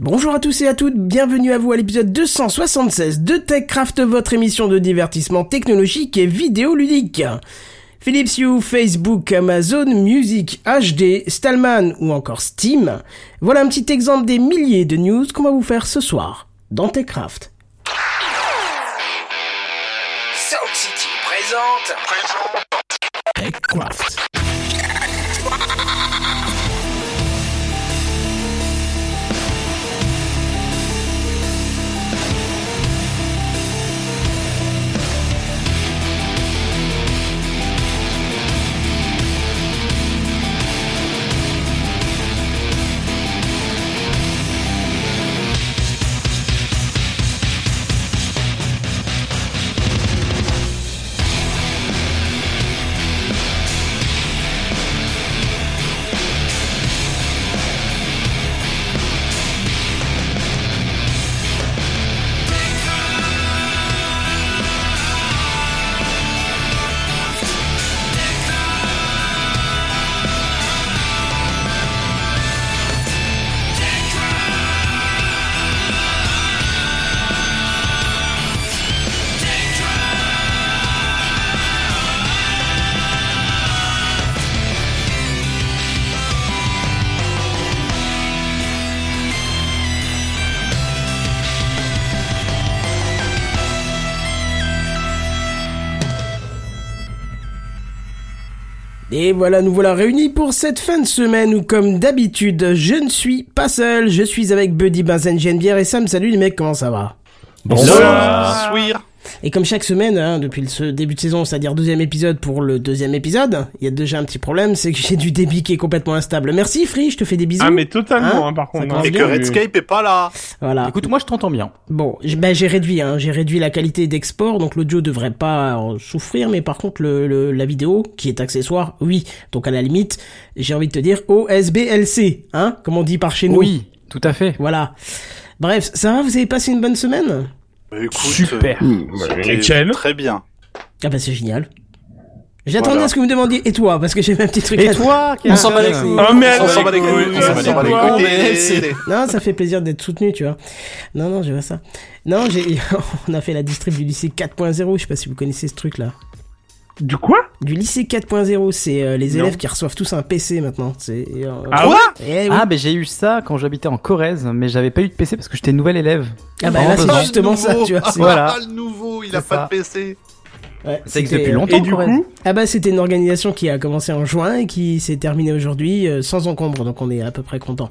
Bonjour à tous et à toutes, bienvenue à vous à l'épisode 276 de TechCraft, votre émission de divertissement technologique et vidéoludique. Philips Hue, Facebook, Amazon Music, HD, Stallman ou encore Steam, voilà un petit exemple des milliers de news qu'on va vous faire ce soir dans TechCraft. Sound City présente. TechCraft. Et voilà, nous voilà réunis pour cette fin de semaine où, comme d'habitude, je ne suis pas seul. Je suis avec Buddy, Benzen, Geneviève et Sam. Salut les mecs, comment ça va? Bonsoir. Bonsoir. Et comme chaque semaine, hein, depuis le début de saison, c'est-à-dire deuxième épisode pour le deuxième épisode, il y a déjà un petit problème, c'est que j'ai du débit qui est complètement instable. Merci Free, je te fais des bisous. Ah mais totalement, hein, par contre. Et que Redscape est pas là. Voilà. Écoute, moi je t'entends bien. Bon, ben j'ai réduit, hein, j'ai réduit la qualité d'export, donc l'audio devrait pas en souffrir, mais par contre le, le- la vidéo, qui est accessoire, oui. Donc à la limite, j'ai envie de te dire OSBLC, hein, comme on dit par chez nous. Oui, tout à fait. Voilà. Bref, ça va, vous avez passé une bonne semaine? Écoute, Super. euh, nickel. Très bien. Ah bah c'est génial. J'attendais Voilà. à ce que vous me demandiez, et toi, parce que j'ai un petit truc à Et toi On s'en bat les couilles. Oh merde. On s'en bat les couilles. On s'en bat les couilles. Non, ça fait plaisir d'être soutenu, tu vois. Non, non, je vois ça. Non, j'ai, on a fait la distrib du lycée 4.0, je sais pas si vous connaissez ce truc-là. Du quoi Du lycée 4.0, c'est euh, les Non. élèves qui reçoivent tous un PC maintenant. C'est, euh, Ah ouais eh oui. Ah, ben j'ai eu ça quand j'habitais en Corrèze, mais j'avais pas eu de PC parce que j'étais nouvel élève. Ah bah là, c'est justement ça, tu vois. c'est- Voilà. Ah, le nouveau, il a C'est pas ça. de PC. ouais, Ça existe depuis longtemps. Et du Corrèze. coup Ah bah c'était une organisation qui a commencé en juin et qui s'est terminée aujourd'hui euh, sans encombre, donc on est à peu près content.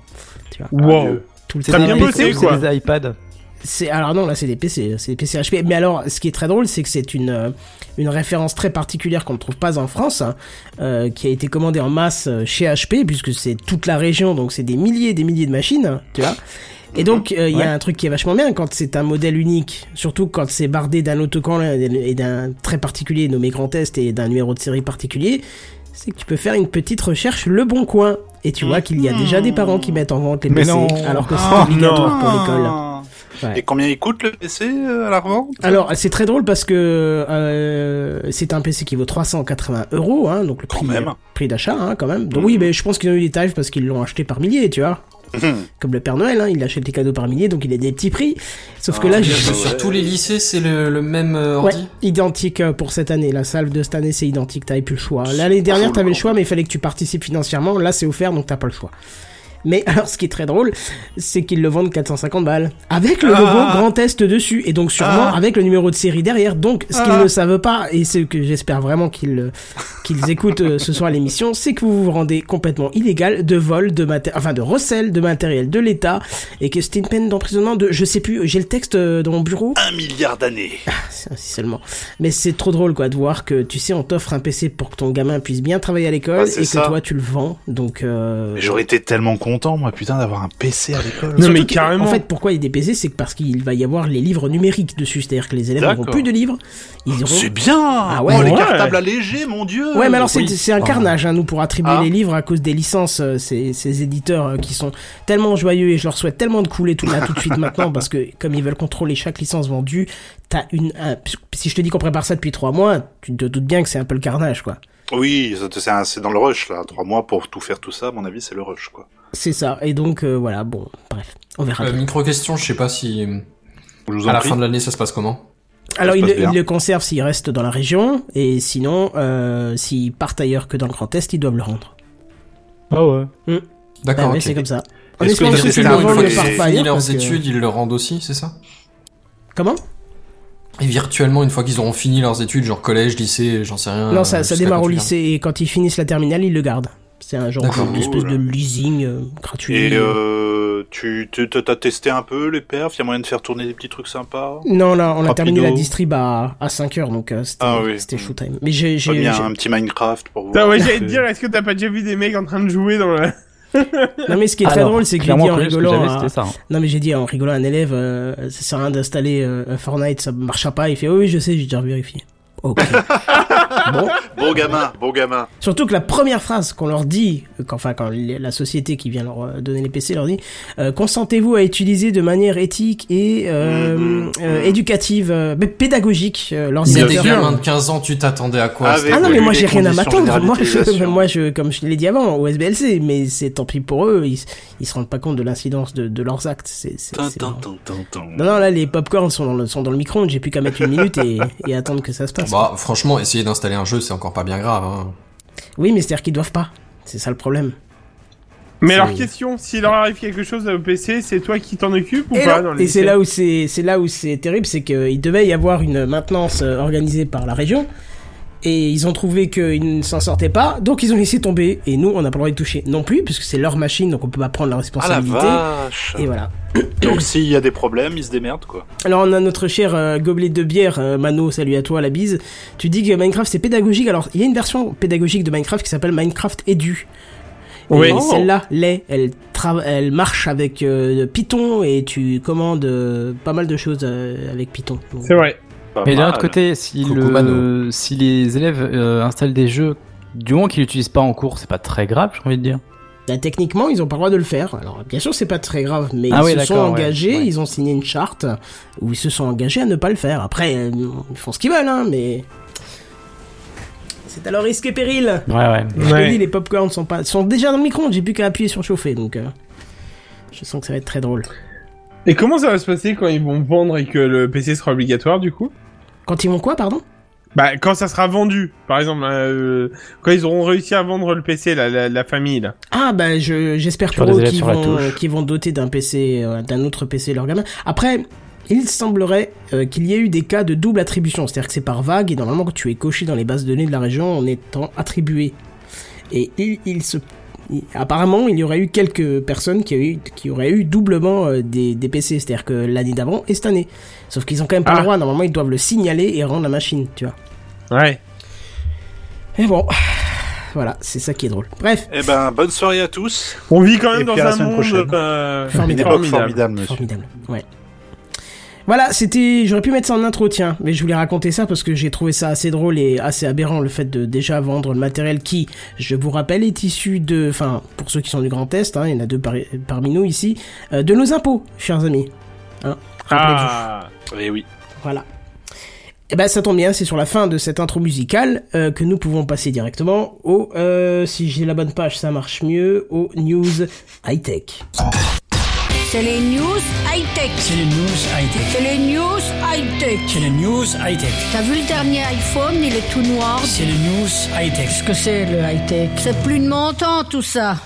Tu vois. Wow. Tout le C'est T'as bien PC bossé, quoi. des iPads C'est alors non là c'est des PC, c'est des PC HP. Mais alors ce qui est très drôle c'est que c'est une euh, une référence très particulière qu'on ne trouve pas en France, hein, euh, qui a été commandée en masse euh, chez HP puisque c'est toute la région donc c'est des milliers et des milliers de machines, tu vois. Et donc euh, il y a un truc qui est vachement bien quand c'est un modèle unique, surtout quand c'est bardé d'un autocollant et d'un très particulier nommé Grand Est et d'un numéro de série particulier, c'est que tu peux faire une petite recherche Le Bon Coin et tu vois qu'il y a déjà des parents qui mettent en vente les PC alors que c'est Oh, obligatoire non. pour l'école. Ah. Ouais. Et combien il coûte le PC euh, à la revente? Alors, c'est très drôle parce que euh, c'est un PC qui vaut 380 euros, hein, donc le prix, même. euh, prix d'achat, hein, quand même. Donc Mhm. oui, mais je pense qu'ils ont eu des tarifs parce qu'ils l'ont acheté par milliers, tu vois. Comme le Père Noël, hein, il achète des cadeaux par milliers, donc il a des petits prix. Sauf que Ah, là, j'ai... sûr. Sur tous les lycées, c'est le, le même euh, Ouais, ordi? identique pour cette année. La salve de cette année, c'est identique. T'avais plus le choix. L'année dernière, t'avais le choix, mais il fallait que tu participes financièrement. Là, c'est offert, donc t'as pas le choix. Mais alors, ce qui est très drôle, c'est qu'ils le vendent 450 balles. Avec le logo Ah. Grand Est dessus. Et donc, sûrement, Ah. avec le numéro de série derrière. Donc, ce qu'ils Ah. ne savent pas, et c'est que j'espère vraiment qu'ils, euh, qu'ils écoutent euh, ce soir l'émission, c'est que vous vous rendez complètement illégal de vol de maté- enfin, de recel de matériel de l'État. Et que c'était une peine d'emprisonnement de, je sais plus, j'ai le texte euh, dans mon bureau. Un milliard d'années. Si si seulement. Mais c'est trop drôle, quoi, de voir que, tu sais, on t'offre un PC pour que ton gamin puisse bien travailler à l'école et que toi, tu le vends. Donc, euh... J'aurais été tellement content, moi, putain, d'avoir un PC à l'école. Non, mais carrément. En fait, pourquoi il y a des PC, c'est que parce qu'il va y avoir les livres numériques dessus. C'est-à-dire que les élèves n'auront plus de livres. Ils auront... C'est bien Ah ouais. Oh, les Ouais. cartables allégés, mon dieu Ouais, mais alors c'est Oui. c'est un carnage, hein, nous, pour attribuer Ah. les livres à cause des licences, euh, ces, ces éditeurs euh, qui sont tellement joyeux et je leur souhaite tellement de couler tout là tout de suite maintenant parce que comme ils veulent contrôler chaque licence vendue, t'as une. un- si je te dis qu'on prépare ça depuis trois mois, tu te doutes bien que c'est un peu le carnage, quoi. Oui, c'est dans le rush, là. Trois mois pour tout faire tout ça, à mon avis, c'est le rush, quoi. C'est ça. Et donc, euh, voilà, bon, bref, on verra. Euh, bien. micro question, je sais pas si Je vous en à la fin de l'année ça se passe comment? Alors, se il, passe le- bien. il le conserve s'il reste dans la région, et sinon, euh, s'ils partent ailleurs que dans le Grand Est, ils doivent le rendre. Ah ouais. D'accord. Ah ouais, ok. c'est comme ça. En Est-ce que espérant que ne partent pas ailleurs. leurs que- études, ils le rendent aussi, c'est ça? Comment? Et virtuellement, une fois qu'ils auront fini leurs études, genre collège, lycée, j'en sais rien. Non, ça, ça démarre au lycée, et quand ils finissent la terminale, ils le gardent. C'est un genre d'espèce de leasing euh, gratuit. Et euh, tu t'as testé un peu les perfs? Il y a moyen de faire tourner des petits trucs sympas? Non, là, on a terminé la distrib à, à 5 heures, donc euh, c'était Ah oui. showtime. Mais j'ai... Un petit Minecraft pour vous. Putain, ouais, j'allais te dire, est-ce que t'as pas déjà vu des mecs en train de jouer dans le... Non, mais ce qui est très Alors, drôle, c'est que j'ai dit en rigolant... à- ça. hein. Non, mais j'ai dit en rigolant à un élève, euh, ça sert à rien d'installer euh, Fortnite, ça marchera pas. Il fait, oui, oui, je sais, j'ai déjà vérifié. Ok. bon. Bon gamin, bon gamin. Surtout que la première phrase qu'on leur dit, euh, qu'enfin quand la société qui vient leur euh, donner les PC leur dit, euh, consentez-vous à utiliser de manière éthique et euh, Mhm. euh, éducative, euh, pédagogique euh, C'est l'ordinateur. des gamins de 15 ans, tu t'attendais à quoi Ah, Ah non mais moi j'ai rien à m'attendre. Moi je, moi je, comme je l'ai dit avant, au SBLC, mais c'est tant pis pour eux. Ils, ils se rendent pas compte de l'incidence de, de leurs actes. C'est. Non non là les popcorns sont dans le sont dans le micro-ondes. J'ai plus qu'à mettre une minute et, et attendre que ça se passe. Bah, franchement, essayer d'installer un jeu, c'est encore pas bien grave. Hein. Oui mais c'est à dire qu'ils doivent pas. C'est ça le problème. Mais alors, question, s'il leur arrive quelque chose au PC, c'est toi qui t'en occupes ou Et, pas dans les Et c'est là où c'est c'est là où c'est terrible, c'est qu'il devait y avoir une maintenance euh, organisée par la région. Et ils ont trouvé qu'ils ne s'en sortaient pas, donc ils ont laissé tomber. Et nous, on n'a pas le droit de toucher non plus, puisque c'est leur machine, donc on peut pas prendre la Ah la responsabilité. vache et voilà. Donc s'il y a des problèmes, ils se démerdent quoi. Alors on a notre cher euh, gobelet de bière, euh, Mano, salut à toi, la bise. Tu dis que Minecraft c'est pédagogique. Alors il y a une version pédagogique de Minecraft qui s'appelle Minecraft Edu. Oui. Oh. celle-là, l'est, elle, tra- elle marche avec euh, Python et tu commandes euh, pas mal de choses euh, avec Python. Donc, C'est vrai. Pas Mais d'un autre côté, si, le, les élèves euh, installent des jeux, du moment qu'ils l'utilisent pas en cours, c'est pas très grave, j'ai envie de dire. bah, techniquement, ils ont pas le droit de le faire. Alors bien sûr, c'est pas très grave, mais Ah ils oui, se sont ouais, engagés, ouais. ils ont signé une charte où ils se sont engagés à ne pas le faire. Après, euh, ils font ce qu'ils veulent, hein, mais c'est à leur risque et péril. Ouais, ouais. Je te Ouais. dis, les popcorns sont pas, sont déjà dans le micro-ondes. J'ai plus qu'à appuyer sur chauffer, donc euh, je sens que ça va être très drôle. Et comment ça va se passer quand ils vont vendre et que le PC sera obligatoire du coup? Quand ils vont quoi, pardon? Bah, quand ça sera vendu, par exemple, euh, quand ils auront réussi à vendre le PC, la, la, la famille, là. Ah bah je j'espère Sur pour eux qu'ils vont qu'ils vont doter d'un PC euh, d'un autre PC leur gamin. Après il semblerait euh, qu'il y ait eu des cas de double attribution, c'est-à-dire que c'est par vague et normalement quand tu es coché dans les bases de données de la région en étant attribué. Et il, il se apparemment il y aurait eu quelques personnes qui, eu, qui auraient eu doublement euh, des, des PC, c'est-à-dire que l'année d'avant et cette année. Sauf qu'ils ont quand même pas Ah. le droit, normalement ils doivent le signaler et rendre la machine, tu vois. Ouais. Et bon, voilà, c'est ça qui est drôle. Bref, Eh ben bonne soirée à tous. On vit quand même Et dans un monde euh, Une Formidable. époque formidable, monsieur. Formidable. Ouais. Voilà, c'était. J'aurais pu mettre ça en intro, tiens, mais je voulais raconter ça parce que j'ai trouvé ça assez drôle et assez aberrant le fait de déjà vendre le matériel qui, je vous rappelle, est issu de. Enfin, pour ceux qui sont du Grand Est, hein, il y en a deux par- parmi nous ici, euh, de nos impôts, chers amis. Hein. Ah. Eh oui. Voilà. Et ben ça tombe bien, c'est sur la fin de cette intro musicale euh, que nous pouvons passer directement au, euh, si j'ai la bonne page, ça marche mieux, aux news high tech. C'est les news high-tech. C'est les news high-tech. C'est les news high-tech. C'est les news high-tech. T'as vu le dernier iPhone, il est tout noir. C'est les news high-tech. Qu'est-ce que c'est le high-tech? C'est plus de mon temps tout ça.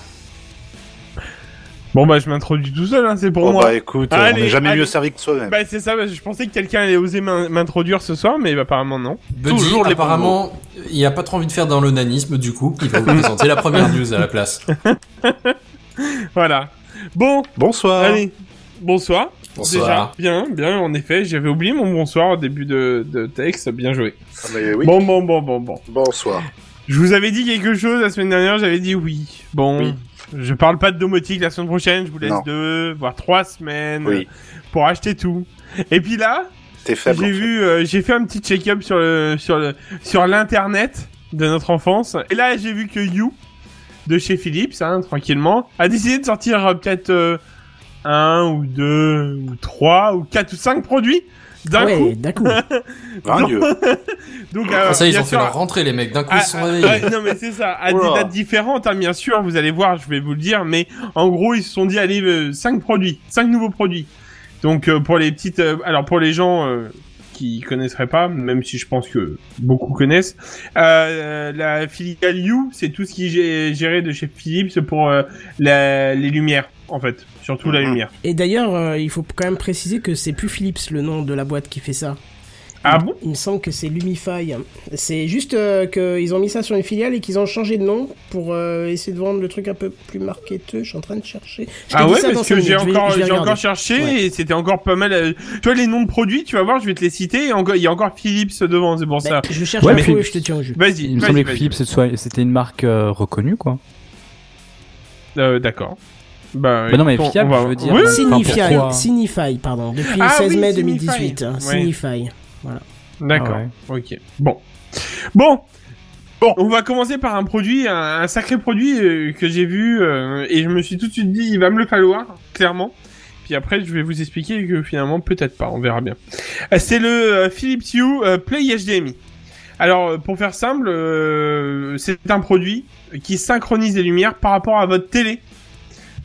Bon bah je m'introduis tout seul, hein, c'est pour Bon moi. bah écoute, Allez, on n'est jamais allez. mieux servi que soi-même. Bah c'est ça, bah, je pensais que quelqu'un allait oser m'in- m'introduire ce soir, mais bah, apparemment non. Buddy, Toujours les apparemment, il a pas trop envie de faire dans l'onanisme, du coup, il va vous présenter la première news à la place. Voilà. Bon, Bonsoir. allez, bonsoir. Bonsoir. Déjà, bien, bien, en effet, j'avais oublié mon bonsoir au début de, de texte, bien joué. Ah, mais oui. Bon, bon, bon, bon, bon. Bonsoir. Je vous avais dit quelque chose la semaine dernière, j'avais dit oui. Bon, Oui. je parle pas de domotique la semaine prochaine, je vous laisse Non. deux, voire trois semaines Oui. pour acheter tout. Et puis là, j'ai en fait. vu, euh, j'ai fait un petit check-up sur le, sur le, sur l'internet de notre enfance. Et là, j'ai vu que You, de chez Philips, hein, tranquillement, a décidé de sortir euh, peut-être euh, un ou deux ou trois ou quatre ou cinq produits d'un ouais, coup. d'un coup. Donc, Ah, euh, ça, ils ont fait leur rentrée, les mecs. D'un coup, Ah, ils se sont ah, réveillés. non mais c'est ça, à des dates différentes, hein, bien sûr, vous allez voir, je vais vous le dire, mais en gros ils se sont dit allez 5 produits, 5 nouveaux produits. Donc euh, pour les petites, euh, alors pour les gens euh, qui connaisseraient pas, même si je pense que beaucoup connaissent, euh, la filiale You, c'est tout ce qui est gé- géré de chez Philips pour euh, la- les lumières en fait, surtout la Mhm. lumière. Et d'ailleurs, euh, il faut quand même préciser que c'est plus Philips le nom de la boîte qui fait ça. Ah bon Il me semble que c'est Lumify. C'est juste euh, qu'ils ont mis ça sur une filiale et qu'ils ont changé de nom pour euh, essayer de vendre le truc un peu plus marketeux. Je suis en train de chercher. Je Ah ouais, parce que j'ai encore, j'ai encore cherché Ouais. et c'était encore pas mal. euh, Tu vois les noms de produits, tu vas voir, je vais te les citer. Et encore, il y a encore Philips devant, c'est pour Bah, ça. je cherche Ouais, mais- et je te tiens au jus. Vas-y, Il me vas-y, semblait que. Philips c'était une marque euh, reconnue, quoi. Euh, D'accord. Bah, Bah non, mais fiable, on va- je veux dire. Oui, Enfin, Signify, pourquoi- Signify, pardon, depuis le Ah 16 oui, mai Signify. 2018. hein, Ouais. Signify. D'accord. Ah Ok. Bon. Bon. Bon, on va commencer par un produit, un, un sacré produit euh, que j'ai vu euh, et je me suis tout de suite dit il va me le falloir, clairement. Puis après, je vais vous expliquer que finalement peut-être pas, on verra bien. Euh, C'est le euh, Philips Hue euh, Play HDMI. Alors, pour faire simple, euh, c'est un produit qui synchronise les lumières par rapport à votre télé.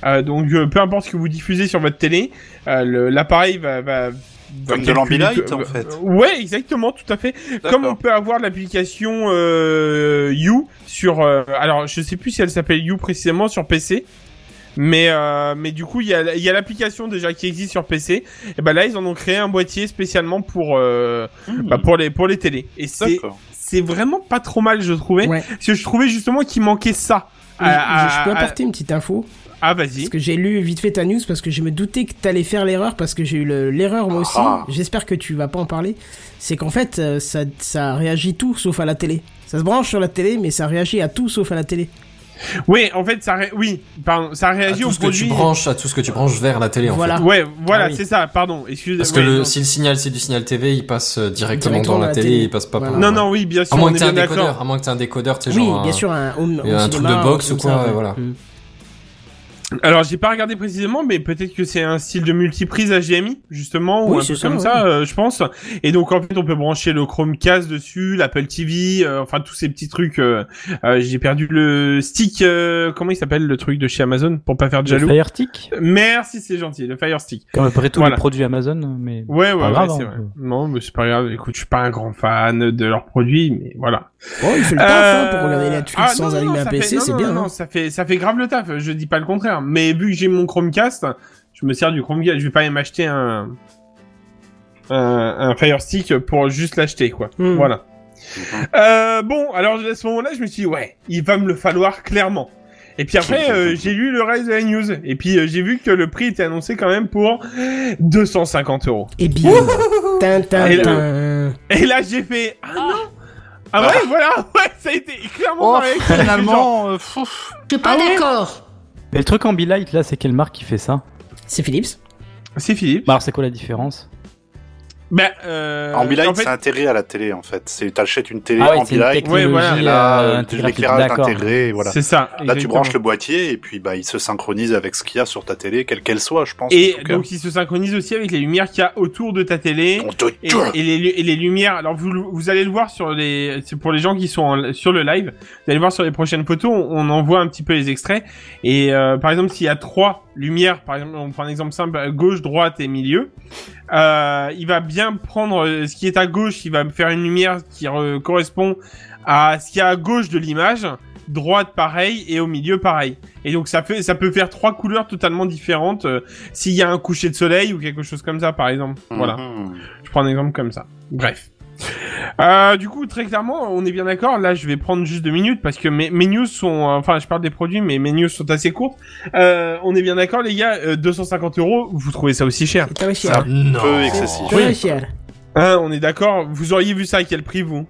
Euh, donc, euh, peu importe ce que vous diffusez sur votre télé, euh, l'appareil va, va Comme de l'Ambilight, en fait. Ouais, exactement, tout à fait. Comme on peut avoir l'application euh, You sur, euh, alors je sais plus si elle s'appelle You précisément sur PC, mais euh, mais du coup il y a il y a l'application déjà qui existe sur PC. Et ben là ils en ont créé un boîtier spécialement pour euh, bah, pour les pour les télés. Et c'est c'est vraiment pas trop mal je trouvais, Ouais. parce que je trouvais justement qu'il manquait ça. Je- À- je, je peux à- apporter une petite info Ah Parce vas-y. que j'ai lu vite fait ta news parce que je me doutais que t'allais faire l'erreur parce que j'ai eu le- l'erreur moi aussi. Ah. J'espère que tu vas pas en parler. C'est qu'en fait, euh, ça, ça réagit tout sauf à la télé. Ça se branche sur la télé, mais ça réagit à tout sauf à la télé. Oui, en fait ça ré... oui, pardon, ça À réagit au ce que tu produit. branches, à tout ce que tu branches vers la télé, en Voilà. fait. Ouais, voilà, Ah oui. c'est ça. Pardon, excusez. Parce que ouais, le, non. si le signal c'est du signal TV, il passe euh, directement, Directement dans la télé, télé. il passe pas Voilà. par. Non, non, oui, bien sûr, À moins on que t'aies un décodeur, à moins que t'aies un décodeur, tu sais, Oui, genre. bien un- sûr, un home, un home truc cinéma, de box ou quoi, ça, ouais, ouais. voilà. Mm. Alors, j'ai pas regardé précisément, mais peut-être que c'est un style de multiprise HDMI, justement, ou Oui, un ça, comme ouais. ça, euh, je pense. Et donc, en fait, on peut brancher le Chromecast dessus, l'Apple TV, euh, enfin, tous ces petits trucs. euh, euh, j'ai perdu le stick, euh, comment il s'appelle, le truc de chez Amazon, pour pas faire de Le jaloux? Fire Stick? Merci, c'est gentil, le Fire Stick. Comme à peu près tous Voilà. les produits Amazon, mais. Ouais, ouais, ouais, c'est hein. vrai. Non, mais c'est pas grave. Écoute, je suis pas un grand fan de leurs produits, mais voilà. Bon, il fait le taf hein, pour Euh, regarder Netflix ah, sans non, non, allumer non, un PC, c'est non, bien. Non, hein. ça fait ça fait grave le taf. Je dis pas le contraire. Mais vu que j'ai mon Chromecast, je me sers du Chromecast. Je vais pas aller m'acheter un un, un Fire Stick pour juste l'acheter, quoi. Hmm. Voilà. Euh, bon, alors à ce moment-là, je me suis dit ouais, il va me le falloir clairement. Et puis après, euh, j'ai lu le reste de la news. Et puis euh, j'ai vu que le prix était annoncé quand même pour 250 euros. Et bien. Et là, j'ai fait ah non. Ah ouais, voilà, ouais, ça a été clairement Oh, finalement, euh. Je suis pas Ah ouais d'accord. Mais le truc Ambilight, là, c'est quelle marque qui fait ça? C'est Philips. C'est Philippe. Bah, alors, c'est quoi la différence? Ben, euh, Ambilight, en fait, c'est intégré à la télé, en fait. C'est, t'achètes une télé Ah ouais, Ambilight, Ouais, voilà. et là, euh, euh, intégrée, l'éclairage intégré, et voilà. c'est ça. Là, tu exactement. branches le boîtier, et puis, bah, il se synchronise avec ce qu'il y a sur ta télé, quelle qu'elle soit, je pense. Et donc, il se synchronise aussi avec les lumières qu'il y a autour de ta télé. On te Et, et les, et les lumières, alors vous, vous allez le voir sur les, c'est pour les gens qui sont en- sur le live, vous allez voir sur les prochaines photos, on, on en voit un petit peu les extraits. Et euh, par exemple, s'il y a trois lumières, par exemple, on prend un exemple simple, gauche, droite et milieu, euh, il va bien prendre euh, ce qui est à gauche, il va faire une lumière qui re- correspond à ce qui est à gauche de l'image, droite pareil et au milieu pareil. Et donc ça fait, ça peut faire trois couleurs totalement différentes euh, s'il y a un coucher de soleil ou quelque chose comme ça, par exemple. Voilà. Mhm. Je prends un exemple comme ça. Bref. Euh, du coup, très clairement, on est bien d'accord. Là, je vais prendre juste deux minutes parce que mes, mes news sont, euh, enfin, je parle des produits, mais mes news sont assez courtes. Euh, on est bien d'accord, les gars. euh, 250 euros, vous trouvez ça aussi cher C'est cher. un Non. peu excessif. Très cher. Hein On est d'accord. Vous auriez vu ça à quel prix, vous?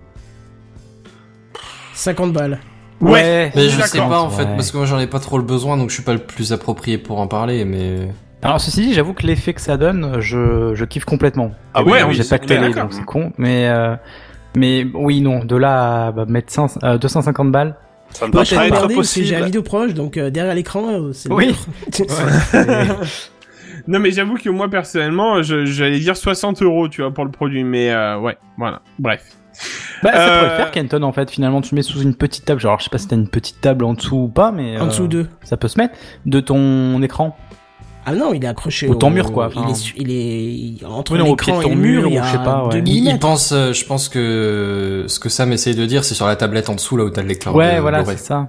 50 balles. Ouais. Mais je sais pas en fait, Ouais. parce que moi j'en ai pas trop le besoin, donc je suis pas le plus approprié pour en parler, mais. Alors, ceci dit, j'avoue que l'effet que ça donne, je, je kiffe complètement. Ah Ouais, oui, J'ai pas de télé, donc c'est con. Mais, euh, mais oui, non, de là à bah, mettre 500, euh, 250 balles. ça va je pas être que j'ai la possible. vidéo proche, donc euh, derrière l'écran, euh, c'est Oui. Non, mais j'avoue que moi, personnellement, j'allais dire 60 euros, tu vois, pour le produit. Mais euh, ouais, voilà. Bref. Bah, ça Euh, pourrait le faire, Kenton, en fait. Finalement, tu mets sous une petite table. Genre, je sais pas si t'as une petite table en dessous ou pas, mais. En euh, dessous d'eux. Ça peut se mettre. De ton écran. Ah non, il est accroché Ou ton au mur, quoi, Il enfin. est, su- il est entre Oui, non, au pied l'écran de et ton le mur, mur, il y ou a je sais pas, ouais. 2 Il, pense, euh, je pense que ce que Sam essaye de dire, c'est sur la tablette en dessous, là où t'as l'écran. ouais, de voilà, c'est ça.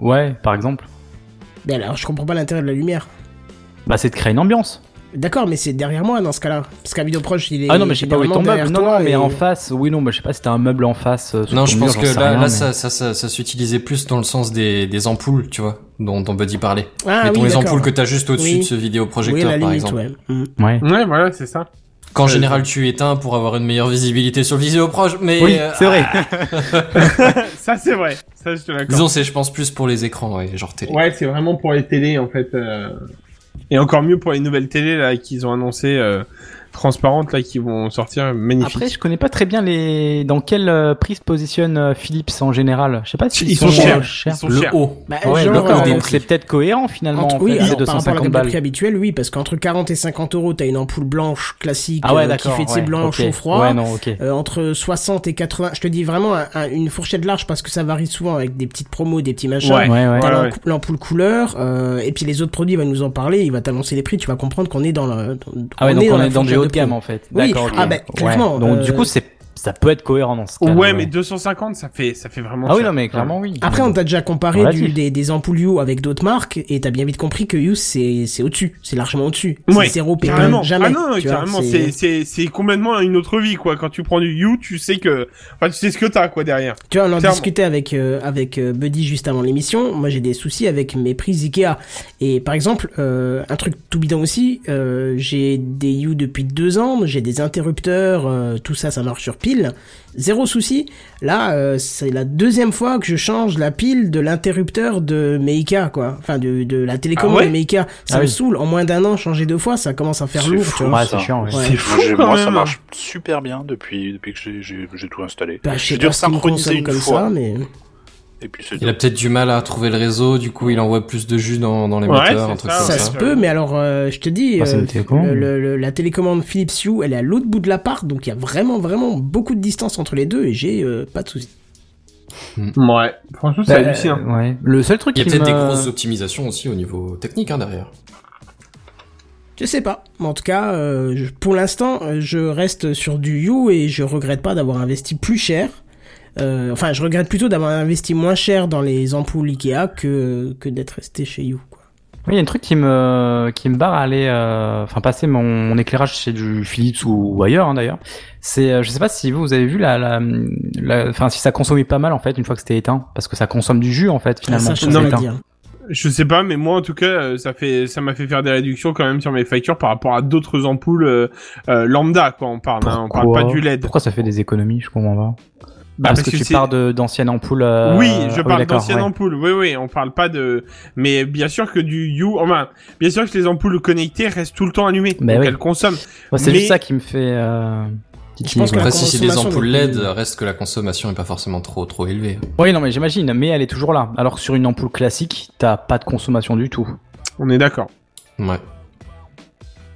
Ouais, par exemple. Mais alors, je comprends pas l'intérêt de la lumière. Bah, c'est de créer une ambiance. D'accord, mais c'est derrière moi dans ce cas-là. Parce qu'un vidéo proche, il est. Ah non, mais je sais pas où est ton meuble. Non, toi non, mais et- en face, oui, non, bah, je sais pas si t'as un meuble en face. euh, Non, je mur, pense j'en que là, rien, là mais- ça, ça, ça, ça s'utilisait plus dans le sens des, des ampoules, tu vois, dont, dont Buddy parlait. Ah Mettons oui, les ampoules que t'as juste au-dessus Oui. de ce Oui, vidéoprojecteur, la par limite, exemple. ouais. Mm. Ouais. Ouais, voilà, c'est ça. Qu'en Euh, général, tu éteins pour avoir une meilleure visibilité sur le vidéoproche, mais... Oui, euh, c'est vrai. ça, c'est vrai. Ça, je te l'accorde. Disons, c'est, je pense, plus pour les écrans, ouais, genre télé. Ouais, c'est vraiment pour les télés, en fait. Et encore mieux pour les nouvelles télés, là, qu'ils ont annoncé euh, transparentes, là, qui vont sortir. Magnifique. Après, je connais pas très bien les dans quelle euh, prix se positionne euh, Philips en général. Je sais pas si Ils sont chers. Ils sont Le chers. haut. Bah, Ouais, genre, d'accord, euh, donc c'est peut-être cohérent finalement. entre- en oui, fait, alors, c'est par rapport à la 250 gamme de balles. prix habituelle, oui, parce qu'entre 40 et 50 euros, t'as une ampoule blanche classique Ah ouais, euh, qui fait de ses ouais, blancs ok. chaud-froid. Ouais, non, ok. Euh, entre 60 et 80, je te dis vraiment un- un- une fourchette large parce que ça varie souvent avec des petites promos, des petits machins. Ouais. Ouais, ouais. T'as Ouais, l'amp- ouais. l'ampoule couleur, euh, et puis les autres produits, il va nous en parler, il va t'annoncer les prix, tu vas comprendre qu'on est dans le, dans- Ah ouais, donc on la est dans haut de prix. gamme en fait. Oui, D'accord. ah clairement, Donc euh, du coup, c'est ça peut être cohérent dans ce cas. Ouais, mais 250, ça fait, ça fait vraiment Ah oui, cher. non, mais clairement oui. Après, on t'a déjà comparé du, des, des ampoules Hue avec d'autres marques, et t'as bien vite compris que Hue, c'est, c'est au-dessus. C'est largement au-dessus. Ouais, c'est zéro carrément. jamais. Ah non, carrément, c'est, c'est, c'est complètement une autre vie, quoi. Quand tu prends du You, tu sais que, enfin, tu sais ce que t'as, quoi, derrière. Tu vois, on en Clairement. discutait avec euh, avec euh, Buddy juste avant l'émission. Moi, j'ai des soucis avec mes prises Ikea. Et par exemple, euh, un truc tout bidon aussi, euh, j'ai des You depuis deux ans, j'ai des interrupteurs, euh, tout ça, ça marche sur pile, zéro souci. Là, euh, c'est la deuxième fois que je change la pile de l'interrupteur de mes Ikea, quoi. Enfin, de, de la télécommande Ah ouais de mes Ikea. Ça Ah me oui. saoule. En moins d'un an, changer deux fois, ça commence à faire C'est lourd. Ouais, c'est chiant. ouais. Ouais. C'est fou, Moi, j'ai- quand moi, même. ça marche super bien depuis, depuis que j'ai- tout installé. Bah, je sais dû une comme fois. ça, mais... Et puis c'est Il a peut-être du mal à trouver le réseau, du coup il envoie plus de jus dans, dans les Ouais, moteurs, c'est un truc ça, comme Ça ça. se peut, mais alors euh, je te dis, euh, une télécommande. le- le- le- la télécommande Philips Hue, elle est à l'autre bout de l'appart, donc il y a vraiment vraiment beaucoup de distance entre les deux et j'ai euh, pas de soucis. Ouais. Franchement, c'est Bah, hallucinant. euh, ouais. Le seul truc Il y a peut-être des grosses optimisations aussi au niveau technique hein, derrière. Je sais pas, mais en tout cas, euh, je- pour l'instant, je reste sur du Hue et je regrette pas d'avoir investi plus cher. Euh, enfin, je regrette plutôt d'avoir investi moins cher dans les ampoules Ikea que que d'être resté chez. Quoi. Oui, il y a un truc qui me qui me barre à aller, euh, enfin passer mon, mon éclairage chez du Philips ou, ou ailleurs hein, d'ailleurs. C'est, euh, je sais pas si vous vous avez vu la, la, la- enfin si ça consommait pas mal en fait une fois que c'était éteint, parce que ça consomme du jus en fait finalement. ça, je pas éteint. Je sais pas, mais moi en tout cas, ça fait, ça m'a fait faire des réductions quand même sur mes factures par rapport à d'autres ampoules euh, euh, lambda, quoi. On parle, hein, on parle Pourquoi pas du LED. Pourquoi ça fait des économies Je comprends pas. Bah, parce, que, tu c'est- pars de d'anciennes ampoules. euh, Oui, je parle d'anciennes ouais. ampoules. Oui, oui, on parle pas de. Mais bien sûr que du You, enfin, bien sûr que les ampoules connectées restent tout le temps allumées, Bah donc oui. elles consomment. C'est Mais- juste ça qui me fait. Euh... titiller, pense que Après si c'est des ampoules n'est LED, reste que la consommation est pas forcément trop trop élevée. Oui, non, mais j'imagine, mais elle est toujours là. Alors que sur une ampoule classique, t'as pas de consommation du tout. On est d'accord. Ouais.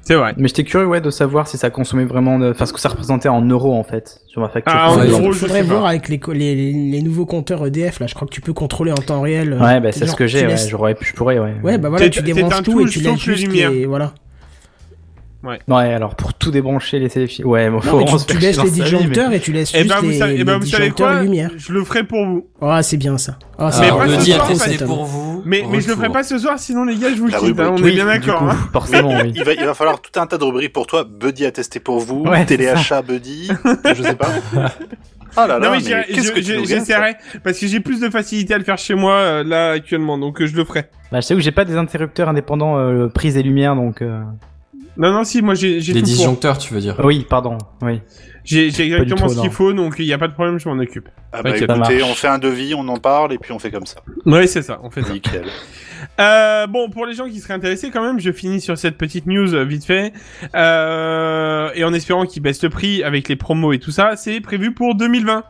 C'est vrai. Mais j'étais curieux, ouais, de savoir si ça consommait vraiment, de... enfin, ce que ça représentait en euros en fait sur ma facture. Ah, en euros, je faudrait pas. voir avec les, co- les, les, les nouveaux compteurs EDF là. Je crois que tu peux contrôler en temps réel. euh, Ouais, bah c'est ce que j'ai. Ouais, laisses- j'aurais, pu- je pourrais, ouais. Ouais, bah voilà, tu t'es débranches un tout et tu laisses juste les... Voilà. Ouais, alors pour tout débrancher les sélections, ouais, bon, faut Non, mais vraiment tu, tu laisses les disjoncteurs mais- et tu laisses Eh juste ben, les, savez, eh ben, les vous savez disjoncteurs quoi? et lumière. Je le ferai pour vous. Oh, c'est bien ça. Oh, c'est Mais pas le ce soir, homme. pour vous. Mais, mais je le ferai pas ce soir, sinon les gars, je vous La quitte. hein, rubrique. on Oui, est bien d'accord. hein. forcément, oui. il va, il va falloir tout un tas de rubriques pour toi. Buddy a testé pour vous, Ouais, c'est téléachat Buddy, je sais pas. Ah là là, Non mais, j'essaierai parce que j'ai plus de facilité à le faire chez moi euh, là actuellement, donc euh, je le ferai. Bah, je sais que j'ai pas des interrupturs indépendants euh, prise et lumière, donc. Non non si, moi j'ai tout pour. disjoncteurs, tu veux dire. Oui, pardon, oui. J'ai exactement tout, ce qu'il faut, donc il y a pas de problème, je m'en occupe. Ah bah écoutez, on fait un devis, on en parle et puis on fait comme ça. Ouais c'est ça, on fait ça. Nickel. Euh, bon, pour les gens qui seraient intéressés quand même, je finis sur cette petite news euh, vite fait. Euh, et en espérant qu'ils baissent le prix avec les promos et tout ça, c'est prévu pour 2020.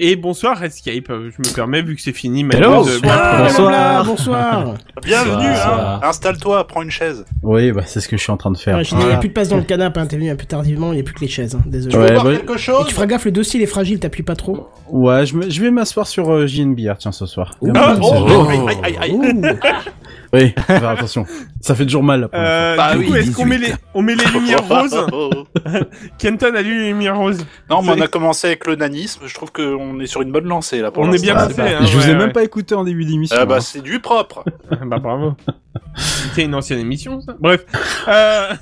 Et bonsoir Redscape, Euh, je me permets vu que c'est fini. ma Hello. news, Bonsoir, Bonsoir. bonsoir. bonsoir. Bienvenue, hein. Installe-toi, prends une chaise. Oui, bah, c'est ce que je suis en train de faire. Ouais, je dis, il n'y a plus de place dans le canapé, hein, t'es venu un peu tardivement, il n'y a plus que les chaises, hein, désolé. Tu veux Ouais, bah- quelque Et chose tu feras gaffe, le dossier il est fragile, t'appuies pas trop. Ouais, je, me- je vais m'asseoir sur euh, JNBR, tiens, ce soir. Ah, oh, Oh. aïe, aïe, aïe, aïe. Ouh. Oui, faire attention. Ça fait toujours mal. Euh, Bah du oui, coup, est-ce qu'on met les, on met les lumières roses. Kenton a lu les lumières roses. Non, mais on a commencé avec le nanisme. Je trouve qu'on est sur une bonne lancée là. Pour On est bien l'instant. passé. Ah, hein, je vous ouais, ai même pas écouté en début d'émission. Ah bah hein. c'est du propre. bah bravo. C'est une ancienne émission, ça. Bref. Euh...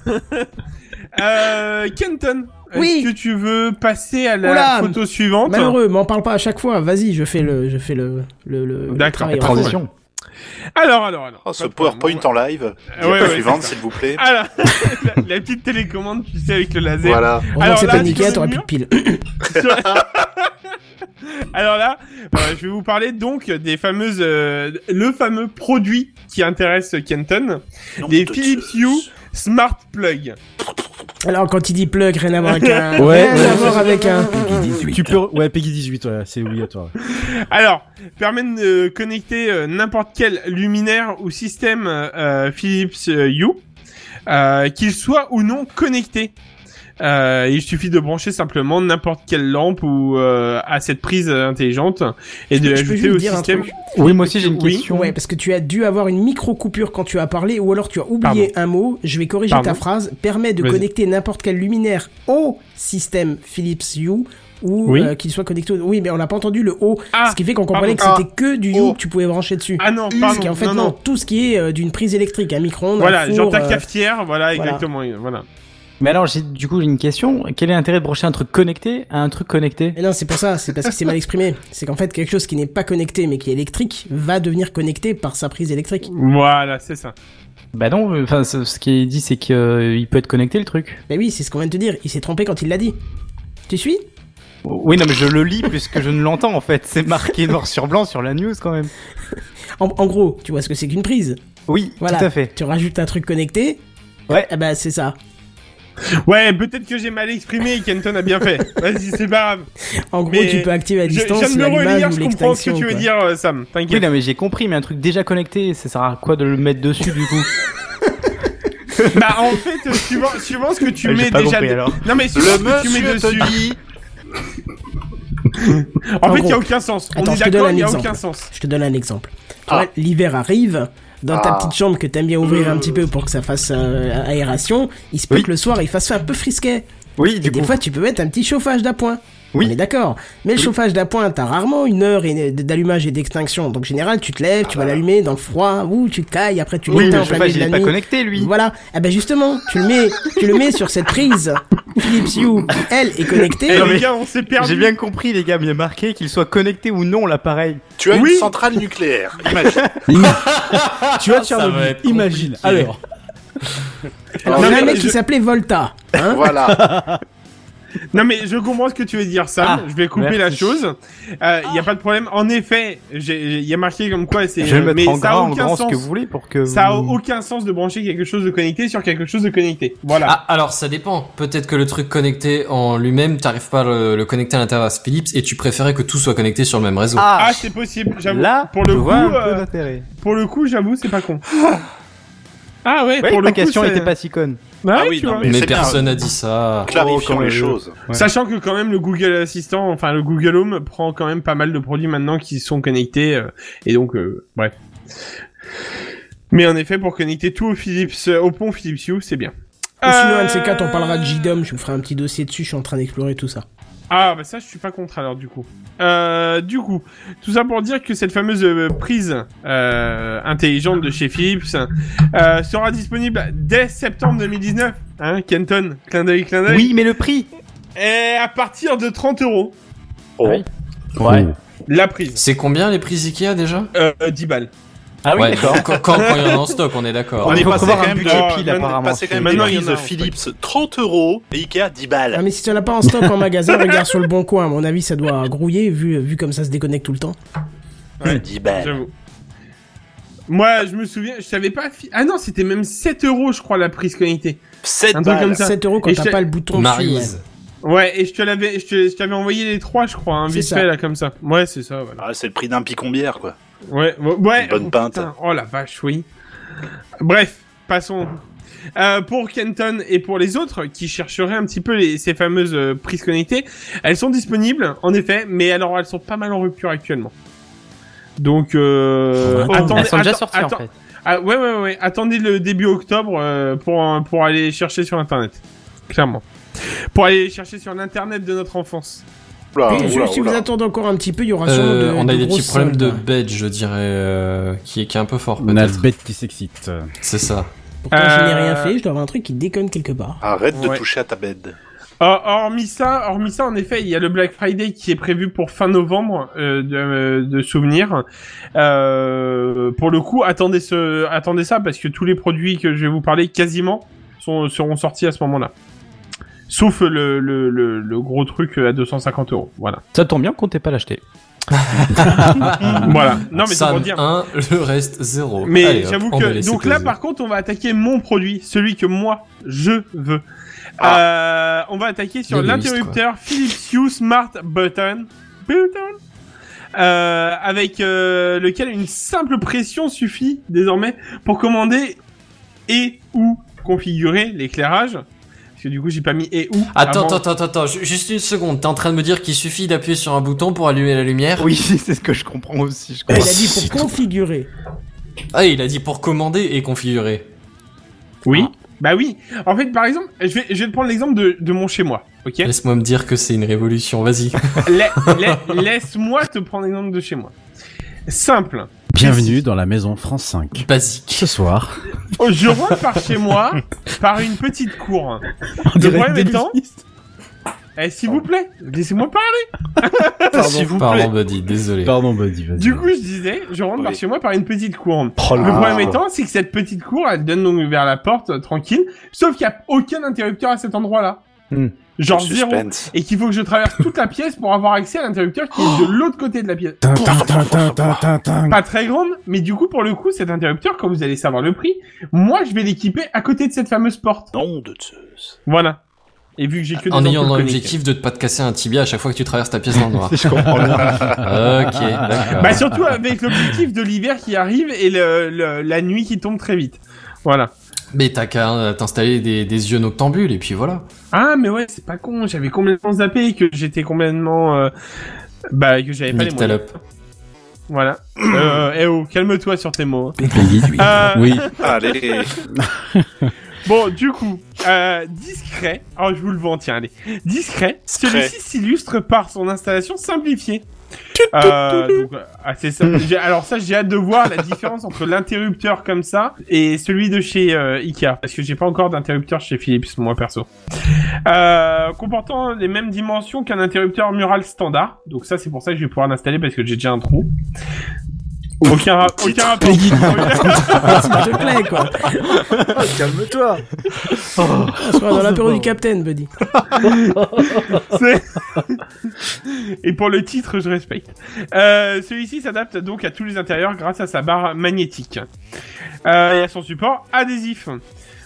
euh, Kenton, Oui. est-ce que tu veux passer à la Oula. photo suivante Malheureux, m'en parle pas à chaque fois, vas-y, je fais le, je fais le, le, le, le D'accord. Transition. Alors, alors, alors. Oh, ce. PowerPoint en live. Ouais, ouais, suivante, s'il vous plaît. Alors, la, la petite télécommande, tu sais, avec le laser. Voilà. Alors c'est t'aurais le plus de piles. Alors là, euh, je vais vous parler donc des fameuses, euh, le fameux produit qui intéresse Kenton, de- Philips Hue Smart Plug. Alors quand il dit plug, rien à voir avec un... Ouais, rien ouais, à voir avec un... Tu peux... Ouais, Peggy 18, ouais, c'est obligatoire. Alors, permet de connecter euh, n'importe quel luminaire ou système euh, Philips euh, Hue, euh, qu'il soit ou non connecté. Euh, il suffit de brancher simplement n'importe quelle lampe ou euh, à cette prise intelligente et de Je peux l'ajouter juste au dire un système. truc Oui, moi aussi j'ai une Oui. question. Ouais, parce que tu as dû avoir une micro-coupure quand tu as parlé, ou alors tu as oublié un mot. Je vais corriger Pardon. ta phrase. Permet de connecter n'importe quel luminaire au système Philips Hue, ou Oui. euh, qu'il soit connecté au... Oui, mais on n'a pas entendu le O, Ah, ce qui fait qu'on comprenait pardon. que c'était que du Hue Oh. que tu pouvais brancher dessus. Ah non, Parce pardon, qu'en fait, non, non, non. tout ce qui est euh, d'une prise électrique, un micro-ondes, Voilà, un four, genre ta euh, cafetière, voilà, voilà. exactement, voilà. Mais alors, j'ai du coup j'ai une question. Quel est l'intérêt de brancher un truc connecté à un truc connecté? Mais non, c'est pour ça, c'est parce que c'est mal exprimé. C'est qu'en fait, quelque chose qui n'est pas connecté mais qui est électrique va devenir connecté par sa prise électrique. Voilà, c'est ça. Bah non. euh, Enfin, ce qui est dit, c'est qu'il peut être connecté le truc. Mais oui, c'est ce qu'on vient de te dire. Il s'est trompé quand il l'a dit. Tu suis? Oui, non, mais je le lis plus que je ne l'entends en fait. C'est marqué noir sur blanc sur la news quand même. en, en gros, tu vois ce que c'est qu'une prise? Oui, Voilà. tout à fait. Tu rajoutes un truc connecté. Ouais. Eh ben, c'est ça. Ouais, peut-être que j'ai mal exprimé et Kenton a bien fait. Vas-y, c'est pas grave. En gros, Mais tu peux activer à Je, je distance viens de me relire, ou je comprends ce que tu veux quoi. dire, euh, Sam. Oui, T'inquiète. non, mais j'ai compris, mais un truc déjà connecté, ça sert à quoi de le mettre dessus du coup bah, en fait, euh, suivant, suivant ce que tu mets pas déjà. compris, de- alors. Non, mais suivant Le ce que tu mets dessus. dit. En En fait, il y a aucun sens. On Attends, est je te donne d'accord, un il y a exemple. aucun sens. Je te donne un exemple. Tu Ah. vois, L'hiver arrive. Dans ta Ah. petite chambre que t'aimes bien ouvrir un petit peu pour que ça fasse euh, aération, il se peut Oui. que le soir il fasse un peu frisquet. Oui, Et du des coup. fois, tu peux mettre un petit chauffage d'appoint. Oui. On est d'accord. Mais le chauffage d'appoint, t'as rarement une heure d'allumage et d'extinction. Donc, en général, tu te lèves, tu vas l'allumer dans le froid, ou tu cailles, après tu Ah Oui, mais l'éteins le en plein chauffage, milieu il de est la pas nuit. connecté lui. Voilà. Ah ben justement, tu le mets, tu le mets sur cette prise Philips Hue, elle est connectée. Eh, non, les mais gars, on s'est perdu. J'ai bien compris, les gars, mais il y a marqué qu'il soit connecté ou non l'appareil. Tu as Oui. une centrale nucléaire. Imagine. tu vois, Ça va Tchernobyl, imagine. Alors, Alors, Non, il y a un mec je- qui s'appelait Volta. Hein voilà. Non mais je comprends ce que tu veux dire Sam, Ah, je vais couper merci. la chose. Il y a pas de problème. En effet, il y a marqué comme quoi c'est Je vais le mais mettre en ça a grand, en aucun ce sens. que vous voulez pour que. Ça a aucun sens de brancher quelque chose de connecté sur quelque chose de connecté. Voilà. Ah, alors ça dépend. Peut-être que le truc connecté en lui-même, t'arrives pas à le, le connecter à l'interface Philips et tu préférais que tout soit connecté sur le même réseau. Ah, c'est possible, j'avoue. Là, pour le je coup, vois un peu euh, d'intérêt. pour le coup, j'avoue, c'est pas con. Ah ouais, pour coup, question était pas si conne. Ouais, Ah oui, tu non, vois. mais personne n'a dit ça. Clarifions Oh, les choses. Ouais. Sachant que quand même le Google Assistant, enfin le Google Home prend quand même pas mal de produits maintenant qui sont connectés euh, et donc euh, bref. Mais en effet, pour connecter tout au Philips, euh, au pont Philips Hue, c'est bien. Ou sinon, Euh, un de ces quatre, on parlera de JDOM. Je vous ferai un petit dossier dessus. Je suis en train d'explorer tout ça. Ah bah ça, je suis pas contre alors du coup. Euh, du coup, tout ça pour dire que cette fameuse euh, prise euh, intelligente de chez Philips euh, sera disponible dès septembre 2019. Hein, Kenton, clin d'œil, clin d'œil. Oui, mais le prix? Et à partir de 30 euros, Oh. Oui. Ouais. la prise. C'est combien les prix Ikea déjà? Euh, 10 balles. Ah oui, Ouais, d'accord. Quand, quand, quand il y en a en stock, on est d'accord. On est passé quand un même budget de- pile apparemment. Passé quand même Maintenant, des il y en prises a, de en fait. Philips 30 euros et Ikea 10 balles. Ah, mais si tu en as pas en stock en magasin, regarde sur le bon coin. À mon avis, ça doit grouiller vu, vu comme ça se déconnecte tout le temps. Ouais. 10 balles. J'avoue. Moi, je me souviens, je savais pas. Ah non, c'était même 7 euros, je crois, la prise connectée. 7 Un truc comme balles. ça. 7 euros quand t'as pas le bouton. Maryse. Ouais, et je te l'avais, je t'avais envoyé les trois, je crois, hein, vite ça. fait là comme ça. Ouais, c'est ça. Voilà. Ah, c'est le prix d'un picombière, quoi. Ouais, ouais. Une bonne oh, pinte. putain, oh la vache, oui. Bref, passons. Euh, pour Kenton et pour les autres qui chercheraient un petit peu les, ces fameuses euh, prises connectées, elles sont disponibles, en effet, mais alors elles sont pas mal en rupture actuellement. Donc, euh, Ouais, attendez, Elles sont déjà sorties en fait. Ah, ouais, ouais, ouais. Attendez le début octobre euh, pour pour aller chercher sur internet, clairement. Pour aller chercher sur l'internet de notre enfance. Oula, Et oula, si vous attendez encore un petit peu, il y aura sûrement Euh, de, on a de des petits problèmes de bed, je dirais, euh, qui, est, qui est un peu fort On a bête qui s'excite. C'est ça. Pourtant, je n'ai Euh, rien fait, je dois avoir un truc qui déconne quelque part. Arrête de toucher à ta bed. Hor- Hormis ça, hormis ça, en effet, il y a le Black Friday qui est prévu pour fin novembre euh, de, euh, de souvenirs. Euh, pour le coup, attendez ce, attendez ça parce que tous les produits que je vais vous parler quasiment sont, seront sortis à ce moment-là. Sauf le, le, le, le gros truc à 250 euros. Voilà. Ça tombe bien qu'on t'ait pas l'acheter. voilà. Non mais c'est pour dire. 1, le reste 0. Mais j'avoue que donc là par contre on va attaquer mon produit, celui que moi je veux. Ah. Euh, on va attaquer sur l'interrupteur Philips Hue Smart Button, Button euh, avec euh, lequel une simple pression suffit désormais pour commander et ou configurer l'éclairage. Parce que du coup j'ai pas mis et ou. Attends, avant. attends, attends, attends, ju- juste une seconde. T'es en train de me dire qu'il suffit d'appuyer sur un bouton pour allumer la lumière? Oui, c'est ce que je comprends aussi. Je Il a dit pour configurer. Ah, il a dit pour commander et configurer. Oui. Bah oui. En fait par exemple, je vais, je vais te prendre l'exemple de, de mon chez moi. Ok? Laisse-moi me dire que c'est une révolution, vas-y. La- la- Laisse-moi te prendre l'exemple de chez moi. Simple. Bienvenue dans la maison France 5. Basique. Ce soir, Oh, Je rentre par chez moi par une petite cour. on dirait problème étant- Eh, s'il vous plaît, laissez-moi parler. S'il vous Pardon, plaît. Buddy, désolé. Pardon, Buddy, vas-y. Du coup, je disais, je rentre par chez moi par une petite cour. Oh Le problème étant, c'est que cette petite cour, elle donne donc vers la porte, euh, tranquille, sauf qu'il n'y a aucun interrupteur à cet endroit-là. Hmm. Genre zéro. Et qu'il faut que je traverse toute la pièce pour avoir accès à l'interrupteur qui est de l'autre côté de la pièce. Pas très grande, mais du coup, pour le coup, cet interrupteur, quand vous allez savoir le prix, moi, je vais l'équiper à côté de cette fameuse porte. Nom de Zeus. Voilà. Et vu que j'ai que des En ayant ampoules l'objectif de te pas te casser un tibia à chaque fois que tu traverses ta pièce dans le noir. Je comprends bien. ok, d'accord. Bah surtout avec l'objectif de l'hiver qui arrive et le, le- la nuit qui tombe très vite. Voilà. Mais t'as qu'à euh, t'installer des, des yeux noctambules et puis voilà. Ah mais ouais, c'est pas con, j'avais complètement zappé que j'étais complètement... euh, Bah que j'avais pas les Nique ta moyens. Voilà. euh, eh oh, calme-toi sur tes mots. hein. oui. Euh, Oui. Allez. Bon, du coup, euh, discret. Oh, je vous le vends, tiens, allez. Discret. Discret. Celui-ci s'illustre par son installation simplifiée. Euh, donc, ah, c'est ça. J'ai- Alors ça, j'ai hâte de voir la différence entre l'interrupteur comme ça et celui de chez euh, Ikea, parce que j'ai pas encore d'interrupteur chez Philips, moi perso. Euh, comportant les mêmes dimensions qu'un interrupteur mural standard. Donc ça, c'est pour ça que je vais pouvoir l'installer parce que j'ai déjà un trou. Aucun, ra- aucun rapport. S'il te plaît, quoi. Calme-toi. On sera dans l'apéro du Capitaine, buddy. Et pour le titre, je respecte. Euh, Celui-ci s'adapte donc à tous les intérieurs grâce à sa barre magnétique euh, et à son support adhésif.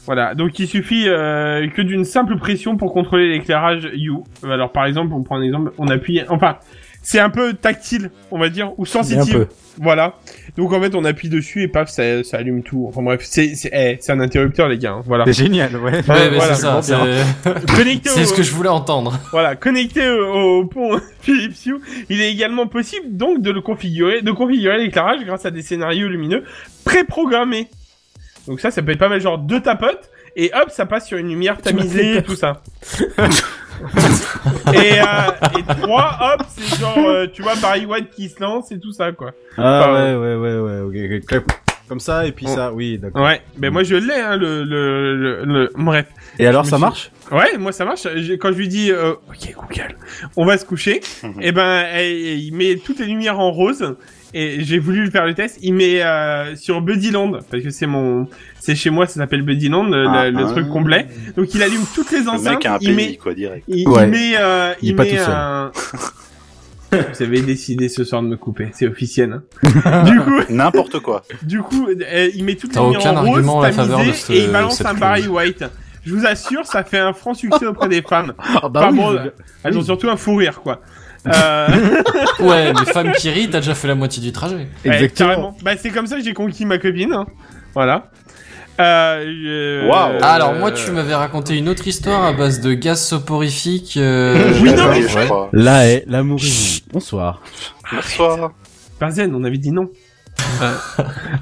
Voilà, donc il suffit euh, que d'une simple pression pour contrôler l'éclairage U. Alors par exemple, on prend un exemple, on appuie, enfin, c'est un peu tactile, on va dire, ou Un sensitive. peu. Voilà. Donc en fait, on appuie dessus et paf, ça, ça allume tout. Enfin bref, c'est c'est eh, c'est un interrupteur les gars. hein, Voilà. C'est génial, ouais. Ouais, voilà, c'est ça. ce que je voulais entendre. Voilà, connecté au, au pont Philips Hue, il est également possible donc de le configurer, de configurer l'éclairage grâce à des scénarios lumineux préprogrammés. Donc ça, ça peut être pas mal, genre deux tapotes et hop, ça passe sur une lumière tamisée et tout ça. et, euh, et trois, hop, c'est genre, euh, tu vois, Barry White qui se lance et tout ça, quoi. Ah Euh, ouais, ouais, ouais, ouais, ok. Comme ça, et puis Oh. ça, oui, d'accord. Ouais, ben moi je l'ai, hein, le, le, le, le- bref. Et alors, ça suis- marche? Ouais, moi ça marche. Quand je lui dis, euh, ok Google, on va se coucher, et ben elle- il met toutes les lumières en rose. Et j'ai voulu lui faire le test. Il met euh, sur Buddyland parce que c'est mon, c'est chez moi, ça s'appelle Buddyland, le, Ah, le ah. truc complet. Donc il allume toutes les Le enceintes. mec a un il pays, met, quoi, direct. il, met, euh, Il il, est pas met tout seul. un. Vous avez décidé ce soir de me couper, c'est officiel. hein. du coup, N'importe quoi. du coup, euh, il met toutes les lumières aucun en rose, argument en la faveur de tamisées, ce- et il balance un. Barry White. je vous assure, ça fait un franc succès auprès des femmes. Ah bah Enfin, oui, bon, je- elles ont surtout un fou rire, quoi. Euh, Ouais, mais femme qui rit, t'as déjà fait la moitié du trajet. Exactement. Bah, c'est comme ça que j'ai conquis ma copine. hein. Voilà. Euh. Ah, alors moi, tu m'avais raconté une autre histoire à base de gaz soporifique. euh, Oui, non, mais je. Là est l'amour. Bonsoir. Bonsoir. Barzen, on avait dit non.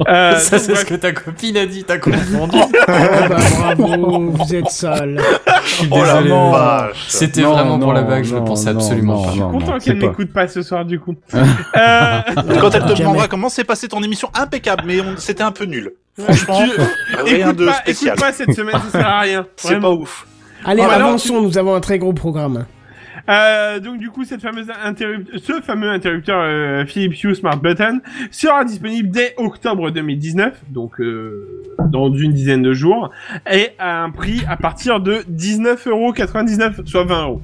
Euh, Ça, c'est ce que ta copine a dit, t'as confondu. Oh bah bravo, vous êtes sale. Je suis Oh la désolé. vache. C'était Non, vraiment pour non, la blague, je le non, pensais non, absolument non, pas. non, content qu'elle c'est pas. m'écoute pas ce soir, du coup. euh, Quand elle te Jamais. demandera comment s'est passée ton émission, impeccable, mais on- c'était un peu nul. Franchement, rien écoute, de pas, spécial. écoute pas cette semaine, ça sert à rien. C'est Vraiment. pas ouf. Allez, Oh, avançons, nous avons un très gros programme. Euh, donc du coup, cette fameuse interrup- ce fameux interrupteur euh, Philips Hue Smart Button sera disponible dès octobre 2019, donc euh, dans une dizaine de jours, et à un prix à partir de 19,99€, soit 20 euros.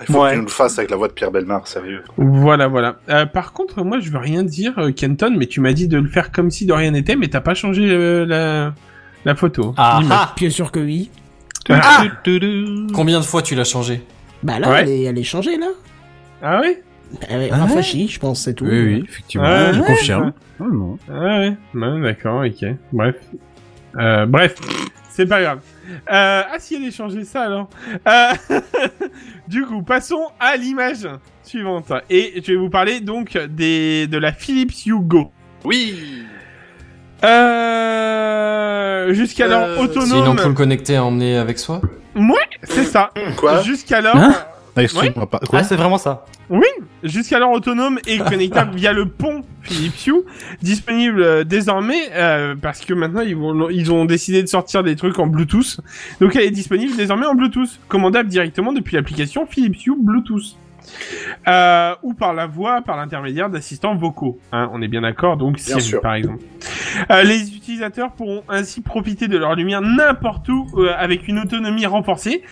Il faut Ouais. que tu nous le fasses avec la voix de Pierre Belmar, sérieux. Voilà, voilà. Euh, par contre, moi, je veux rien dire, Kenton, mais tu m'as dit de le faire comme si de rien n'était, mais t'as pas changé euh, la la photo. Ah, ah Bien sûr que oui. Ah, Combien de fois tu l'as changé Bah là, Ouais. elle, est, elle est changée là. ah oui. Est Ah ouais rafraîchie, je pense, c'est tout. Oui, oui, effectivement. Ouais, je ouais, confirme. Oh, non. Ah ouais, ouais d'accord, ok. Bref. Euh, bref, c'est pas grave. Euh, ah si elle a changé ça alors. Euh, du coup, passons à l'image suivante. Et je vais vous parler donc des de la Philips Hue Go. Oui. Euh, jusqu'alors Euh, C'est une autonome. ampoule connectée à emmener avec soi C'est ça. Quoi Jusqu'alors. Hein Ah, Excuse-moi pas. Quoi Ah, c'est vraiment ça. Jusqu'alors autonome et connectable via le pont Philips Hue, disponible euh, désormais euh, parce que maintenant ils, vont, ils ont décidé de sortir des trucs en Bluetooth. Donc elle est disponible désormais en Bluetooth, commandable directement depuis l'application Philips Hue Bluetooth. Euh, ou par la voix, par l'intermédiaire d'assistants vocaux. Hein, on est bien d'accord, donc Siri sûr. par exemple. Euh, les utilisateurs pourront ainsi profiter de leur lumière n'importe où euh, avec une autonomie renforcée.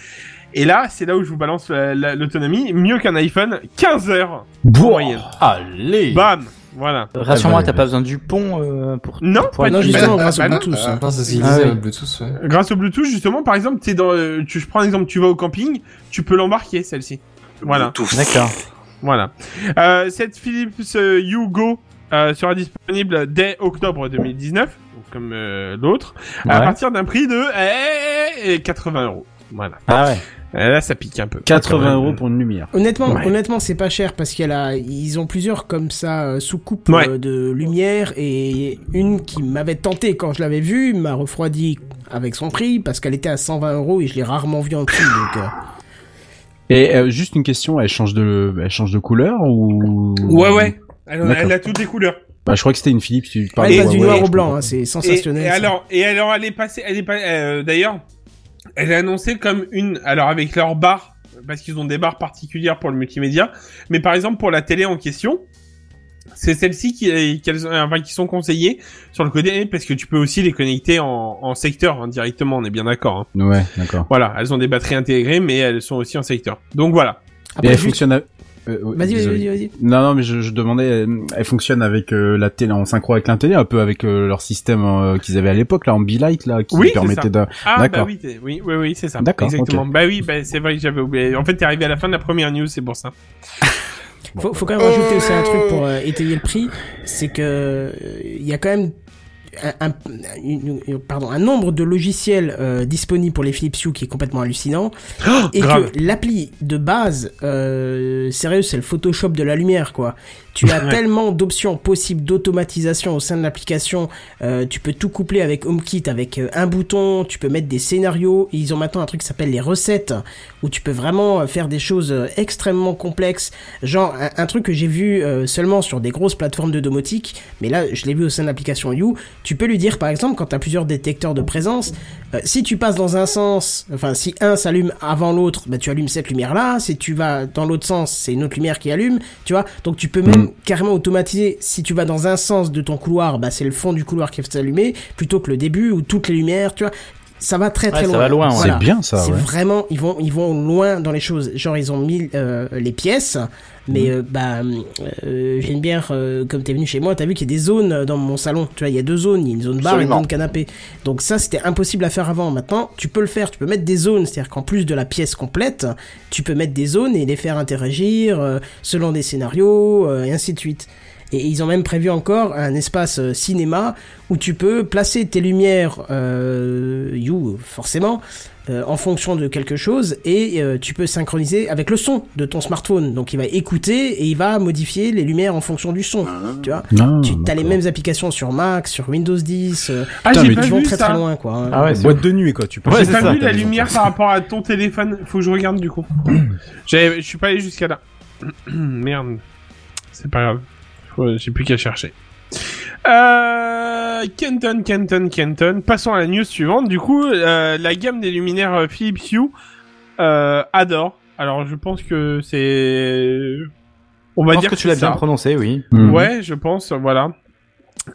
Et là, c'est là où je vous balance la- la- l'autonomie. Mieux qu'un iPhone, 15 heures moyenne. Allez Bam Voilà. Rassure-moi, bah, t'as bah. pas besoin du pont euh, pour. Non, pour pas être- Non, justement, bah, grâce au bah. Bluetooth. hein. Ah disait, oui. le Bluetooth, ouais. Grâce au Bluetooth, justement, par exemple, t'es dans, euh, tu, je prends un exemple, tu vas au camping, tu peux l'embarquer, celle-ci. Voilà. Tout. D'accord. Voilà. Euh, cette Philips euh, Hue Go euh, sera disponible dès octobre 2019, donc comme euh, l'autre, à partir d'un prix de eh, 80 euros. Voilà. Ah ouais. Là, ça pique un peu. 80 euros pour une lumière. Honnêtement, Ouais. honnêtement, c'est pas cher parce qu'il a ils ont plusieurs comme ça sous-coupes Ouais. euh, de lumière et une qui m'avait tenté quand je l'avais vue m'a refroidi avec son prix parce qu'elle était à 120 euros et je l'ai rarement vue en dessous. Donc, euh, Et euh, juste une question, elle change de, elle change de couleur ou? Ouais, ouais. Elle, elle a toutes les couleurs. Bah, je crois que c'était une Philips. Tu elle parlais passe de du noir au blanc, hein, c'est sensationnel. et ça. alors, et alors, elle est passée, elle est pas, euh, d'ailleurs, elle est annoncée comme une, alors avec leur barre, parce qu'ils ont des barres particulières pour le multimédia, mais par exemple pour la télé en question, c'est celles-ci qui, qu'elles- enfin, qui sont conseillées sur le côté, parce que tu peux aussi les connecter en, en secteur hein, directement, on est bien d'accord. hein. Ouais, d'accord. Voilà, elles ont des batteries intégrées, mais elles sont aussi en secteur. Donc voilà. Et Après, elle juste- fonctionne. à- euh, Vas-y, vas-y, vas-y. Non, non, mais je, je demandais, euh, elle fonctionne avec euh, la télé en synchro avec la télé, un peu avec euh, leur système euh, qu'ils avaient à l'époque là en Be-Light là, qui Oui, permettait de. Ah bah D'accord. oui, oui, oui, oui, c'est ça. D'accord, Exactement. ok. Bah oui, bah, c'est vrai que j'avais oublié. En fait, t'es arrivé à la fin de la première news, c'est pour ça. Faut, faut quand même rajouter aussi un truc pour euh, étayer le prix, c'est que euh, il y a quand même un, un- pardon, un nombre de logiciels euh, disponibles pour les Philips Hue qui est complètement hallucinant et grave. que l'appli de base, euh, sérieux, c'est le Photoshop de la lumière quoi. Tu as tellement d'options possibles d'automatisation au sein de l'application. Euh, tu peux tout coupler avec HomeKit, avec euh, un bouton. Tu peux mettre des scénarios. Ils ont maintenant un truc qui s'appelle les recettes, où tu peux vraiment euh, faire des choses euh, extrêmement complexes. Genre un, un truc que j'ai vu seulement sur des grosses plateformes de domotique, mais là je l'ai vu au sein de l'application You. Tu peux lui dire par exemple quand tu as plusieurs détecteurs de présence, euh, si tu passes dans un sens, enfin si un s'allume avant l'autre, bah tu allumes cette lumière là. Si tu vas dans l'autre sens, c'est une autre lumière qui allume. Tu vois, donc tu peux même carrément automatiser. Si tu vas dans un sens de ton couloir, bah c'est le fond du couloir qui va s'allumer plutôt que le début ou toutes les lumières. Tu vois, ça va très très Ouais, ça loin. va loin, ouais. Voilà. C'est bien ça, C'est ouais. vraiment, ils vont, ils vont loin dans les choses. Genre, ils ont mis euh, les pièces, mais euh, bah, euh, bière, euh, comme t'es venu chez moi, t'as vu qu'il y a des zones euh, dans mon salon. Tu vois, il y a deux zones, il y a une zone bar et une zone canapé. Donc ça, c'était impossible à faire avant. Maintenant, tu peux le faire. Tu peux mettre des zones, c'est-à-dire qu'en plus de la pièce complète, tu peux mettre des zones et les faire interagir euh, selon des scénarios euh, et ainsi de suite. Et ils ont même prévu encore un espace euh, cinéma où tu peux placer tes lumières, euh, you forcément, euh, en fonction de quelque chose et euh, tu peux synchroniser avec le son de ton smartphone. Donc il va écouter et il va modifier les lumières en fonction du son. Tu vois Non, tu as les mêmes applications sur Mac, sur Windows 10. euh, Ah, j'ai pas vont vu très ça. très loin quoi. hein. Ah ouais, c'est Boîte de nuit quoi, tu peux. Ouais, J'ai pas ça, vu la lumière par rapport à ton téléphone. Faut que je regarde du coup. Je suis pas allé jusqu'à là. Merde. C'est pas grave. J'ai plus qu'à chercher. Euh, Kenton, Kenton, Kenton. Passons à la news suivante. Du coup, euh, la gamme des luminaires euh, Philips Hue euh, adore. Alors, je pense que c'est, on va Je pense dire que tu l'as bien prononcé, oui. Mhm. Ouais, je pense, voilà.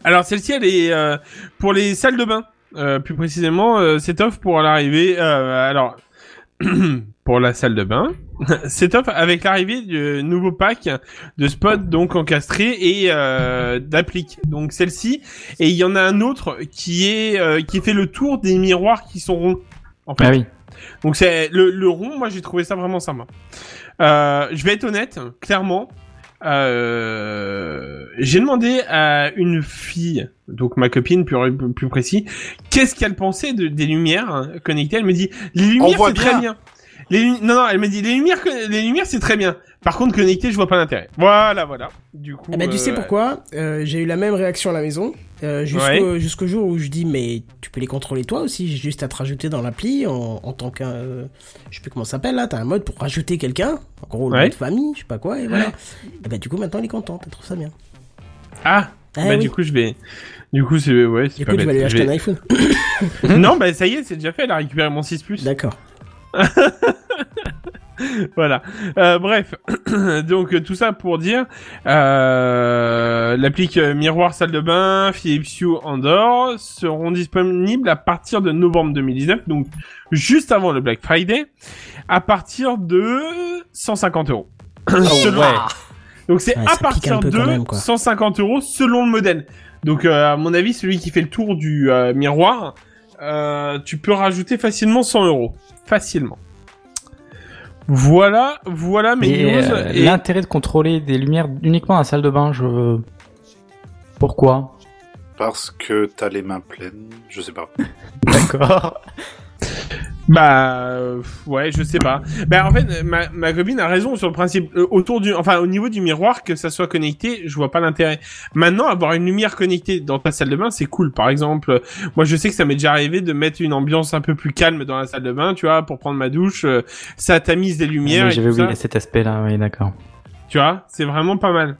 Alors celle-ci, elle est euh, pour les salles de bain. Euh, plus précisément, euh, c'est off pour l'arrivée. Euh, alors, pour la salle de bain, c'est off avec l'arrivée du nouveau pack de spots donc encastrés et euh, d'appliques. Donc celle-ci, et il y en a un autre qui est euh, qui fait le tour des miroirs qui sont ronds. En fait. Ah oui. Donc c'est le, le rond, moi j'ai trouvé ça vraiment sympa. Euh, je vais être honnête, clairement. Euh, j'ai demandé à une fille, donc ma copine plus, plus précis, qu'est-ce qu'elle pensait de, des lumières hein, connectées. Elle me dit les lumières c'est très bien. Les non non, elle me dit les lumières les lumières c'est très bien. Par contre connectées je vois pas l'intérêt. Voilà voilà. Du coup. Eh ben, tu sais euh, pourquoi? Euh, J'ai eu la même réaction à la maison euh, jusqu'au Ouais. jour où je dis mais tu peux les contrôler toi aussi, j'ai juste à te rajouter dans l'appli en, en tant qu'un euh, je sais plus comment ça s'appelle là, t'as un mode pour rajouter quelqu'un, en gros le Ouais. mode famille, je sais pas quoi et voilà. Et ben du coup maintenant elle est contente, elle trouve ça bien. Ah. Ah bah oui. du coup je vais. Du coup c'est ouais Du pas coup tu vas lui acheter vais- un iPhone. non bah ça y est c'est déjà fait. Elle a récupéré mon 6 plus. D'accord. voilà. Euh, bref, donc euh, tout ça pour dire euh, l'applique euh, miroir salle de bain, Philips Hue Andor seront disponibles à partir de novembre 2019, donc juste avant le Black Friday, à partir de 150 euros. Selon- Donc c'est Ouais, à partir de quand même, quoi. 150 euros selon le modèle. Donc euh, à mon avis, celui qui fait le tour du miroir, euh, tu peux rajouter facilement 100 euros, facilement. Voilà, voilà mes Et, news. euh, Et- l'intérêt de contrôler des lumières uniquement dans la salle de bain, je... Pourquoi? Parce que t'as les mains pleines, je sais pas. D'accord. Bah euh, ouais, je sais pas. Bah en fait, ma, ma copine a raison sur le principe. Euh, autour du, enfin au niveau du miroir, que ça soit connecté, je vois pas l'intérêt. Maintenant, avoir une lumière connectée dans ta salle de bain, c'est cool. Par exemple, euh, moi je sais que ça m'est déjà arrivé de mettre une ambiance un peu plus calme dans la salle de bain, tu vois, pour prendre ma douche. euh, ça tamise des lumières. Oui, et J'avais ça. oublié cet aspect-là, oui, d'accord. Tu vois, c'est vraiment pas mal.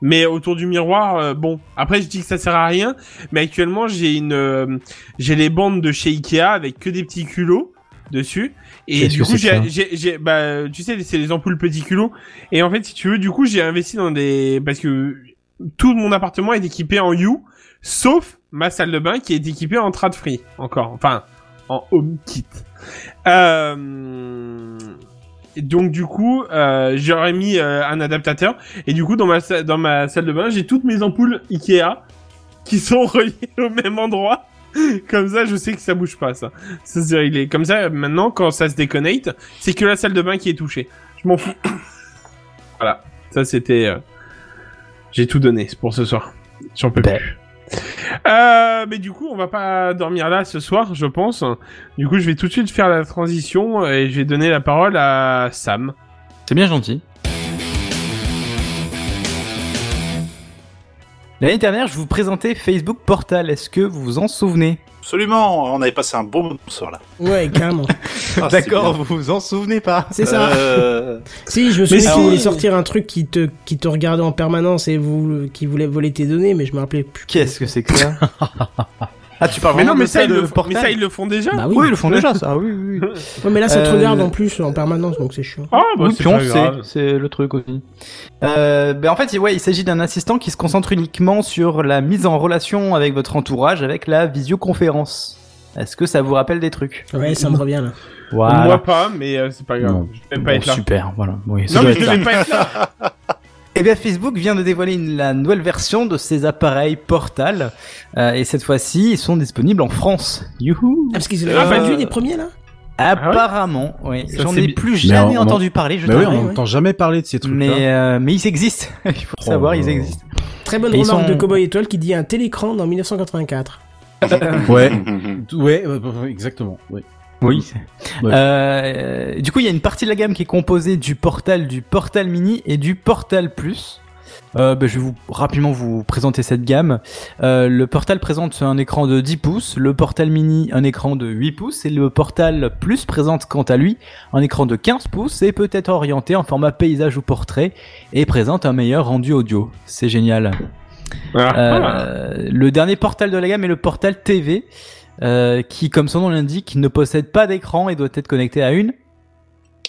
Mais autour du miroir, euh, bon. Après, je dis que ça sert à rien. Mais actuellement, j'ai une, euh, j'ai les bandes de chez Ikea avec que des petits culots dessus. Et du coup, j'ai, bah, tu sais, c'est les ampoules petits culots. Et en fait, si tu veux, du coup, j'ai investi dans des, parce que tout mon appartement est équipé en U, sauf ma salle de bain qui est équipée en trad free encore. Enfin, en home kit. Euh... Donc du coup, euh, j'aurais mis euh, un adaptateur et du coup dans ma dans ma salle de bain, j'ai toutes mes ampoules Ikea qui sont reliées au même endroit. Comme ça, je sais que ça bouge pas ça. Ça c'est réglé. Comme ça, maintenant quand ça se déconnecte, c'est que la salle de bain qui est touchée. Je m'en fous. voilà. Ça c'était euh, j'ai tout donné pour ce soir. J'en peux Ben. plus. Euh, mais du coup, on va pas dormir là ce soir, je pense. Du coup, je vais tout de suite faire la transition et je vais donner la parole à Sam. C'est bien gentil. L'année dernière, je vous présentais Facebook Portal. Est-ce que vous vous en souvenez? Absolument, on avait passé un bon moment ce soir-là. Ouais, carrément. Ah, D'accord, vous vous en souvenez pas? C'est ça. Euh, Si, je me souviens qu'il voulait sortir un truc qui te, qui te regardait en permanence et vous, qui voulait voler tes données, mais je me rappelais plus. Qu'est-ce que c'est que ça? Ah, tu parles Mais non, mais de ça, ils de le, font- mais ça, ils le font déjà. Bah oui. Oui, ils le font déjà, ça, oui, oui. oui. Ouais, mais là, ça te Euh, regarde en plus en permanence, donc c'est chiant. Ah, bah, oui, c'est c'est le truc aussi. Euh, ben en fait, ouais, il s'agit d'un assistant qui se concentre uniquement sur la mise en relation avec votre entourage avec la visioconférence. Est-ce que ça vous rappelle des trucs? Ouais, ça me revient là. Voilà. Moi pas, mais euh, c'est pas grave. Non. Je vais pas Bon, être là. super, voilà. Oui, ça Non, mais je ça. vais pas être là. Eh bien, Facebook vient de dévoiler une- la nouvelle version de ses appareils Portal. Euh, et cette fois-ci, ils sont disponibles en France. Youhou Ah, parce qu'ils Euh, avaient pas vu les premiers là? Apparemment, oui. J'en ai plus Mais jamais on- on- entendu parler, je Bah oui, on n'entend jamais parler de ces trucs-là. mais, euh, mais ils existent. Il faut Oh, savoir, ils existent. Très bonne Et remarque sont- de Cowboy Étoile qui dit un télécran dans 1984. Ouais, ouais, euh, euh, exactement. Ouais. Oui. Ouais. Euh, du coup, il y a une partie de la gamme qui est composée du Portal, du Portal Mini et du Portal Plus. Euh, bah, je vais vous rapidement vous présenter cette gamme. Euh, le Portal présente un écran de 10 pouces, le Portal Mini un écran de 8 pouces et le Portal Plus présente quant à lui un écran de 15 pouces et peut être orienté en format paysage ou portrait et présente un meilleur rendu audio. C'est génial. Ah. Euh, le dernier portal de la gamme est le portal TV, euh, qui, comme son nom l'indique, ne possède pas d'écran et doit être connecté à une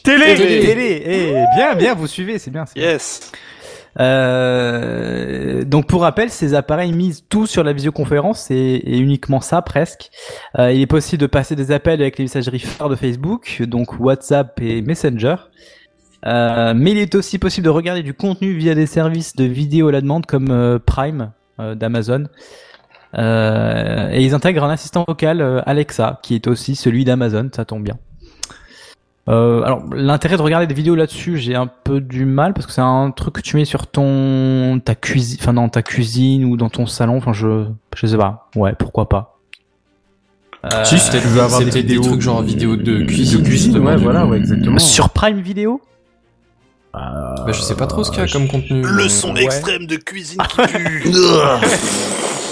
Télé. télé. Eh, bien, bien, vous suivez, c'est bien. Yes. Euh, donc pour rappel, ces appareils misent tout sur la visioconférence et, et uniquement ça presque. Euh, il est possible de passer des appels avec les messageries phares de Facebook, donc WhatsApp et Messenger. Euh, mais il est aussi possible de regarder du contenu via des services de vidéo à la demande comme euh, Prime euh, d'Amazon. Euh, et ils intègrent un assistant vocal euh, Alexa qui est aussi celui d'Amazon, ça tombe bien. Euh, alors l'intérêt de regarder des vidéos là-dessus, j'ai un peu du mal parce que c'est un truc que tu mets sur ton ta cuisine, enfin dans ta cuisine ou dans ton salon. Enfin je je sais pas. Ouais, pourquoi pas. Euh, Si, c'était tu veux avoir c'est des des trucs genre vidéo de cuisine. De cuisine, justement, ouais, voilà, ouais, exactement. sur Prime Video. Bah, je sais pas trop ce qu'il y a comme contenu. Le son ouais. extrême de cuisine qui pue.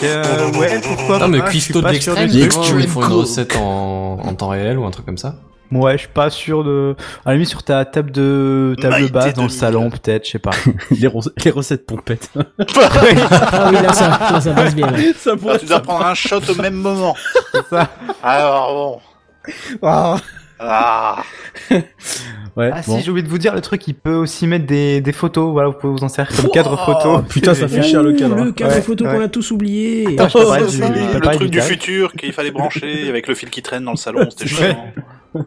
Euh, ouais, pourquoi Non, mais cuistot de pas sûr l'extrême, du tu tout. vois, où ils font une recette en, en temps réel ou un truc comme ça. Ouais, je suis pas sûr de. À la limite sur ta table de table Maïté basse dans le 2000. salon peut-être, je sais pas. les, les recettes pompettes. Ah oui, là ça, là, ça passe bien. là. ça Ah, tu dois prendre un shot au même moment. ça. Alors bon. Ah. Ah. Ouais, Ah bon. si, j'ai oublié de vous dire, le truc, il peut aussi mettre des, des photos. Voilà, vous pouvez vous en servir comme cadre Oh, photo. putain, ça fait cher le cadre. Le hein. cadre Ouais, photo ouais. qu'on a tous oublié. Attends, je pas Oh, du- ça, le truc du gars. futur qu'il fallait brancher avec le fil qui traîne dans le salon, c'était chiant.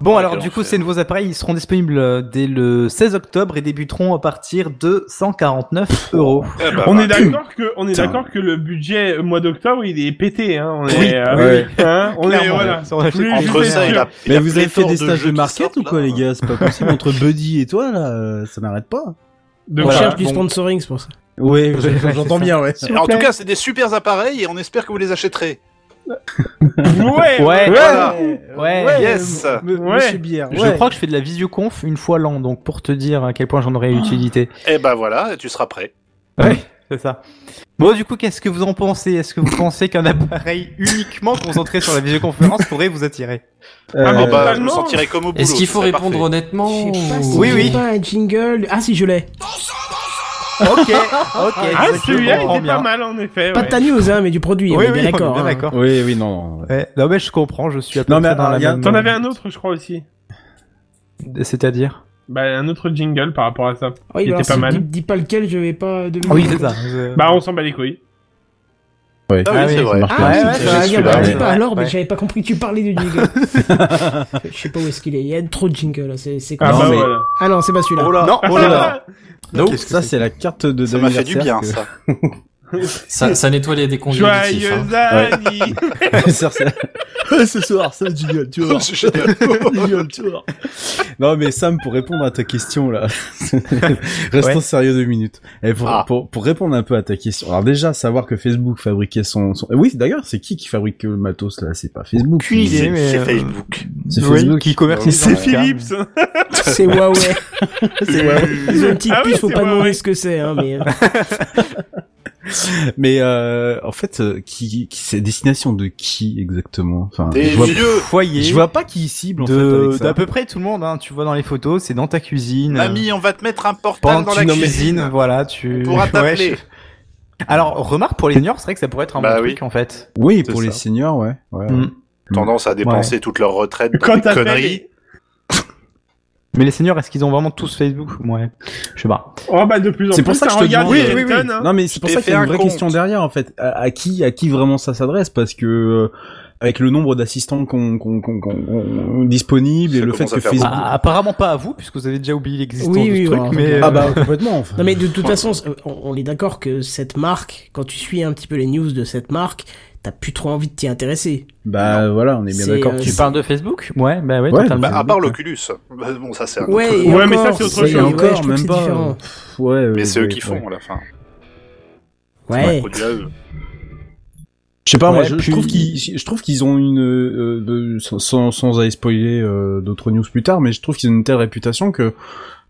Bon, alors du coup, ces nouveaux appareils, ils seront disponibles euh, dès le 16 octobre et débuteront à partir de 149 euros. Eh ben, On bah, est d'accord que, on est d'accord que le budget euh, mois d'octobre, il est pété, hein. On est, Oui, euh, ouais. hein, on est, voilà. ouais. Ça, on a fait Plus- entre ça et la. Mais vous avez fait des de stages de market ou quoi, là. les gars? C'est pas possible. Entre Buddy et toi, là, euh, ça n'arrête pas. De On cherche du sponsoring, c'est pour ça. Oui, j'entends bien, ouais. En tout cas, c'est des super appareils et on espère que vous les achèterez. Ouais, Ouais, Voilà. ouais. Yes. Ouais. Monsieur Bière. Je ouais. crois que je fais de la visioconf une fois l'an, donc pour te dire à quel point j'en aurais utilité. Eh ben voilà, tu seras prêt. Ouais, c'est ça. Bon, du coup, qu'est-ce que vous en pensez? Est-ce que vous pensez qu'un appareil uniquement concentré sur la visioconférence pourrait vous attirer? Euh, Ah, Oh, bah, je me sentirais comme au boulot. Est-ce qu'il faut répondre parfait. honnêtement Je pas si Oui, oui. pas un jingle. Ah si, je l'ai. Ok, ok. Ah, je celui-là, il était bien. pas mal, en effet. Pas de ta news, hein, mais du produit. Oui, on est oui, bien d'accord. hein. d'accord. Oui, oui, non. non. Ouais, non, mais je comprends, je suis à peu Non, mais près dans la même... T'en avais un autre, je crois aussi. C'est-à-dire? Bah, un autre jingle par rapport à ça. Oui, Il alors, était pas si mal. Dis, dis pas lequel, je vais pas deviner. Oui, c'est ça. Bah, on s'en bat les couilles. Ouais. Ah oui, Ah oui, c'est vrai. Ah, ouais, ouais, ouais, ouais. pas alors, mais j'avais pas compris que tu parlais du jingle. Je sais pas où est-ce qu'il est. Il y a trop de jingle là. C'est c'est Ah, quoi bah, mais- voilà. Ah non, c'est pas celui-là. Oh là. Non, oh là là. Donc, ça, c'est la carte de Ça m'a fait du bien, ça. Ça, ça nettoie les déconjugatifs. Joyeux Hein. anniversaire Ce soir, ça, Jingle, tu vois. Tu. Non, mais Sam, pour répondre à ta question, là, restons Ouais. sérieux deux minutes. Et pour, Ah. pour, pour répondre un peu à ta question, alors déjà, savoir que Facebook fabriquait son... son... Oui, d'ailleurs, c'est qui qui fabrique le matos, là? C'est pas Facebook. C'est- euh, Facebook. C'est oui, Facebook. qui commercialise C'est. Philips. C'est Huawei. C'est vrai. Ils ont une petite Ah oui, puce, faut pas Huawei. demander ce que c'est, hein, mais. Mais euh, en fait, euh, qui, qui c'est destination de qui exactement? Enfin, Des je vois, vieux. Foyer. je vois pas qui cible en fait de avec ça. d'à peu près tout le monde, hein. Tu vois dans les photos, c'est dans ta cuisine. Mamie, on va te mettre un portable dans la cuisine. cuisines, voilà, tu Pourra Ouais, t'appeler. je- Alors, remarque pour les seniors, c'est vrai que ça pourrait être un Bah bon oui. truc en fait. Oui, pour les seniors, ouais. ouais. Mm. Tendance à dépenser toute leur retraite dans Quand des conneries. Mais les seniors, est-ce qu'ils ont vraiment tous Facebook? Ouais, je sais pas. Oh, bah, de plus en C'est plus, pour ça que ça je te regarde Oui, oui, hein. Non, mais c'est pour ça qu'il y a une un vraie compte. question derrière, en fait. À, à qui, à qui vraiment ça s'adresse? Parce que euh, avec le nombre d'assistants qu'on qu'on qu'on qu'on- disponible et le fait que Facebook. Bah, apparemment pas à vous, puisque vous avez déjà oublié l'existence Oui, de oui, ce truc, ouais, mais... Ah bah complètement. enfin. Non mais de toute façon, on, est d'accord que cette marque, quand tu suis un petit peu les news de cette marque, t'as plus trop envie de t'y intéresser. Bah voilà, on est bien d'accord. euh, Tu parles de Facebook Ouais, bah ouais, Ouais. Bah, à part l'Oculus. Bah, bon, ça c'est un Ouais, autre- Ouais, mais ça, c'est autre chose. encore, même pas. Pff, Ouais, Mais c'est eux qui font à la fin. Ouais. Je sais pas, moi, Ouais, je, je puis- trouve qu'ils, je trouve qu'ils ont une, euh, de, sans, sans aller spoiler euh, d'autres news plus tard, mais je trouve qu'ils ont une telle réputation que,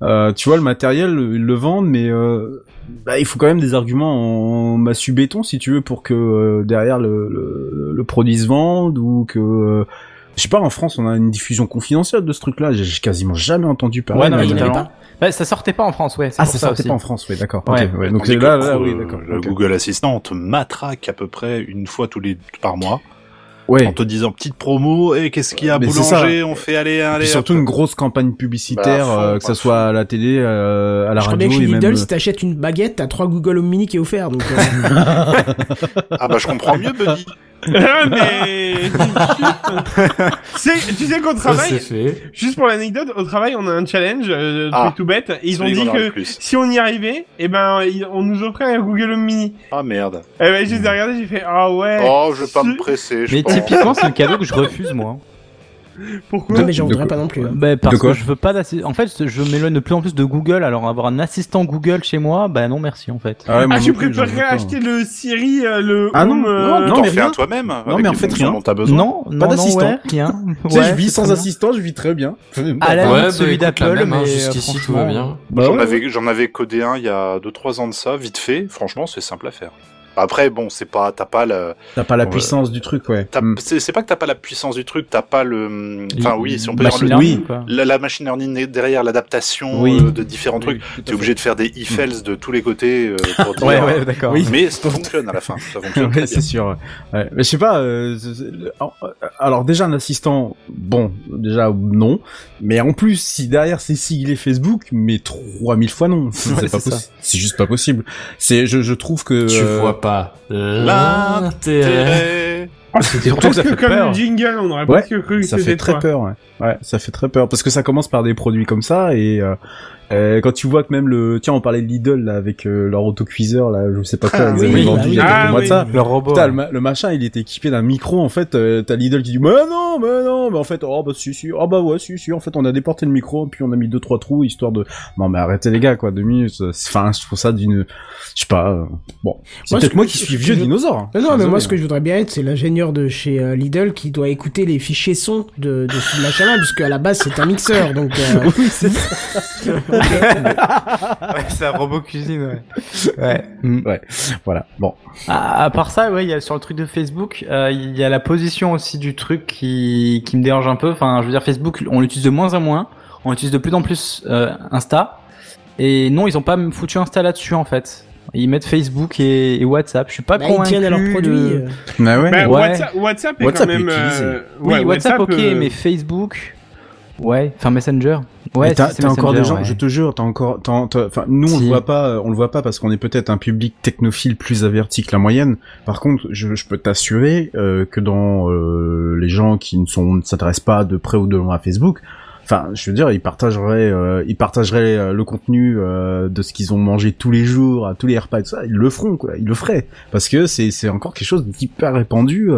euh, tu vois, le matériel, ils le vendent, mais euh, bah, il faut quand même des arguments en massu béton, si tu veux, pour que euh, derrière le, le, le produit se vende ou que, euh, je sais pas, en France, on a une diffusion confidentielle de ce truc-là. J'ai j'ai quasiment jamais entendu parler. Ouais, non, mais mais il y en avait totalement. Bah, ça sortait pas en France, ouais. c'est ah, pour ça sortait aussi. pas en France, oui, d'accord. Ouais. Donc Tandis là, là, le- oui, d'accord. Le. Google Assistant, on te matraque à peu près une fois tous les par mois Ouais. en te disant petite promo et qu'est-ce qu'il y a Mais c'est ça. boulanger, on fait aller Et aller. surtout hop. une grosse campagne publicitaire, Bah, fond, euh, que ça fond. soit à la télé, euh, à la Je radio que chez et même. Lidl, si t'achètes une baguette, t'as 3 Google Home Mini qui est offert. Donc, euh, Ah bah je comprends mieux Buddy. Ah, mais... C'est- tu sais qu'au travail, juste pour l'anecdote, au travail, on a un challenge, euh, Ah. truc tout bête. et ils ont dit que si on y arrivait, eh ben, on nous offrait un Google Home Mini. Ah merde. Eh ben, je les ai regardés, j'ai fait, ah ouais. Oh, je vais pas me presser. Je Mais pense. typiquement, c'est le cadeau que je refuse, moi. Pourquoi non, mais j'en voudrais pas non plus. hein. Bah, parce que je veux pas d'assistant. En fait, je m'éloigne de plus en plus de Google, alors avoir un assistant Google chez moi, bah non, merci en fait. ouais, Ah, non j'en veux préférerais pas. acheter le Siri, euh, le Ah non, Home, euh, non, T'en mais fais rien. toi-même. Non, mais en fait, rien. dont t'as besoin. Non, non, non, d'assistant. ouais, rien. Tu sais, Ouais, je vis sans assistant, je vis très bien. À la Ouais, limite, bah, celui d'Apple, hein, mais jusqu'ici, euh, tout va bien. Bah J'en ouais. avais, j'en avais codé un il y a 2-3 ans de ça, vite fait. Franchement, c'est simple à faire. Après, bon, c'est pas, t'as pas le, T'as pas la puissance du truc, ouais. t'as- Mm. c'est, pas que t'as pas la puissance du truc, t'as pas le, enfin oui, si on peut dire Machine le, learning, oui. la, la machine learning derrière l'adaptation Oui. euh, de différents trucs. T'es obligé de faire des if-else de tous les côtés euh, pour dire. Ouais, ouais, d'accord. Oui. Mais ça fonctionne à la fin. Ça fonctionne Ouais, c'est sûr. ouais. Mais je sais pas. euh, alors, euh, alors déjà un assistant, bon, déjà non. Mais en plus, si derrière c'est siglé Facebook, mais 3000 fois non. C'est Ouais, pas c'est ça. possible. C'est juste pas possible. C'est, je, je trouve que. Tu euh, vois pas l'intérêt. Intérêt. Ah, c'était Surtout que ça presque fait comme peur. le jingle, on aurait Ouais, presque cru que ça fait très toi. peur, ouais. Ouais, ça fait très peur parce que ça commence par des produits comme ça et euh, euh, quand tu vois que même le, tiens, on parlait de Lidl là avec euh, leur autocuiseur là, je sais pas quoi, Ah, ils oui, avaient vendu oui. il y a quelques Ah, mois de oui. ça. Le robot. Putain, le, ma- le machin, il était équipé d'un micro en fait. euh, T'as Lidl qui dit mais non, mais non, mais en fait, oh bah si si, oh bah ouais si si. En fait, on a déporté le micro puis on a mis deux trois trous histoire de. Non mais arrêtez les gars quoi, deux minutes. euh, c'est- Enfin, je trouve ça d'une, je sais pas. euh, Bon, c'est peut-être moi qui suis vieux je- dinosaure. hein. Non, mais moi, ce que je voudrais bien être, c'est l'ingénieur de chez euh, Lidl qui doit écouter les fichiers son de, de ce machin-là, puisque à la base, c'est un mixeur, donc... euh, Oui, c'est Ouais, c'est un robot cuisine, ouais. Ouais. Mm, ouais. Voilà. Bon. À, à part ça, ouais, il y a sur le truc de Facebook, euh, il y a la position aussi du truc qui, qui me dérange un peu. Enfin, je veux dire, Facebook, on l'utilise de moins en moins. On utilise de plus en plus euh, Insta. Et non, ils ont pas foutu Insta là-dessus en fait. Ils mettent Facebook et, et WhatsApp. Je suis pas bah, ils convaincu. tiennent à leurs produits. de- euh. Bah ouais. Bah, Ouais. WhatsApp, WhatsApp est WhatsApp quand même. Oui, WhatsApp, ok, euh, mais Facebook. Ouais, enfin Messenger. Ouais, t'as si, encore des gens, ouais. je te jure, t'as encore, t'as- t'as- enfin, nous on Si. le voit pas, euh, on le voit pas parce qu'on est peut-être un public technophile plus averti que la moyenne. Par contre, je, je peux t'assurer euh, que dans euh, les gens qui ne sont, ne s'intéressent pas de près ou de loin à Facebook, enfin, je veux dire, ils partageraient, euh, ils partageraient euh, le contenu euh, de ce qu'ils ont mangé tous les jours, à tous les repas et tout ça, ils le feront, quoi, ils le feraient, parce que c'est c'est encore quelque chose d'hyper répandu.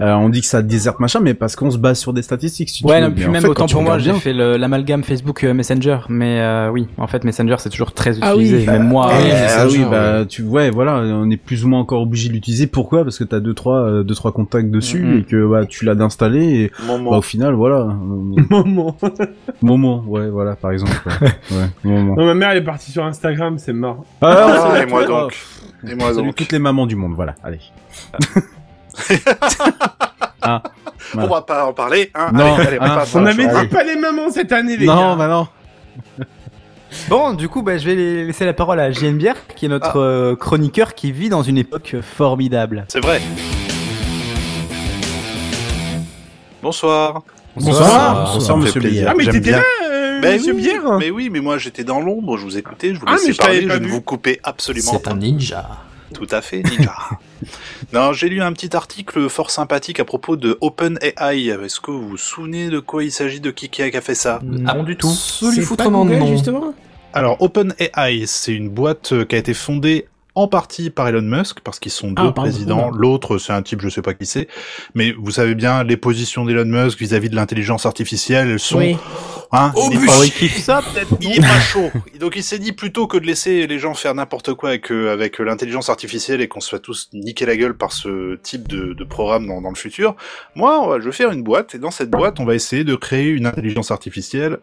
Euh, on dit que ça déserte machin, mais parce qu'on se base sur des statistiques. si Ouais, non, puis en même fait, autant pour moi, j'ai fait le- l'amalgame Facebook euh, Messenger, mais euh, oui, en fait Messenger c'est toujours très Ah oui. utilisé, même moi. Ah oui, euh, ah oui, ouais. bah tu ouais, voilà, on est plus ou moins encore obligé de l'utiliser. Pourquoi? Parce que t'as deux trois euh, deux trois contacts dessus Mhm. et que bah tu l'as d'installer et Moment. bah, au final voilà. euh, Moment. moment, ouais, voilà par exemple. ouais, ouais, moment. Non, ma mère elle est partie sur Instagram, c'est mort. Ah, Ah, c'est- et moi oh, donc. Et moi Salut donc. toutes les mamans du monde, voilà. Allez. Ah, On voilà. va pas en parler, hein. Non, allez, allez, on hein, passe. On Ah, avait dit pas les mamans cette année, les Non, gars. bah non. Bon, du coup, bah, je vais laisser la parole à JNBR, qui est notre euh, chroniqueur qui vit dans une époque formidable. C'est vrai. Bonsoir. Bonsoir. Bonsoir, monsieur. Bière. Ah, mais t'étais là, euh, Ben monsieur oui, Bière Mais oui, mais moi j'étais dans l'ombre, je vous écoutais, je vous Ah, laissais mais t'avais parler, je ne vous coupais absolument C'est pas. un ninja. Tout à fait, Ninja. non, j'ai lu un petit article fort sympathique à propos de OpenAI. Est-ce que vous vous souvenez de quoi il s'agit, de qui qui a fait ça? Non du tout. C'est pas Google, non. justement? Alors, OpenAI, c'est une boîte euh, qui a été fondée en partie par Elon Musk, parce qu'ils sont deux Ah, pardon, présidents. L'autre, c'est un type, je sais pas qui c'est. Mais vous savez bien, les positions d'Elon Musk vis-à-vis de l'intelligence artificielle, elles sont... Oui. Hein, Oh, il pas- il kiffe ça, peut-être. Il est pas chaud. Donc il s'est dit plutôt que de laisser les gens faire n'importe quoi avec, euh, avec l'intelligence artificielle et qu'on se soit tous niquer la gueule par ce type de, de programme dans, dans le futur, moi, on va- je vais faire une boîte. Et dans cette boîte, on va essayer de créer une intelligence artificielle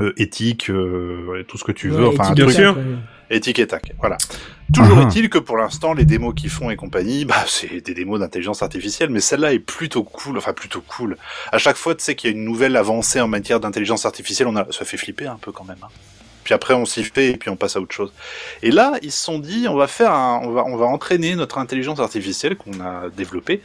euh, éthique, euh, tout ce que tu veux, Ouais, enfin un truc et tac. Voilà. Toujours Ah. est-il que pour l'instant, les démos qu'ils font et compagnie, bah, c'est des démos d'intelligence artificielle, mais celle-là est plutôt cool, enfin plutôt cool. À chaque fois, tu sais qu'il y a une nouvelle avancée en matière d'intelligence artificielle, on a, ça fait flipper un peu quand même. hein. Puis après, on s'y fait et puis on passe à autre chose. Et là, ils se sont dit, on va faire un, on va, on va entraîner notre intelligence artificielle qu'on a développée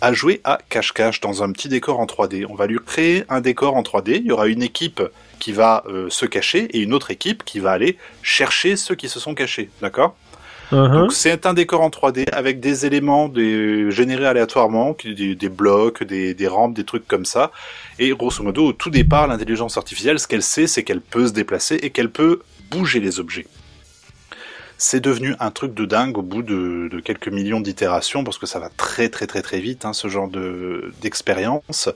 à jouer à cache-cache dans un petit décor en 3D. On va lui créer un décor en 3D. Il y aura une équipe qui va euh, se cacher et une autre équipe qui va aller chercher ceux qui se sont cachés. D'accord? Uh-huh. donc c'est un décor en 3D avec des éléments des, générés aléatoirement, des, des blocs, des, des rampes, des trucs comme ça. Et grosso modo, au tout départ, l'intelligence artificielle, ce qu'elle sait, c'est qu'elle peut se déplacer et qu'elle peut bouger les objets. C'est devenu un truc de dingue au bout de, de quelques millions d'itérations, parce que ça va très très très très vite, hein, ce genre de d'expérience.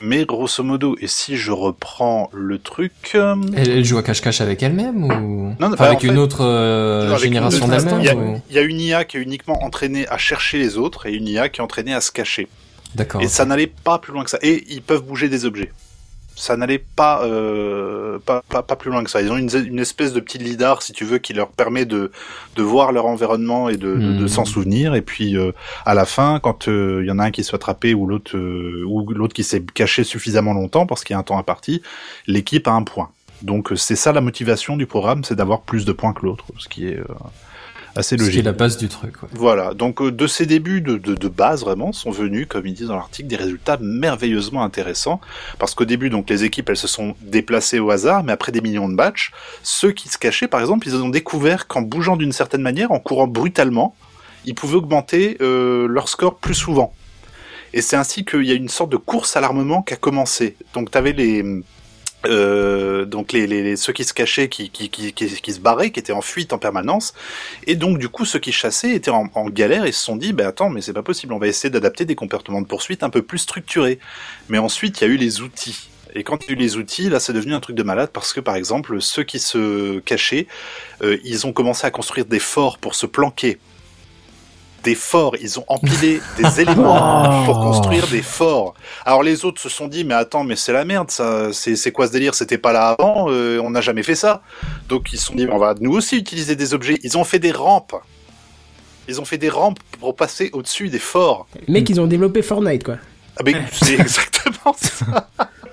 Mais grosso modo, et si je reprends le truc... euh, Elle, elle joue à cache-cache avec elle-même ou Non, Enfin, bah, avec en fait- une autre euh, Avec génération une autre- d'elle-même Il y, a, ou... il y a une IA qui est uniquement entraînée à chercher les autres et une IA qui est entraînée à se cacher. D'accord. Et ça n'allait pas plus loin que ça. Et ils peuvent bouger des objets. Ça n'allait pas, euh, pas, pas, pas plus loin que ça. Ils ont une, une espèce de petit lidar, si tu veux, qui leur permet de, de voir leur environnement et de, de, de Hmm. s'en souvenir. Et puis, euh, à la fin, quand euh, il y en a un qui se fait attraper ou l'autre euh, ou l'autre qui s'est caché suffisamment longtemps, parce qu'il y a un temps imparti, l'équipe a un point. Donc, euh, c'est ça la motivation du programme, c'est d'avoir plus de points que l'autre, ce qui est euh, assez logique. la base du truc. Ouais. Voilà, donc euh, de ces débuts de, de, de base vraiment sont venus, comme ils disent dans l'article, des résultats merveilleusement intéressants. Parce qu'au début, donc les équipes, elles se sont déplacées au hasard, mais après des millions de matchs, ceux qui se cachaient, par exemple, ils ont découvert qu'en bougeant d'une certaine manière, en courant brutalement, ils pouvaient augmenter euh, leur score plus souvent. Et c'est ainsi qu'il y a une sorte de course à l'armement qui a commencé. Donc t'avais les euh, donc les, les, ceux qui se cachaient, qui, qui, qui, qui, se barraient, qui étaient en fuite en permanence, et donc du coup ceux qui chassaient étaient en, en galère et se sont dit, bah attends, mais c'est pas possible, on va essayer d'adapter des comportements de poursuite un peu plus structurés. Mais ensuite il y a eu les outils. Et quand il y a eu les outils, là, c'est devenu un truc de malade parce que, par exemple, ceux qui se cachaient, euh, ils ont commencé à construire des forts pour se planquer. Des forts, ils ont empilé des éléments pour construire des forts. Alors les autres se sont dit, mais attends, mais c'est la merde, ça, c'est quoi ce délire? C'était pas là avant, euh, on n'a jamais fait ça. Donc ils se sont dit, on va nous aussi utiliser des objets. Ils ont fait des rampes. Ils ont fait des rampes pour passer au-dessus des forts. Mecs, ils ont développé Fortnite, quoi. Ah ben c'est exactement ça.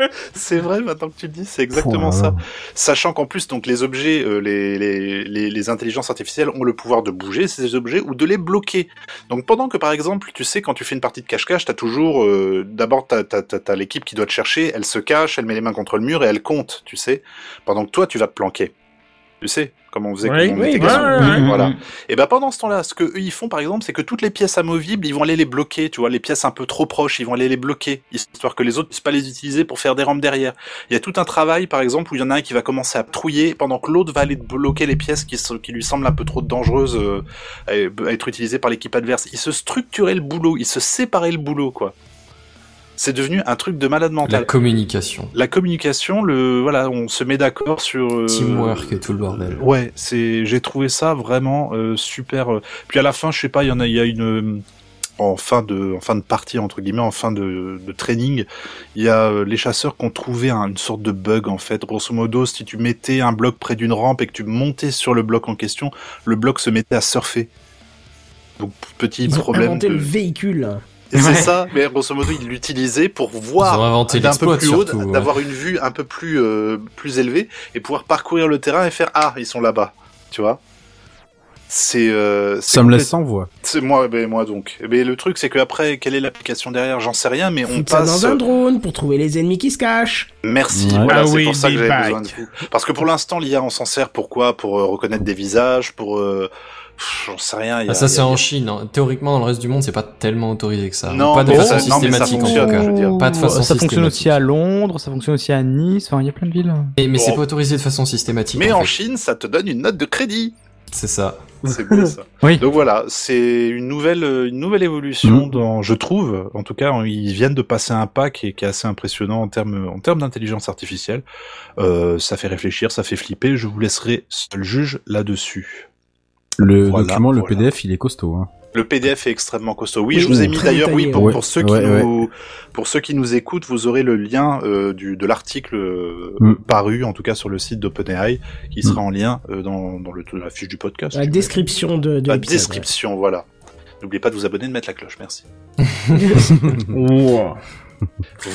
c'est vrai maintenant que tu le dis, c'est exactement Oh ça. Sachant qu'en plus donc les objets, euh, les, les, les, les intelligences artificielles ont le pouvoir de bouger ces objets ou de les bloquer. Donc pendant que par exemple, tu sais quand tu fais une partie de cache-cache, t'as toujours euh, d'abord t'as t'as t'as, t'as l'équipe qui doit te chercher, elle se cache, elle met les mains contre le mur et elle compte, tu sais. Pendant que toi tu vas te planquer. Tu sais comment on faisait Oui, quand on oui, était ouais, garçon. ouais, ouais. Voilà. Et ben pendant ce temps-là, ce que eux ils font par exemple, c'est que toutes les pièces amovibles, ils vont aller les bloquer, tu vois, les pièces un peu trop proches, ils vont aller les bloquer, histoire que les autres puissent pas les utiliser pour faire des rampes derrière. Il y a tout un travail par exemple où il y en a un qui va commencer à trouiller pendant que l'autre va aller bloquer les pièces qui, sont- qui lui semblent un peu trop dangereuses euh, à, à être utilisées par l'équipe adverse. Ils se structuraient le boulot, ils se séparaient le boulot quoi. C'est devenu un truc de malade La mental. communication. La communication, le voilà, on se met d'accord sur euh, Teamwork et tout le bordel. Ouais, c'est j'ai trouvé ça vraiment euh, super. euh. Puis à la fin, je sais pas, il y en a, il y a une euh, en fin de en fin de partie entre guillemets, en fin de, de training, il y a euh, les chasseurs qui ont trouvé un- une sorte de bug en fait. Grosso modo, si tu mettais un bloc près d'une rampe et que tu montais sur le bloc en question, le bloc se mettait à surfer. Donc petit Ils ont problème. inventé de- le véhicule. Et c'est Ouais. ça, mais grosso modo, ils l'utilisaient pour voir d'un peu plus haut, ouais. d'avoir une vue un peu plus euh, plus élevée et pouvoir parcourir le terrain et faire ah ils sont là-bas, tu vois? C'est euh, c'est Ça me laisse sans voix. C'est moi, ben moi donc. Mais le truc c'est que après quelle est l'application derrière, j'en sais rien, mais on ça passe. dans un drone pour trouver les ennemis qui se cachent. Merci, Ouais. voilà, Ah c'est oui, pour ça que j'avais besoin de vous. Parce que pour l'instant l'IA on s'en sert pourquoi Pour euh, reconnaître des visages, pour euh, J'en sais rien. il y a- Ah, ça c'est en Chine. hein. Théoriquement, dans le reste du monde, c'est pas tellement autorisé que ça. Non, pas de façon ça- non, systématique en tout cas. je veux dire. Pas de façon ça fonctionne aussi à. Londres, ça fonctionne aussi à Nice. Enfin, il y a plein de villes. Mais, c'est pas autorisé de façon systématique. Mais en en fait. Chine, ça te donne une note de crédit. C'est ça. C'est beau ça. Oui. Donc voilà, c'est une nouvelle, une nouvelle évolution Mhm. dans, je trouve, en tout cas, ils viennent de passer un pas qui est, qui est assez impressionnant en termes, en termes d'intelligence artificielle. Euh, ça fait réfléchir, ça fait flipper. Je vous laisserai seul juge là-dessus. Le Voilà, document, le voilà. PDF, il est costaud. Hein. Le PDF est extrêmement costaud. Oui, Oui, je vous ai mis d'ailleurs, oui, pour, ouais. pour ceux qui Ouais, ouais. nous, pour ceux qui nous écoutent, vous aurez le lien euh, du, de l'article euh, Mm. paru, en tout cas sur le site d'OpenAI, qui sera en lien euh, dans, dans, le, dans la fiche du podcast. La description de, de La l'épisode. description, voilà. N'oubliez pas de vous abonner et de mettre la cloche, merci. Wow.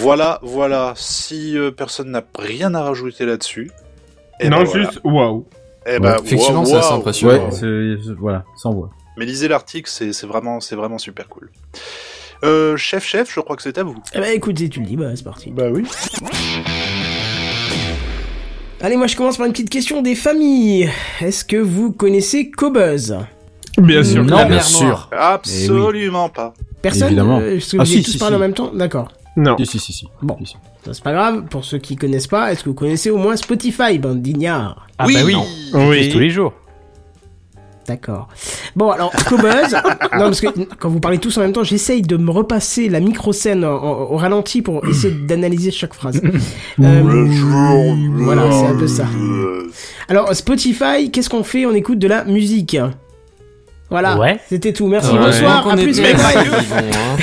Voilà, voilà. Si euh, personne n'a rien à rajouter là-dessus, eh non, ben voilà. juste, waouh. Eh ben, Effectivement, wow, c'est assez wow. impressionnant. Ouais, c'est, c'est- voilà, sans voix. Mais lisez l'article, c'est c'est vraiment, c'est vraiment super cool. Euh, chef, chef, je crois que c'est à vous. Eh ben écoute, si tu le dis, bah c'est parti. Bah oui. Allez, moi je commence par une petite question des familles. Est-ce que vous connaissez Cobuzz? Bien sûr. Non, bien Noire. Absolument pas. Personne Évidemment. euh, Ah, si, tous si, parlé si. en même temps? D'accord. Non. Si, si, si, si. Bon. Si, C'est pas grave. Pour ceux qui connaissent pas, est-ce que vous connaissez au moins Spotify, bande d'ignards Ah oui. bah oui. Oui. Tous les jours. D'accord. Bon, alors, Cobuzz. non, parce que quand vous parlez tous en même temps, j'essaye de me repasser la micro-scène au ralenti pour essayer d'analyser chaque phrase. Euh, voilà, c'est un peu ça. Alors, Spotify, qu'est-ce qu'on fait? On écoute de la musique. Voilà, Ouais. c'était tout. Merci, Ouais. bonsoir, à plus. était vivants, hein.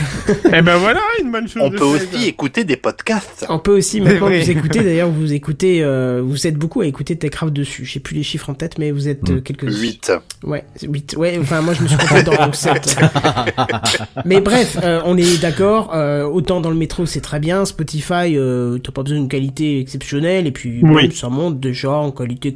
Eh ben voilà, une bonne chose. On peut aussi écouter des podcasts. On peut aussi maintenant vous écouter. D'ailleurs, vous écoutez, euh, vous êtes beaucoup à écouter Techcraft dessus. J'ai plus les chiffres en tête, mais vous êtes euh, quelques 8. Ouais, 8. Ouais, enfin moi je me suis contenté dans donc 7. mais bref, euh, on est d'accord. euh, autant dans le métro c'est très bien. Spotify, euh, t'as pas besoin d'une qualité exceptionnelle et puis Oui. ça monte déjà en qualité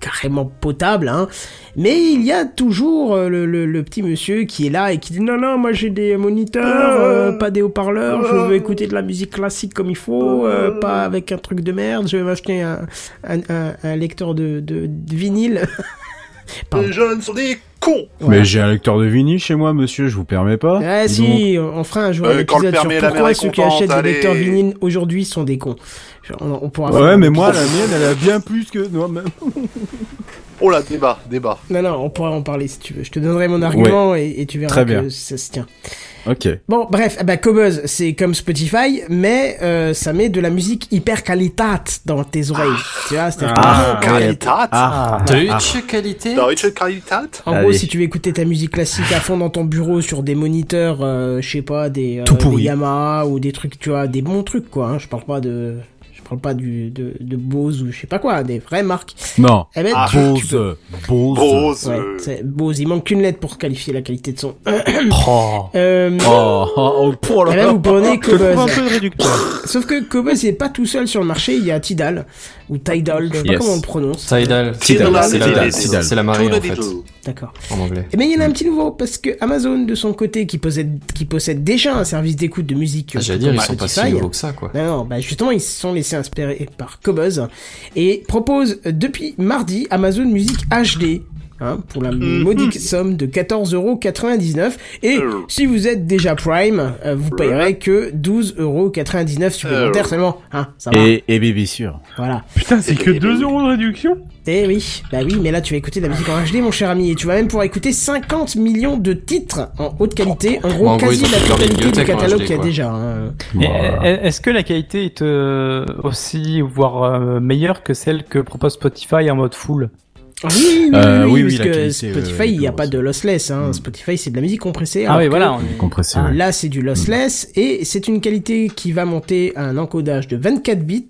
carrément potable, hein. Mais il y a toujours euh, le, le, le petit monsieur qui est là et qui dit non non moi j'ai des moniteurs, euh, pas des haut-parleurs, je veux écouter de la musique classique comme il faut, euh, pas avec un truc de merde. Je vais m'acheter un, un, un, un lecteur de, de, de vinyle. Pardon. Les jeunes sont des Mais j'ai un lecteur de vinyle chez moi, monsieur, je vous permets pas. Ouais, Dis donc. si, on fera un jour Euh, un le épisode sur pourquoi ceux qui achètent des lecteurs vinyles aujourd'hui sont des cons. Genre, On, on pourra Ouais, mais moi, la mienne, elle a bien plus que moi même. Oh là, débat, débat. Non, non, on pourra en parler si tu veux. Je te donnerai mon argument et, et tu verras Très que ça se tient. Ok. Bon, bref, ben, Cobuzz, c'est comme Spotify, mais euh, ça met de la musique hyper qualitat dans tes oreilles. tu vois, c'est-à-dire que- Ah, Qualitat. Ah, Deutsche Qualité Deutsche Qualitat. En gros, si tu veux écouter ta musique classique à fond dans ton bureau sur des moniteurs, euh, je sais pas, des, euh, Tout pourri. des Yamaha ou des trucs, tu vois, des bons trucs quoi. Hein. Je parle pas de, parle pas du de, de Bose ou je sais pas quoi, des vraies marques. non. Eh ben, Ah, tu- tu Bose, peux- Bose. Bose. Ouais, Bose. Il manque qu'une lettre pour qualifier la qualité de son. Oh. Euh, Oh, oh, oh, pour et là, vous prenez trouve un Cobuzz. peu de réducteur. Sauf que Cobuzz n'est pas tout seul sur le marché. Il y a Tidal ou Tidal, je sais pas Yes. comment on le prononce. Tidal. Tidal, C'est la, Tidal, Tidal. c'est la marée en fait, D'accord. en anglais. Eh ben, il y en a un petit nouveau parce que Amazon de son côté qui possède qui possède déjà un service d'écoute de musique. Ah, J'allais dire, ils sont pas si nouveaux que ça, quoi. Non, non, bah justement, ils se sont laissés inspirer par Cobuzz et propose depuis mardi Amazon Music HD. Hein, pour la Mhm. modique somme de 14,99€ et Euh. si vous êtes déjà Prime, euh, vous payerez que 12,99€ supplémentaires Euh. seulement. Hein, ça va. Et, et bébé sûr. Voilà. Putain, c'est que 2 euros de réduction? Eh oui, bah oui, mais là tu vas écouter de la musique en HD, mon cher ami, et tu vas même pouvoir écouter 50 millions de titres en haute qualité, en gros, Bon, en gros, quasi ils ont la fait leur totalité du bibliothèque en catalogue HD, qu'il y a quoi. déjà. hein. Et, euh, Est-ce que la qualité est euh, aussi, voire euh, meilleure que celle que propose Spotify en mode full? Oui, oui, Euh, oui, oui, parce oui, que qualité, Spotify, euh, il n'y a pas de lossless. Hein. Mm. Spotify, c'est de la musique compressée. Ah oui, voilà. Compressé, Ah, ouais. Là, c'est du lossless et c'est une qualité qui va monter à un encodage de 24 bits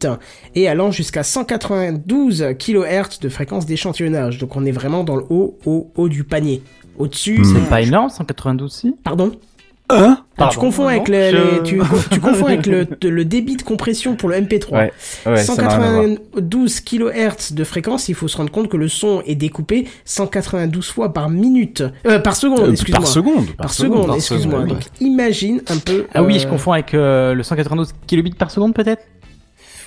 et allant jusqu'à 192 kHz de fréquence d'échantillonnage. Donc, on est vraiment dans le haut, haut, haut du panier. Au-dessus, c'est C'est pas énorme, 192 si? Pardon? Hein? Ah, tu confonds avec, non, les, je- les- tu, tu confonds avec le, le débit de compression pour le MP3. Ouais, ouais, ça n'a rien à voir. 192 kHz de fréquence, il faut se rendre compte que le son est découpé 192 fois par minute, euh, par seconde, Euh, excuse-moi. par seconde. Par seconde, excuse-moi. Donc imagine un peu. Ah oui, euh, je confonds avec euh, le 192 kilobits par seconde peut-être?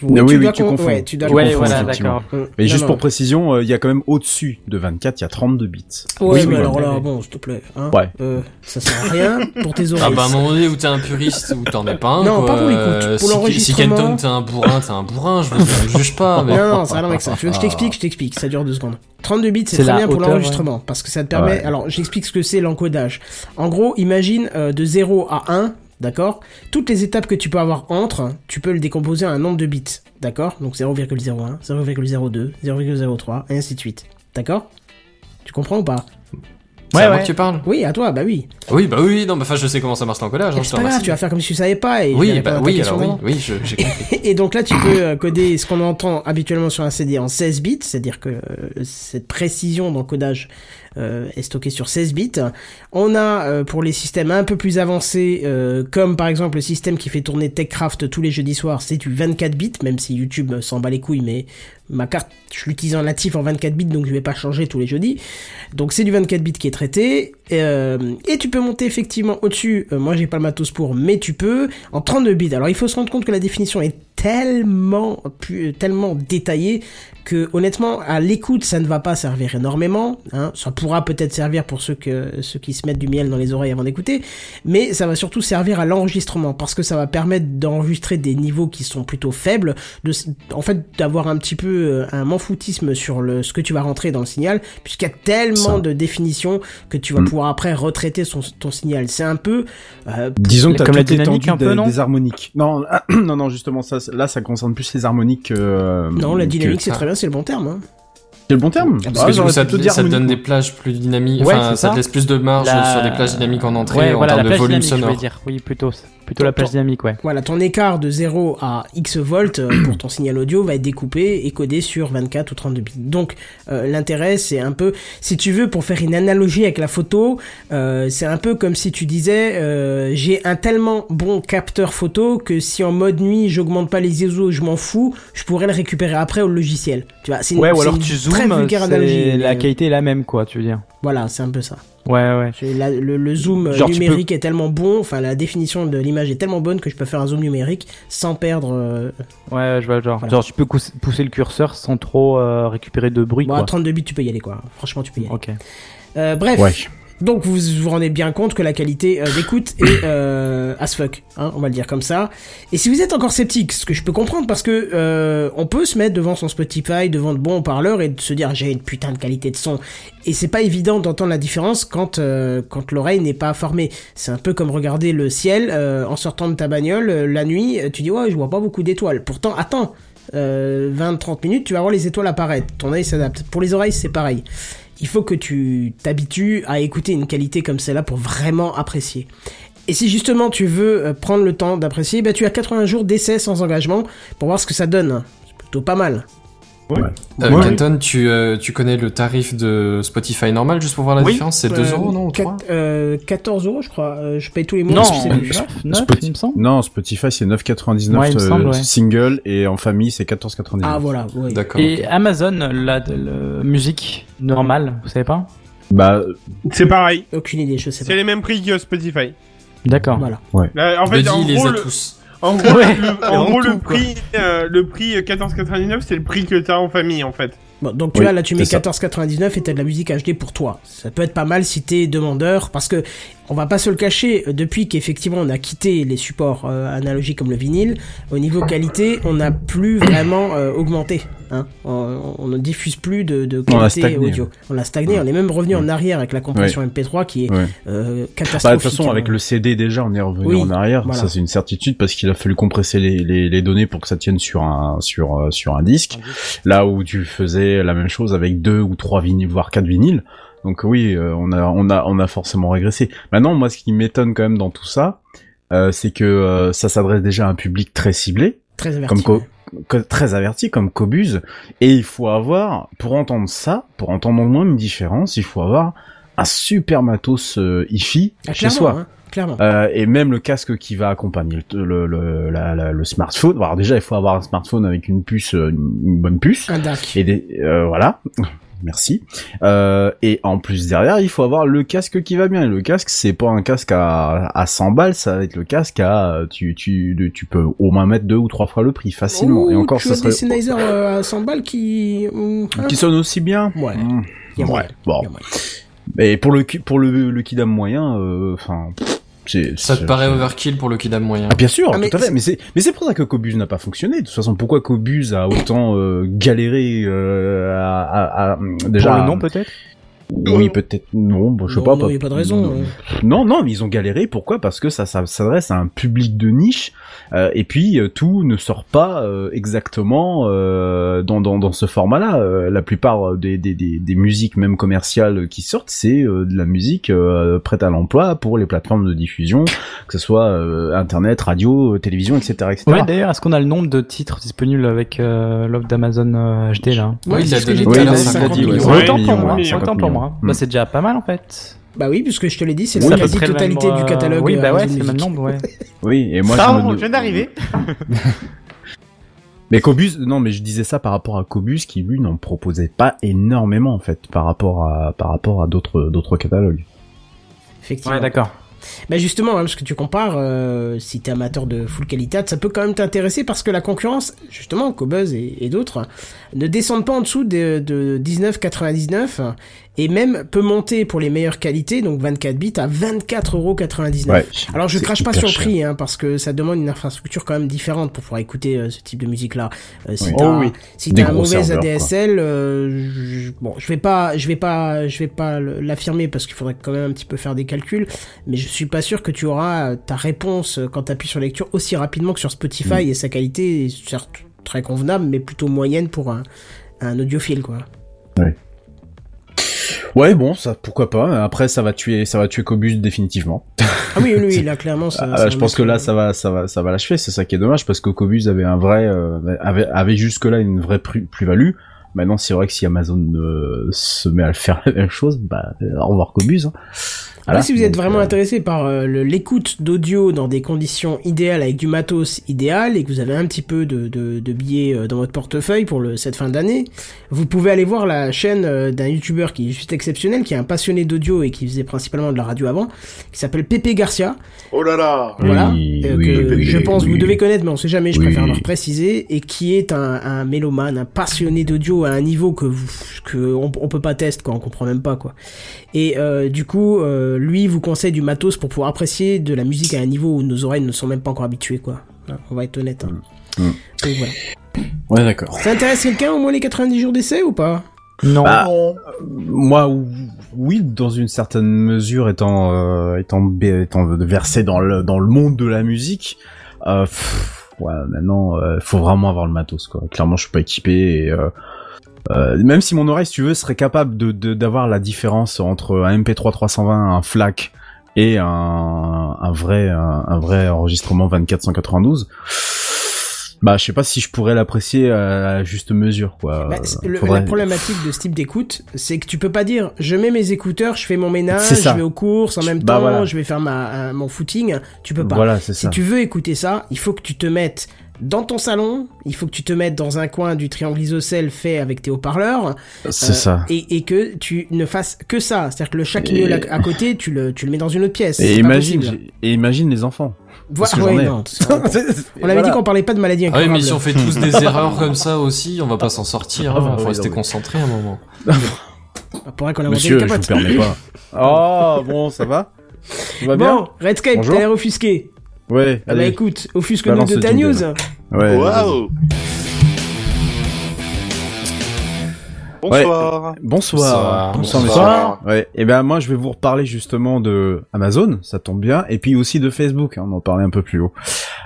Oui, oui, dois tu con- confonds. Ouais, tu dois Ouais, confonds, voilà, d'accord. Mm. Mais Non, juste non. pour précision, euh, il y a quand même au-dessus de 24, il y a 32 bits. Ouais, Oui, mais oui, alors ouais. là, bon, s'il te plaît. Hein, Ouais. euh, ça sert à rien pour tes oreilles. Ah bah à un moment donné où t'es un puriste ou t'en es pas un Non, quoi. pas pour Euh, pour l'enregistrement. Si Kenton t'es un bourrin, t'es un bourrin, je ne juge pas. Mais... Non, non, ça n'a rien avec ça. Tu veux que je t'explique Je t'explique, ça dure deux secondes. 32 bits, c'est très bien pour l'enregistrement, parce que ça te permet... Alors, j'explique ce que c'est l'encodage. En gros, imagine de 0 à 1, d'accord Toutes les étapes que tu peux avoir entre, tu peux le décomposer en un nombre de bits, d'accord Donc 0,01, 0,02, 0,03, et ainsi de suite. D'accord Tu comprends ou pas C'est Ouais, à moi ouais. que tu parles Oui, à toi, bah oui. Oui, bah oui, non, mais enfin je sais comment ça marche l'encodage. Hein, je C'est te pas grave, tu vas faire comme si tu savais pas, et je Oui, bah à oui, alors oui, oui, je- j'ai compris. Et donc là, tu peux euh, coder ce qu'on entend habituellement sur un CD en 16 bits, c'est-à-dire que euh, cette précision d'encodage euh, est stockée sur 16 bits. On a euh, pour les systèmes un peu plus avancés, euh, comme par exemple le système qui fait tourner TechCraft tous les jeudis soirs, c'est du 24 bits, même si YouTube s'en bat les couilles, mais ma carte, je l'utilise en natif en 24 bits, donc je vais pas changer tous les jeudis. Donc c'est du 24 bits qui est traité. Euh, et tu peux monter effectivement au-dessus. Euh, moi j'ai pas le matos pour, mais tu peux en 32 bits. Alors il faut se rendre compte que la définition est tellement tellement détaillée que honnêtement à l'écoute ça ne va pas servir énormément. Hein. Ça pourra peut-être servir pour ceux que ceux qui se mettent du miel dans les oreilles avant d'écouter, mais ça va surtout servir à l'enregistrement parce que ça va permettre d'enregistrer des niveaux qui sont plutôt faibles, de, en fait d'avoir un petit peu euh, un manfoutisme sur le ce que tu vas rentrer dans le signal, puisqu'il y a tellement Ça. de définitions que tu vas Mm. pouvoir après retraiter son, ton signal. C'est un peu euh, Disons que t'as Comme la dynamique étendu un peu, des, non des harmoniques. Non, non, non, justement, ça, là, ça concerne plus les harmoniques que... euh, non la que- dynamique c'est très bien, c'est le bon terme. Hein. C'est le bon terme Parce Ah, que du coup, j'aurais ça, te, ça donne des plages plus dynamiques. Ouais, enfin, ça ça. te laisse plus de marge La- sur des plages dynamiques en entrée Ouais, en voilà, termes de volume dynamique, je sonore. dire. Oui, plutôt, plutôt la plage dynamique, ouais. Voilà, ton écart de 0 à X volts euh, pour ton signal audio va être découpé et codé sur 24 ou 32 bits. Donc euh, l'intérêt c'est un peu, si tu veux, pour faire une analogie avec la photo, euh, c'est un peu comme si tu disais, euh, j'ai un tellement bon capteur photo que si en mode nuit j'augmente pas les ISO, je m'en fous, je pourrais le récupérer après au logiciel. Tu vois, c'est une, Ouais, ou alors une tu très zoomes, vulgaire c'est- analogie. la qualité est la même, quoi, tu veux dire. Voilà, c'est un peu ça. Ouais, ouais. La- le, le zoom Genre, tu numérique est tellement bon, enfin la définition de l'image est tellement bonne que je peux faire un zoom numérique sans perdre. euh, Ouais, je vois le genre. Voilà. Genre, tu peux pousser le curseur sans trop euh, récupérer de bruit, Bon, à quoi. 32 bits, tu peux y aller, quoi. Franchement, tu peux y aller. Ok. Euh, bref. Ouais. Donc, vous vous rendez bien compte que la qualité euh, d'écoute est euh, as fuck, hein, on va le dire comme ça. Et si vous êtes encore sceptique, ce que je peux comprendre, parce que euh, on peut se mettre devant son Spotify, devant de bons haut-parleurs et se dire j'ai une putain de qualité de son. Et c'est pas évident d'entendre la différence quand euh, quand l'oreille n'est pas formée. C'est un peu comme regarder le ciel en sortant de ta bagnole la nuit. Tu dis ouais, je vois pas beaucoup d'étoiles. Pourtant, attends. Euh, 20-30 minutes, tu vas voir les étoiles apparaître. Ton œil s'adapte. Pour les oreilles, c'est pareil il faut que tu t'habitues à écouter une qualité comme celle-là pour vraiment apprécier. Et si justement tu veux euh, prendre le temps d'apprécier, bah, tu as 80 jours d'essai sans engagement pour voir ce que ça donne. C'est plutôt pas mal. Euh, Ouais. Kenton, tu, euh, tu connais le tarif de Spotify normal juste pour voir la Oui. différence? C'est 2 Euh, euros, non ou quat- 3 euh, 14 euros, je crois. Euh, je paye tous les mois. Non, je sais plus. 9, 9, Spoti- il me semble. Non, Spotify c'est 9,99 Ouais, euh, ouais. single et en famille c'est 14,99. Ah voilà, oui. D'accord. Et Amazon, la, la musique normale, vous savez pas? Bah C'est pareil. Aucune idée, je sais pas. C'est les mêmes prix que Spotify. D'accord. Voilà. Là, en fait, Buddy, en les gros, a le, tous. En gros, Ouais. le, Et en en gros, tout, le quoi. prix, euh, le prix 14,99, c'est le prix que t'as en famille, en fait. Bon, donc tu Oui, vois, là tu mets c'est ça. 14,99 et t'as de la musique HD pour toi. Ça peut être pas mal si t'es demandeur, parce que on va pas se le cacher, euh, depuis qu'effectivement on a quitté les supports euh, analogiques comme le vinyle, au niveau qualité, on n'a plus vraiment euh, augmenté. Hein. On, on ne diffuse plus de, de On a qualité stagné. audio. On a stagné, on est même revenu en arrière avec la compression MP3 qui est euh, Bah, catastrophique. de toute façon, avec le CD déjà, on est revenu Oui, en arrière. voilà. Ça, c'est une certitude parce qu'il a fallu compresser les, les, les données pour que ça tienne sur un sur sur un disque. Là où tu faisais la même chose avec deux ou trois vinyles, voire quatre vinyles. Donc oui, euh, on a on a on a forcément régressé. Maintenant, moi, ce qui m'étonne quand même dans tout ça, euh, c'est que euh, ça s'adresse déjà à un public très ciblé, Très averti. comme co- co- très averti, comme Cobuse. Et il faut avoir, pour entendre ça, pour entendre au moins une différence, il faut avoir un super matos euh, hi-fi Ah, chez soi. hein, clairement. Euh, et même le casque qui va accompagner le, le, le, la- la- le smartphone. Alors déjà, il faut avoir un smartphone avec une puce, euh, une, une bonne puce. Un DAC. Et des, euh, voilà. merci. Euh, et en plus derrière, il faut avoir le casque qui va bien. Et le casque, c'est pas un casque à, à 100 balles, ça va être le casque à tu tu tu peux au moins mettre deux ou trois fois le prix facilement. et encore, tu ça as des serait Sennheiser euh, à 100 balles qui... hein, qui sonne aussi bien. Ouais. Mmh. Ouais. Bon. Mais pour le pour le le kidam moyen, enfin, Ça te c'est- paraît overkill pour le Kidam moyen Ah bien sûr, Ah, mais tout à fait. c'est- Mais c'est mais c'est pour ça que Cobus n'a pas fonctionné. De toute façon, pourquoi Cobus a autant euh, galéré euh, à, à- à- déjà Pour le nom peut-être? Oui, peut-être non. Bon, je sais Non, pas. non, y a pas de raison, Non, hein. non, non, mais ils ont galéré. Pourquoi? Parce que ça, ça s'adresse à un public de niche. euh, et puis euh, tout ne sort pas euh, exactement euh, dans, dans, dans ce format-là. Euh, la plupart des, des, des, des musiques, même commerciales, qui sortent, c'est euh, de la musique euh, prête à l'emploi pour les plateformes de diffusion, que ce soit euh, internet, radio, euh, télévision, etc., etc. Ouais, d'ailleurs, est-ce qu'on a le nombre de titres disponibles avec euh, l'offre d'Amazon euh, HD là? Ouais, il a tout dit, là, 50 50 millions. millions. Ouais, Autant pour millions, moi, ouais, 50 autant pour millions. moi. Hmm. Bah c'est déjà pas mal en fait. Bah oui, puisque je te l'ai dit, c'est Oui, la quasi-totalité du euh, catalogue. Oui, bah euh, ouais, c'est le même nombre, ouais. Oui, et moi Pardon, je, me... je viens d'arriver. Mais Cobus, non, mais je disais ça par rapport à Cobus qui lui n'en proposait pas énormément en fait par rapport à par rapport à d'autres d'autres catalogues. Effectivement. Ouais, d'accord. Bah justement, hein, parce que tu compares, euh, si t'es amateur de full qualité, ça peut quand même t'intéresser parce que la concurrence, justement, Cobuzz et, et d'autres, ne descendent pas en dessous de, de 19,99 et même peut monter pour les meilleures qualités, donc 24 bits, à 24,99€. Ouais. Alors je crache pas sur le prix, hein, parce que ça demande une infrastructure quand même différente pour pouvoir écouter euh, ce type de musique-là. Euh, si Oui. t'as Oh oui. si t'as un mauvais. ADSL, euh, je- bon, je vais pas, je vais pas, je vais pas l'affirmer parce qu'il faudrait quand même un petit peu faire des calculs, mais je suis pas sûr que tu auras euh, ta réponse quand tu appuies sur lecture aussi rapidement que sur Spotify Mm. et sa qualité est certes très convenable, mais plutôt moyenne pour un, un audiophile, quoi. Ouais, bon, ça pourquoi pas. Après, ça va tuer, ça va tuer Cobus définitivement. Ah oui, oui, là clairement, ça. Ah, ça je pense que là, ça va, ça va, ça va l'achever. C'est ça qui est dommage parce que Cobus avait un vrai, euh, avait, avait jusque là une vraie plus- plus-value. Maintenant, c'est vrai que si Amazon euh, se met à le faire la même chose, bah, au revoir Cobus. Hein. Après, Voilà. si vous êtes vraiment euh, intéressé par euh, le- l'écoute d'audio dans des conditions idéales avec du matos idéal et que vous avez un petit peu de, de, de billets euh, dans votre portefeuille pour le, cette fin d'année, vous pouvez aller voir la chaîne euh, d'un youtubeur qui est juste exceptionnel, qui est un passionné d'audio et qui faisait principalement de la radio avant, qui s'appelle Pepe Garcia. Oh là là Voilà, Oui, euh, oui, que oui, je pense oui. vous devez connaître, mais on sait jamais, je Oui. préfère leur préciser, et qui est un, un mélomane, un passionné d'audio à un niveau que vous, que on, on peut pas tester, quoi, on comprend même pas, quoi. Et euh, du coup, euh, lui vous conseille du matos pour pouvoir apprécier de la musique à un niveau où nos oreilles ne sont même pas encore habituées, quoi. On va être honnête. Hein. Mm. Donc voilà. Ouais, d'accord. Ça intéresse quelqu'un au moins les 90 jours d'essai ou pas? Non. Bah, moi, ou- oui, dans une certaine mesure, étant euh, étant étant versé dans le dans le monde de la musique, euh, pff, ouais, maintenant, euh, faut vraiment avoir le matos, quoi. Clairement, je suis pas équipé et euh, euh, même si mon oreille, si tu veux, serait capable de d'avoir la différence entre un MP3 320, un FLAC et un un vrai un, un vrai enregistrement 2492. Bah, je sais pas si je pourrais l'apprécier à juste mesure, quoi. Bah, c'est- le- Faudrait- La problématique de ce type d'écoute, c'est que tu peux pas dire je mets mes écouteurs, je fais mon ménage, je vais aux courses en même Bah, temps, voilà. je vais faire ma, un- mon footing. Tu peux pas. Voilà, Si ça. tu veux écouter ça, il faut que tu te mettes dans ton salon, il faut que tu te mettes dans un coin du triangle isocèle fait avec tes haut-parleurs. C'est euh, ça. Et, et que tu ne fasses que ça. C'est-à-dire que le chat qui Et- à, côté, tu le, tu le mets dans une autre pièce. Et imagine, et imagine les enfants. Voilà, ouais, non, ça, on avait dit qu'on parlait pas de maladie Ah oui, mais si on fait tous des erreurs comme ça aussi, on va pas s'en sortir. Ah, Hein. oui, Faut rester concentré un moment. Ah, pour qu'on a Monsieur, une je vous permets pas. Oh, bon, ça va Tout va bien Bon, Redscape, t'as l'air offusqué. Ouais, Ah bah allez. écoute, offusque-nous de ta news. Ouais, Waouh Bonsoir Bonsoir. Bonsoir. Bonsoir, Bonsoir. Ouais. Et ben moi je vais vous reparler justement de Amazon, ça tombe bien, et puis aussi de Facebook. hein, on en parlait un peu plus haut,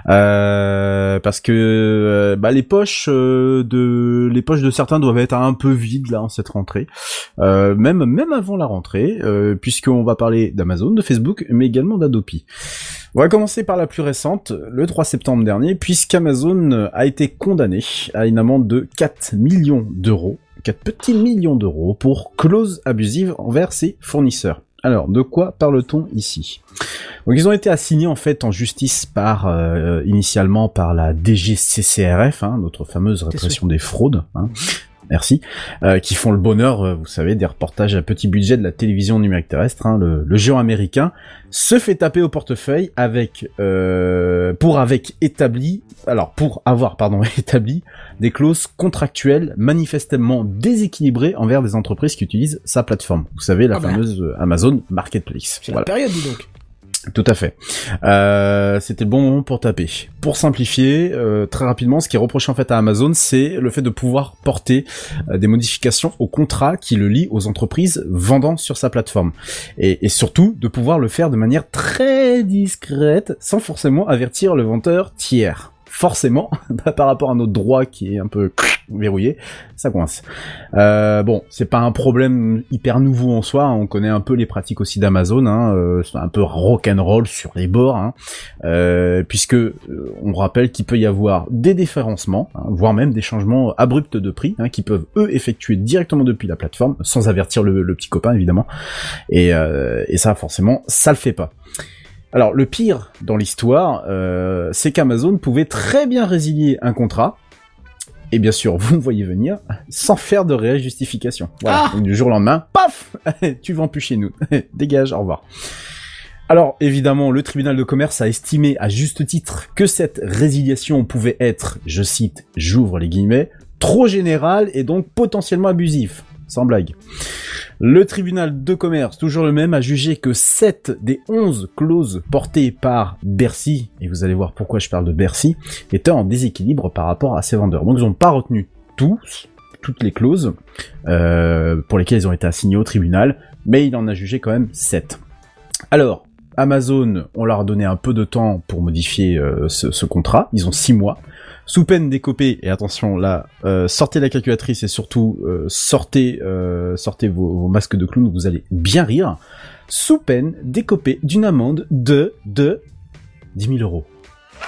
euh, parce que euh, bah, les poches euh, de les poches de certains doivent être un peu vides là en cette rentrée, euh, même même avant la rentrée, euh, puisqu'on va parler d'Amazon, de Facebook, mais également d'Adopi. On va commencer par la plus récente, le 3 septembre dernier, puisqu'Amazon a été condamné à une amende de 4 millions d'euros, 4 petits millions d'euros pour clause abusive envers ses fournisseurs. Alors, de quoi parle-t-on ici? Donc, ils ont été assignés en fait en justice par euh, initialement par la DGCCRF, hein, notre fameuse répression des fraudes. hein. Merci, euh, qui font le bonheur, euh, vous savez, des reportages à petit budget de la télévision numérique terrestre. hein. le, le géant américain se fait taper au portefeuille avec, euh, pour avec établi, alors pour avoir pardon établi des clauses contractuelles manifestement déséquilibrées envers des entreprises qui utilisent sa plateforme. Vous savez, la Ah bah. fameuse Amazon Marketplace. C'est Voilà. la période, dis donc. Tout à fait. Euh, C'était le bon moment pour taper. Pour simplifier, euh, très rapidement, ce qui est reproché en fait à Amazon, c'est le fait de pouvoir porter euh, des modifications au contrat qui le lie aux entreprises vendant sur sa plateforme. Et, et surtout, de pouvoir le faire de manière très discrète, sans forcément avertir le vendeur tiers. Forcément, bah, par rapport à notre droit qui est un peu verrouillé, ça coince. Euh, bon, c'est pas un problème hyper nouveau en soi. hein. On connaît un peu les pratiques aussi d'Amazon. Hein, euh, un peu rock and roll sur les bords, hein, euh, puisque euh, on rappelle qu'il peut y avoir des déférencements, hein, voire même des changements abrupts de prix, hein, qui peuvent eux effectuer directement depuis la plateforme, sans avertir le, le petit copain évidemment. Et, euh, et ça, forcément, ça le fait pas. Alors le pire dans l'histoire, euh, c'est qu'Amazon pouvait très bien résilier un contrat et bien sûr, vous me voyez venir, sans faire de réelle justification. Voilà. Ah Donc, du jour au lendemain, paf Tu vends plus chez nous. Dégage, au revoir. Alors, évidemment, le tribunal de commerce a estimé à juste titre que cette résiliation pouvait être, je cite, j'ouvre les guillemets, trop générale et donc potentiellement abusif. Sans blague. Le tribunal de commerce, toujours le même, a jugé que 7 des 11 clauses portées par Bercy, et vous allez voir pourquoi je parle de Bercy, étaient en déséquilibre par rapport à ces vendeurs. Donc ils n'ont pas retenu tous, toutes les clauses euh, pour lesquelles ils ont été assignés au tribunal, mais il en a jugé quand même 7. Alors, Amazon, on leur a donné un peu de temps pour modifier euh, ce, ce contrat, ils ont 6 mois. Sous peine d'écoper, et attention là, euh, sortez la calculatrice et surtout euh, sortez, euh, sortez vos, vos masques de clown, vous allez bien rire. Sous peine d'écoper d'une amende de de 10 000 euros.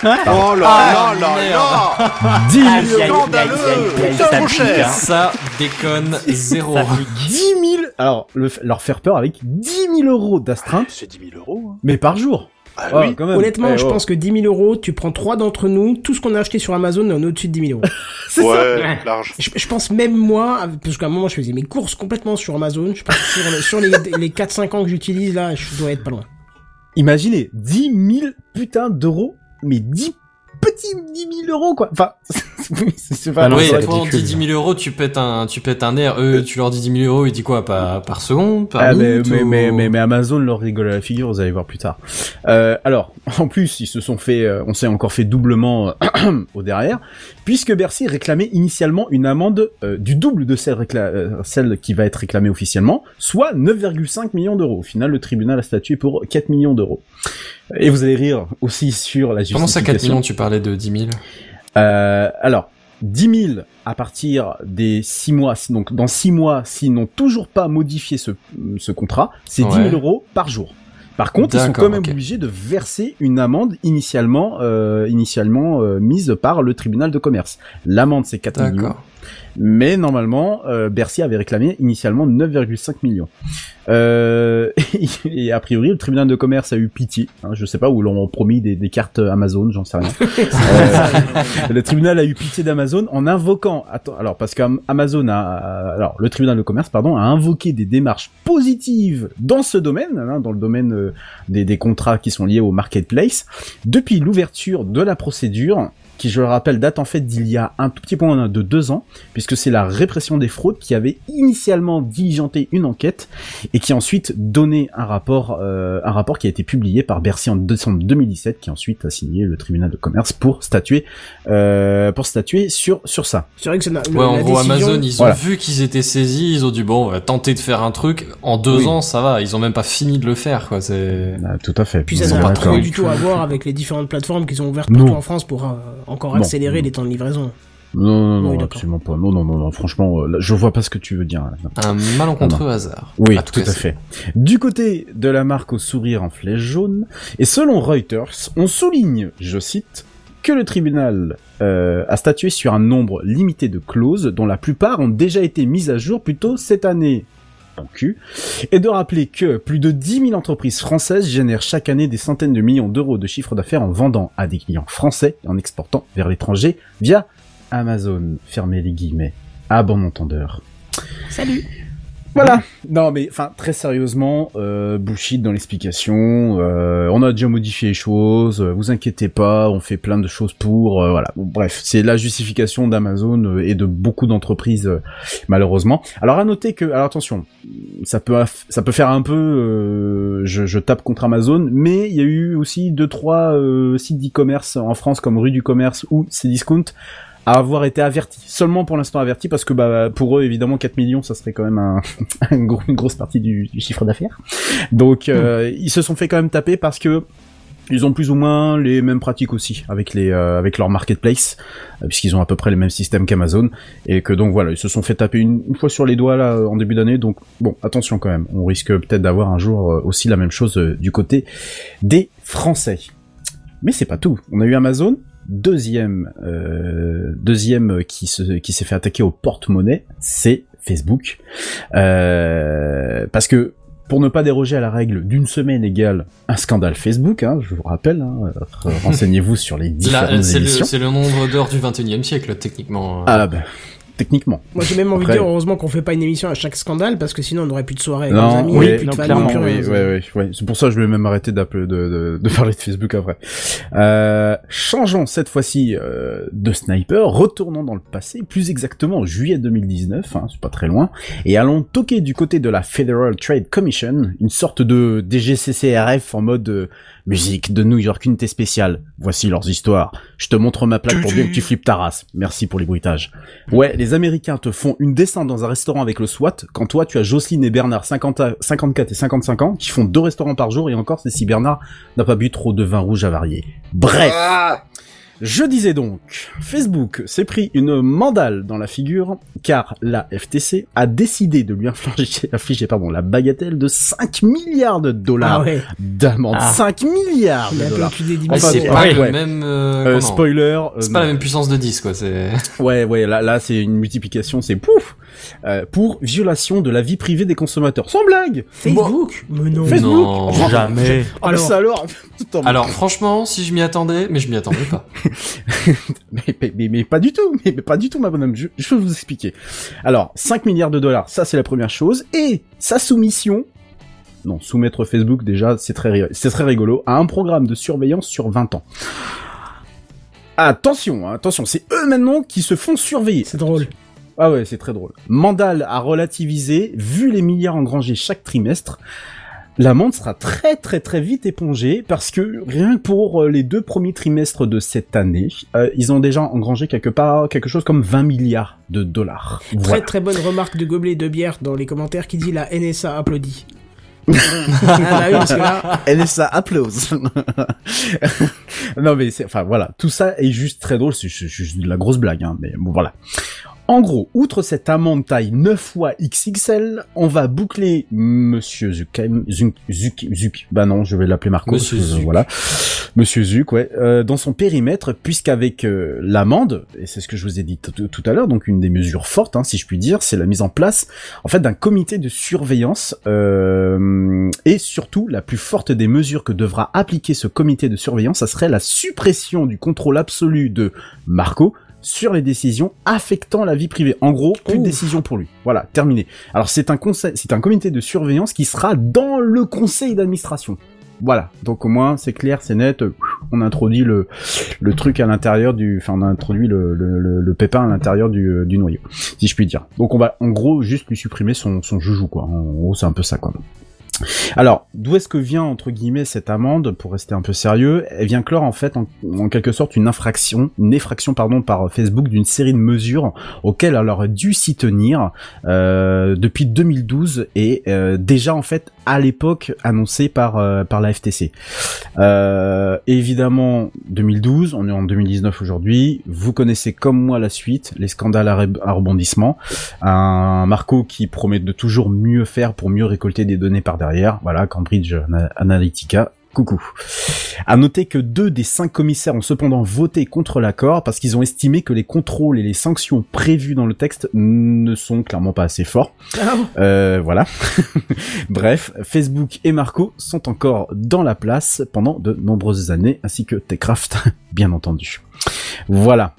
Oh là Ah, là là merde. là 10 000 Aïe, aïe, aïe, Scandaleux aïe, aïe, aïe, Putain, ça hein. Déconne zéro. Ça pique. 10 000 Alors, le, leur faire peur avec 10 000 euros d'astreinte, C'est 10 000 euros. hein. mais par jour. Ah Ah, oui. quand même. Honnêtement, Eh, je oh. pense que 10 000 euros, tu prends trois d'entre nous, tout ce qu'on a acheté sur Amazon, on est au-dessus de 10 000 euros. C'est ça. Ouais, large. Je, je pense même moi, parce qu'à un moment je faisais mes courses complètement sur Amazon, je pense que sur, le- sur les, les 4-5 ans que j'utilise là, je dois être pas loin. Imaginez, 10 000 putains d'euros, mais 10 petits 10 000 euros, quoi. Enfin, c'est c'est pas Ah non, oui, toi on dit 10 000 euros, tu pètes un, tu pètes un air. Eux, tu leur dis 10 000 euros, ils disent quoi, par, par seconde, par Ah, mais, minute mais, ou- mais, mais, mais Amazon leur rigole à la figure, vous allez voir plus tard. Euh, alors, en plus, ils se sont fait, euh, on s'est encore fait doublement euh, au derrière, puisque Bercy réclamait initialement une amende euh, du double de celle, récla- euh, celle qui va être réclamée officiellement, soit 9,5 millions d'euros. Au final, le tribunal a statué pour 4 millions d'euros. Et vous allez rire aussi sur la justification. Comment ça 4 millions, tu parlais de 10 000 Euh, alors, 10 000 à partir des 6 mois, donc dans 6 mois, s'ils n'ont toujours pas modifié ce, ce contrat, c'est 10 000 Ouais. euros par jour. Par contre, ils sont quand même ok. obligés de verser une amende initialement, euh, initialement euh, mise par le tribunal de commerce. L'amende, c'est 4 millions. Mais normalement, euh, Bercy avait réclamé initialement 9,5 millions. Euh, et a priori, le tribunal de commerce a eu pitié. Hein, je sais pas où l'on promis des, cartes Amazon, j'en sais rien. Euh, le tribunal a eu pitié d'Amazon en invoquant. Alors parce qu'Amazon a, alors le tribunal de commerce, pardon, a invoqué des démarches positives dans ce domaine, hein, dans le domaine euh, des, des contrats qui sont liés au marketplace, depuis l'ouverture de la procédure qui, je le rappelle, date en fait d'il y a un tout petit peu moins de deux ans, puisque c'est la répression des fraudes qui avait initialement diligenté une enquête et qui a ensuite donné un rapport, euh, un rapport qui a été publié par Bercy en décembre 2017, qui ensuite a signé le tribunal de commerce pour statuer, euh, pour statuer sur sur ça. C'est vrai que c'est la, Ouais, en la gros, décision- Amazon, ils ont Voilà. vu qu'ils étaient saisis, ils ont dit bon, on va tenter de faire un truc. En deux Oui. ans, ça va. Ils ont même pas fini de le faire, quoi. C'est. Euh, tout à fait. Puis ça n'a pas trop du tout à voir avec les différentes plateformes qu'ils ont ouvertes partout Non. en France pour euh, encore Non. accélérer les temps de livraison. Non, non, non, Oui, absolument pas. Non, non, non, non. Franchement, euh, là, je vois pas ce que tu veux dire. là. Un malencontreux hasard. Oui, À tout à fait. Du côté de la marque au sourire en flèche jaune, et selon Reuters, on souligne, je cite, que le tribunal euh, a statué sur un nombre limité de clauses, dont la plupart ont déjà été mises à jour plus tôt cette année. Et de rappeler que plus de 10 000 entreprises françaises génèrent chaque année des centaines de millions d'euros de chiffre d'affaires en vendant à des clients français et en exportant vers l'étranger via Amazon. Fermez les guillemets. à bon entendeur. Salut. Voilà. Non, mais enfin très sérieusement, euh, bullshit dans l'explication. Euh, on a déjà modifié les choses. euh, vous inquiétez pas, on fait plein de choses pour. euh, voilà. Bref, c'est la justification d'Amazon euh, et de beaucoup d'entreprises euh, malheureusement. Alors à noter que, alors attention, ça peut ça peut faire un peu, euh, je, je tape contre Amazon, mais il y a eu aussi deux trois sites d'e-commerce en France comme Rue du Commerce ou Cdiscount à avoir été avertis. Seulement pour l'instant avertis parce que bah pour eux évidemment 4 millions ça serait quand même un, une grosse partie du, du chiffre d'affaires. Donc euh, ils se sont fait quand même taper parce que ils ont plus ou moins les mêmes pratiques aussi avec les euh, avec leur marketplace euh, puisqu'ils ont à peu près les mêmes systèmes qu'Amazon. Et que donc voilà ils se sont fait taper une, une fois sur les doigts là en début d'année. Donc bon attention quand même. On risque peut-être d'avoir un jour euh, aussi la même chose euh, du côté des Français. Mais c'est pas tout. On a eu Amazon deuxième euh, deuxième qui se qui s'est fait attaquer au porte-monnaie c'est Facebook. Euh, parce que pour ne pas déroger à la règle d'une semaine égale un scandale Facebook, hein, je vous rappelle, hein, renseignez-vous sur les différentes c'est le, le nombre d'heures du 21 e siècle, techniquement. Ah bah, techniquement. Moi j'ai même envie Après- de dire heureusement qu'on fait pas une émission à chaque scandale parce que sinon on n'aurait plus de soirée avec Non, nos amis, oui, plus non, de famille, clairement, plus oui, ouais, ouais, ouais. C'est pour ça que je vais même arrêter d'appeler, de, de, de parler de Facebook après. Euh, changeons cette fois-ci euh, de sniper, retournons dans le passé, plus exactement en juillet 2019, hein, c'est pas très loin, et allons toquer du côté de la Federal Trade Commission, une sorte de DGCCRF en mode euh, musique de New York unité spéciale. Voici leurs histoires. Je te montre ma plaque pour bien que tu flippes ta race. Merci pour les bruitages. Ouais, les Américains te font une descente dans un restaurant avec le SWAT, quand toi tu as Jocelyne et Bernard 50 à- 54 et 55 ans, qui font deux restaurants par jour, et encore c'est si Bernard n'a pas bu trop de vin rouge avarié. Bref Ah je disais donc, Facebook s'est pris une mandale dans la figure car la FTC a décidé de lui infliger, infliger, pardon, la bagatelle de 5 milliards de dollars Ah ouais, d'amende. Ah. 5 milliards de dollars. plus des Mais Enfin, c'est pas ouais, même. euh, Euh, spoiler. euh, C'est pas la même puissance de 10, quoi. C'est. Ouais, ouais, là, là, c'est une multiplication, c'est pouf euh, pour violation de la vie privée des consommateurs. Sans blague. Facebook Mais non. Facebook. Non. Oh, Jamais. Ah, Alors. Alors, franchement, si je m'y attendais, mais je m'y attendais pas. Mais, mais, mais, mais pas du tout, mais, pas du tout, ma bonne homme. Je, je vais vous expliquer. Alors, 5 milliards de dollars, ça c'est la première chose, et sa soumission. Non, soumettre Facebook déjà, c'est très, c'est très rigolo, à un programme de surveillance sur 20 ans. Attention, hein, attention, c'est eux maintenant qui se font surveiller. C'est drôle. Ah ouais, c'est très drôle. Mandal a relativisé, vu les milliards engrangés chaque trimestre, l'amende sera très très très vite épongée parce que rien que pour euh, les deux premiers trimestres de cette année, euh, ils ont déjà engrangé quelque part quelque chose comme 20 milliards de dollars. Très Voilà. très bonne remarque de gobelet de bière dans les commentaires qui dit la NSA applaudit. là, NSA applause. non mais enfin voilà, tout ça est juste très drôle, c'est c'est juste de la grosse blague, hein, mais bon voilà. En gros, outre cette amende taille 9 fois XXL, on va boucler Monsieur Zuck, Zuck, Zuck, Zuck, bah non, je vais l'appeler Marco, Monsieur parce que, Zuck. voilà, Monsieur Zuck, ouais, euh, dans son périmètre, puisqu'avec euh, l'amende, et c'est ce que je vous ai dit tout à l'heure, donc une des mesures fortes, hein, si je puis dire, c'est la mise en place, en fait, d'un comité de surveillance, euh, et surtout, la plus forte des mesures que devra appliquer ce comité de surveillance, ça serait la suppression du contrôle absolu de Marco sur les décisions affectant la vie privée. En gros, plus de décision pour lui. Voilà, terminé. Alors c'est un conseil, c'est un comité de surveillance qui sera dans le conseil d'administration. Voilà. Donc au moins c'est clair, c'est net. On introduit le le truc à l'intérieur du, enfin on a introduit le le, le, le pépin à l'intérieur du, euh, du noyau, si je puis dire. Donc on va en gros juste lui supprimer son son joujou quoi. En gros c'est un peu ça quoi. Alors, d'où est-ce que vient entre guillemets cette amende pour rester un peu sérieux? Elle vient clore en fait en, quelque sorte une infraction, une effraction pardon par Facebook d'une série de mesures auxquelles elle aurait dû s'y tenir euh, depuis 2012 et euh, déjà en fait à l'époque annoncé par euh, par la FTC. Euh, évidemment 2012, on est en 2019 aujourd'hui. Vous connaissez comme moi la suite, les scandales à, re- à rebondissement, un Marco qui promet de toujours mieux faire pour mieux récolter des données par derrière. Voilà, Cambridge Ana- Analytica. Coucou. À noter que deux des cinq commissaires ont cependant voté contre l'accord parce qu'ils ont estimé que les contrôles et les sanctions prévues dans le texte ne sont clairement pas assez forts. ah, Euh, voilà. Bref, Facebook et Marco sont encore dans la place pendant de nombreuses années, ainsi que Techcraft, bien entendu. Voilà.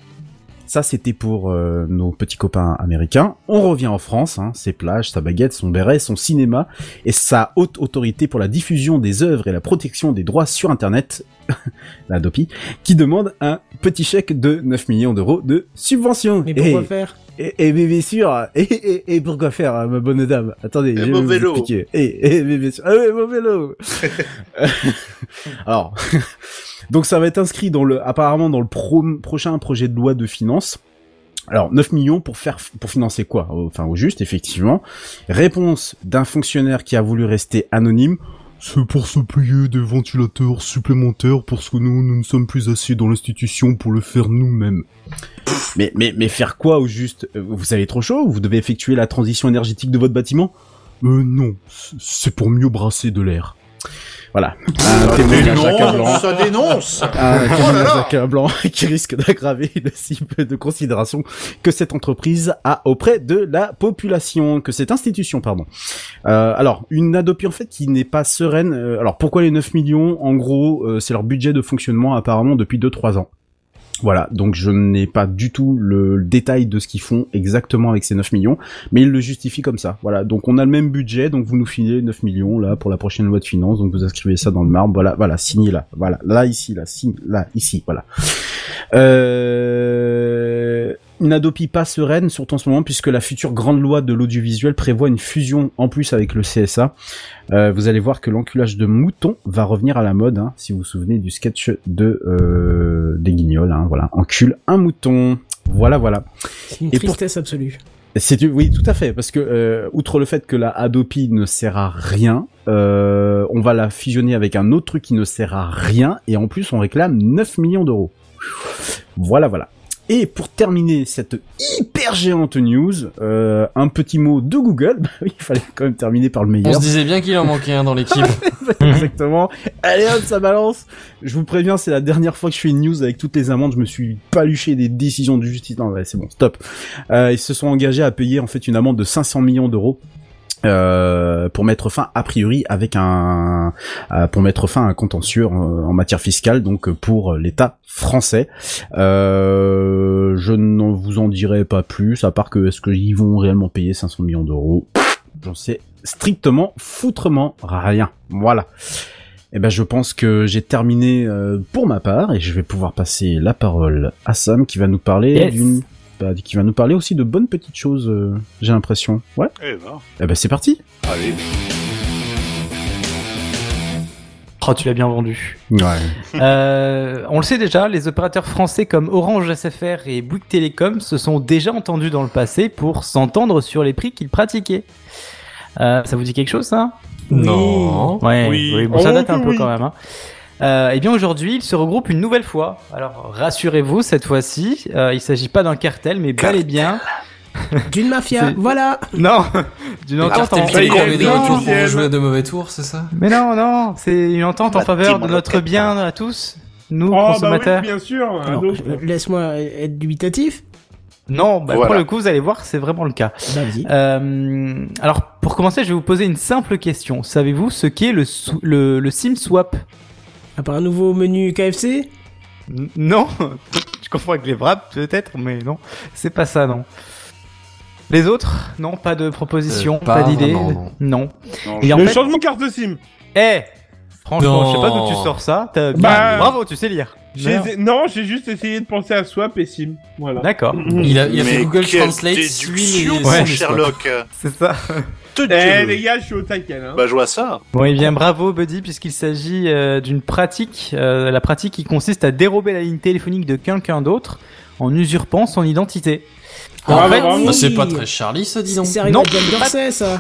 Ça, c'était pour euh, nos petits copains américains. On revient en France, hein, ses plages, sa baguette, son béret, son cinéma et sa haute autorité pour la diffusion des œuvres et la protection des droits sur Internet, la DOPI, qui demande un petit chèque de 9 millions d'euros de subvention. Mais pourquoi Et- faire? et, et mais bien sûr, et, et, et pourquoi faire, hein, ma bonne dame? Attendez, je vais mon vous vélo. expliquer. Et, et mais bien sûr, ah oui, mon vélo. Alors, donc ça va être inscrit dans le, apparemment dans le pro- prochain projet de loi de finances. Alors 9 millions pour faire pour financer quoi? Enfin au juste effectivement. Réponse d'un fonctionnaire qui a voulu rester anonyme. C'est pour se payer des ventilateurs supplémentaires parce que nous, nous ne sommes plus assez dans l'institution pour le faire nous-mêmes. Mais, mais, mais faire quoi au juste? Euh, Vous avez trop chaud Vous devez effectuer la transition énergétique de votre bâtiment? Euh non, c'est pour mieux brasser de l'air. Voilà. Un témoignage accablant. ça dénonce. Un Oh témoignage accablant qui risque d'aggraver le si peu de considération que cette entreprise a auprès de la population, que cette institution, pardon. Euh, alors, une Adopi en fait qui n'est pas sereine. euh, alors, pourquoi les 9 millions? En gros, euh, c'est leur budget de fonctionnement apparemment depuis 2-3 ans. Voilà, donc je n'ai pas du tout le, détail de ce qu'ils font exactement avec ces 9 millions, mais ils le justifient comme ça. Voilà, donc on a le même budget, donc vous nous filez 9 millions là pour la prochaine loi de finances, donc vous inscrivez ça dans le marbre, voilà, voilà, signez là, voilà, là ici, là, signe, là, ici, voilà. Euh, une Adopi pas sereine, surtout en ce moment, puisque la future grande loi de l'audiovisuel prévoit une fusion en plus avec le CSA. Euh, vous allez voir que l'enculage de mouton va revenir à la mode, hein, si vous vous souvenez du sketch de euh, des Guignols, hein, voilà, encule un mouton. Voilà, voilà. C'est une Et pour- tristesse absolue. C'est du- oui, tout à fait, parce que euh, outre le fait que la Adopi ne sert à rien, euh, on va la fusionner avec un autre truc qui ne sert à rien, et en plus on réclame 9 millions d'euros. Voilà, voilà. Et pour terminer cette hyper géante news, euh, un petit mot de Google. Bah il fallait quand même terminer par le On meilleur. se disait bien qu'il en manquait un dans l'équipe. Exactement. Allez hop, ça balance. Je vous préviens, c'est la dernière fois que je fais une news avec toutes les amendes. Je me suis paluché des décisions de justice. Non, ouais, c'est bon, stop. Euh, ils se sont engagés à payer en fait une amende de 500 millions d'euros. Euh, pour mettre fin a priori avec un euh, pour mettre fin à un contentieux en, en matière fiscale donc euh, pour l'État français. Euh, je ne vous en dirai pas plus à part que est-ce qu'ils vont réellement payer 500 millions d'euros? J'en sais strictement foutrement rien. Voilà. Eh ben, je pense que j'ai terminé euh, pour ma part et je vais pouvoir passer la parole à Sam qui va nous parler Yes. d'une, bah, qui va nous parler aussi de bonnes petites choses. euh, j'ai l'impression. Ouais. Eh ben, Eh ben, c'est parti. allez. Oh, tu l'as bien vendu. Ouais. Euh, on le sait déjà, les opérateurs français comme Orange SFR et Bouygues Télécom se sont déjà entendus dans le passé pour s'entendre sur les prix qu'ils pratiquaient. Euh, ça vous dit quelque chose, ça? Non. Ouais, Oui. oui, bon, ça Oh, date un peu quand même. Hein. Euh, et bien aujourd'hui, ils se regroupent une nouvelle fois. Alors rassurez-vous, cette fois-ci, euh, il s'agit pas d'un cartel, mais bel et bien, D'une mafia, voilà. non, d'une entente en jouer à de mauvais tours, c'est ça? Mais non, non, c'est une entente en La faveur de notre bien à tous, nous Oh, bah oui, consommateurs. bien sûr. euh, Laisse-moi être dubitatif. non, bah, pour le coup, vous allez voir, c'est vraiment le cas. Bah, vas-y. Euh, alors, pour commencer, je vais vous poser une simple question. Savez-vous ce qu'est le, le, le SIM swap À part un nouveau menu KFC N- Non, je confonds avec les wraps peut-être, mais non, c'est pas ça, non. Les autres Non, pas de proposition, Euh, pas, pas d'idée. non. Non. Non, Et en Le fait, changement de carte SIM. eh, franchement, Non. je sais pas d'où tu sors ça. Bah, bravo, tu sais lire. Non. J'ai juste essayé de penser à Swap et SIM. Voilà. D'accord, Il a, il a fait Mais Google Translate, mon sons des Sherlock. c'est ça. Eh les gars, je suis au taquet hein. Bah, je vois ça. Bon, et bien bravo Buddy, puisqu'il s'agit euh, d'une pratique, euh, la pratique qui consiste à dérober la ligne téléphonique de quelqu'un d'autre en usurpant son identité. Ah, En bah. Bah, c'est pas très Charlie, ça, dis donc. C'est arrivé Non. à Jack Dorsey, ça.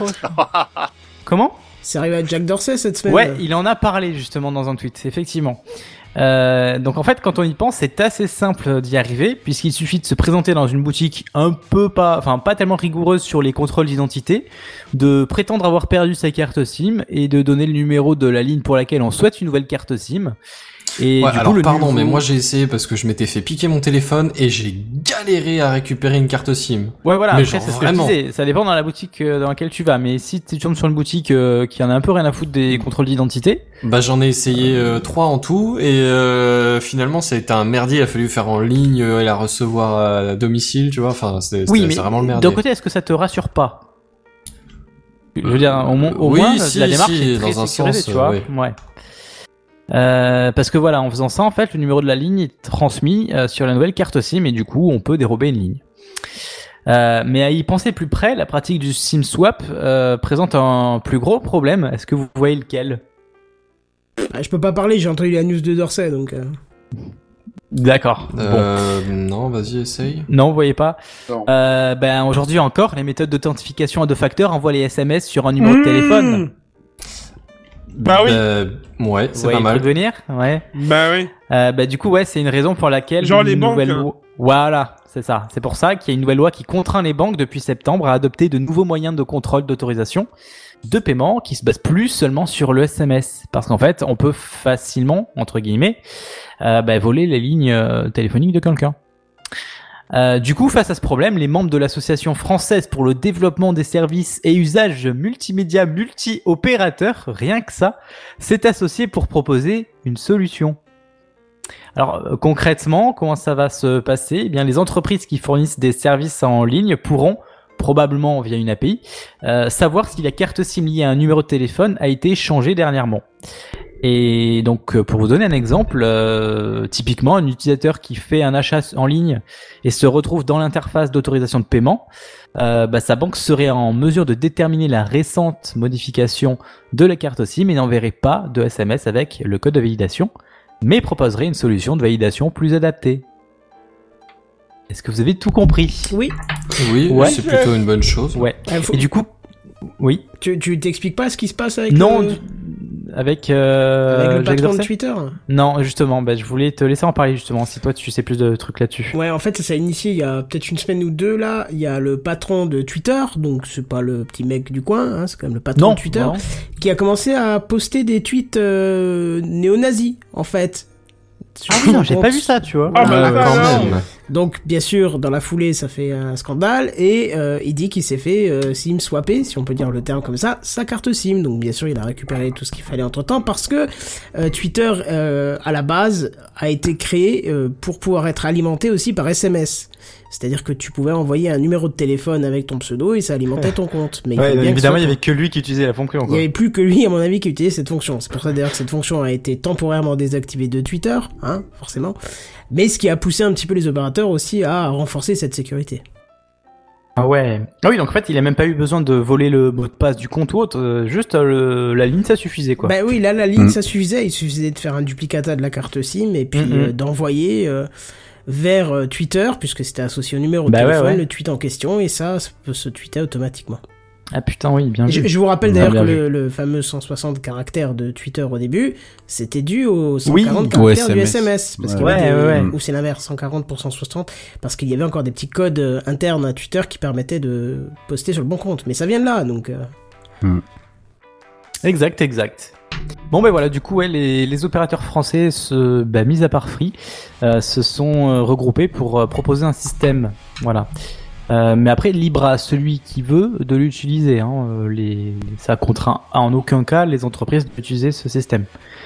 Comment? C'est arrivé à Jack Dorsey cette semaine. Ouais, il en a parlé justement dans un tweet, effectivement. Euh, donc en fait, quand on y pense, c'est assez simple d'y arriver, puisqu'il suffit de se présenter dans une boutique un peu pas, enfin pas tellement rigoureuse sur les contrôles d'identité, de prétendre avoir perdu sa carte SIM et de donner le numéro de la ligne pour laquelle on souhaite une nouvelle carte SIM. Et Ouais, du alors coup, le pardon, nouveau- mais moi j'ai essayé parce que je m'étais fait piquer mon téléphone et j'ai galéré à récupérer une carte SIM. Ouais, voilà, Mais après, genre ce que je vraiment. disais. Ça dépend dans la boutique euh, dans laquelle tu vas. Mais si tu tombes sur une boutique euh, qui en a un peu rien à foutre des contrôles d'identité, Bah j'en ai essayé euh, trois en tout et euh, finalement ça a été un merdier. Il a fallu faire en ligne et la recevoir à domicile, tu vois. Enfin, c'est oui, vraiment le d'un merdier. côté, est-ce que ça te rassure pas? Je veux dire, au, mo- au Oui, moins, si, la démarche si, est très dans un sécurisée, sens, tu vois. Ouais. Euh, parce que voilà, en faisant ça, en fait, le numéro de la ligne est transmis euh, sur la nouvelle carte SIM et du coup, on peut dérober une ligne. Euh, mais à y penser plus près, la pratique du SIM swap euh, présente un plus gros problème. Est-ce que vous voyez lequel? Ah, je peux pas parler, j'ai entendu la news de Dorsey, donc... euh, D'accord. Bon. Non, vas-y, essaye. Non, vous voyez pas? Euh, ben aujourd'hui encore, les méthodes d'authentification à deux facteurs envoient les SMS sur un numéro de Mmh. téléphone. Bah oui. Bah, ouais, c'est pas mal. truc venir Ouais. Bah oui. Euh, bah du coup ouais, c'est une raison pour laquelle Genre les banques, nouvelle hein. loi- Voilà, c'est ça. C'est pour ça qu'il y a une nouvelle loi qui contraint les banques depuis septembre à adopter de nouveaux moyens de contrôle d'autorisation de paiement qui se basent plus seulement sur le SMS, parce qu'en fait, on peut facilement entre guillemets euh, bah, voler les lignes euh, téléphoniques de quelqu'un. Euh, du coup, face à ce problème, les membres de l'association française pour le développement des services et usages multimédia multi-opérateurs, rien que ça, s'est associé pour proposer une solution. Alors euh, concrètement, comment ça va se passer? Eh bien, les entreprises qui fournissent des services en ligne pourront probablement via une API, euh, savoir si la carte SIM liée à un numéro de téléphone a été changée dernièrement. Et donc, euh, pour vous donner un exemple, euh, typiquement, un utilisateur qui fait un achat en ligne et se retrouve dans l'interface d'autorisation de paiement, bah, sa banque serait en mesure de déterminer la récente modification de la carte SIM et n'enverrait pas de SMS avec le code de validation, mais proposerait une solution de validation plus adaptée. Est-ce que vous avez tout compris? Oui, Oui, Ouais. c'est plutôt une bonne chose. Ouais. Ah, faut- Et du coup, oui. tu, tu t'expliques pas ce qui se passe avec Non, le, avec, euh, avec le patron de Twitter Non, justement, bah, je voulais te laisser en parler justement, si toi tu sais plus de trucs là-dessus. Ouais, en fait, ça s'est initié il y a peut-être une semaine ou deux, là. Il y a le patron de Twitter, donc c'est pas le petit mec du coin, hein, c'est quand même le patron Non, de Twitter, non. qui a commencé à poster des tweets euh, néo-nazis, en fait. Ah oui, non, j'ai pas vu ça, tu vois. Ah, bah, Euh, quand même. Donc, bien sûr, dans la foulée, ça fait un scandale, et euh, il dit qu'il s'est fait euh, SIM swapper, si on peut dire le terme comme ça, sa carte SIM. Donc, bien sûr, il a récupéré tout ce qu'il fallait entre-temps, parce que euh, Twitter, euh, à la base, a été créé euh, pour pouvoir être alimenté aussi par SMS. C'est-à-dire que tu pouvais envoyer un numéro de téléphone avec ton pseudo et ça alimentait ton compte. Mais Ouais, évidemment, il y soit- avait que lui qui utilisait la fonction. il n'y avait plus que lui, à mon avis, qui utilisait cette fonction. C'est pour ça d'ailleurs que cette fonction a été temporairement désactivée de Twitter, hein, forcément. Mais ce qui a poussé un petit peu les opérateurs aussi à renforcer cette sécurité. Ah ouais. Ah oui, donc en fait, il a même pas eu besoin de voler le mot de passe du compte ou autre. euh, juste euh, le- la ligne, ça suffisait quoi. Bah oui, là, la ligne, Mm. ça suffisait. Il suffisait de faire un duplicata de la carte SIM et puis euh, d'envoyer euh, vers euh, Twitter, puisque c'était associé au numéro de Bah téléphone, ouais. le tweet en question, et ça, ça peut se tweeter automatiquement. Ah putain, oui, bien Je, vu. je vous rappelle d'ailleurs que le, le fameux 160 caractères de Twitter au début, c'était dû aux 140 Oui, caractères au du SMS. Parce qu'il y Ouais, avait des- ouais, ouais. Ou c'est l'inverse, 140 pour 160, parce qu'il y avait encore des petits codes euh, internes à Twitter qui permettaient de poster sur le bon compte. Mais ça vient de là, donc... euh, Exact, exact. Bon ben voilà, du coup, ouais, les, les opérateurs français, se, bah, mis à part Free, euh, se sont euh, regroupés pour euh, proposer un système. Voilà. Euh, mais après, libre à celui qui veut de l'utiliser. Hein. Les, ça contraint en aucun cas les entreprises d'utiliser ce système.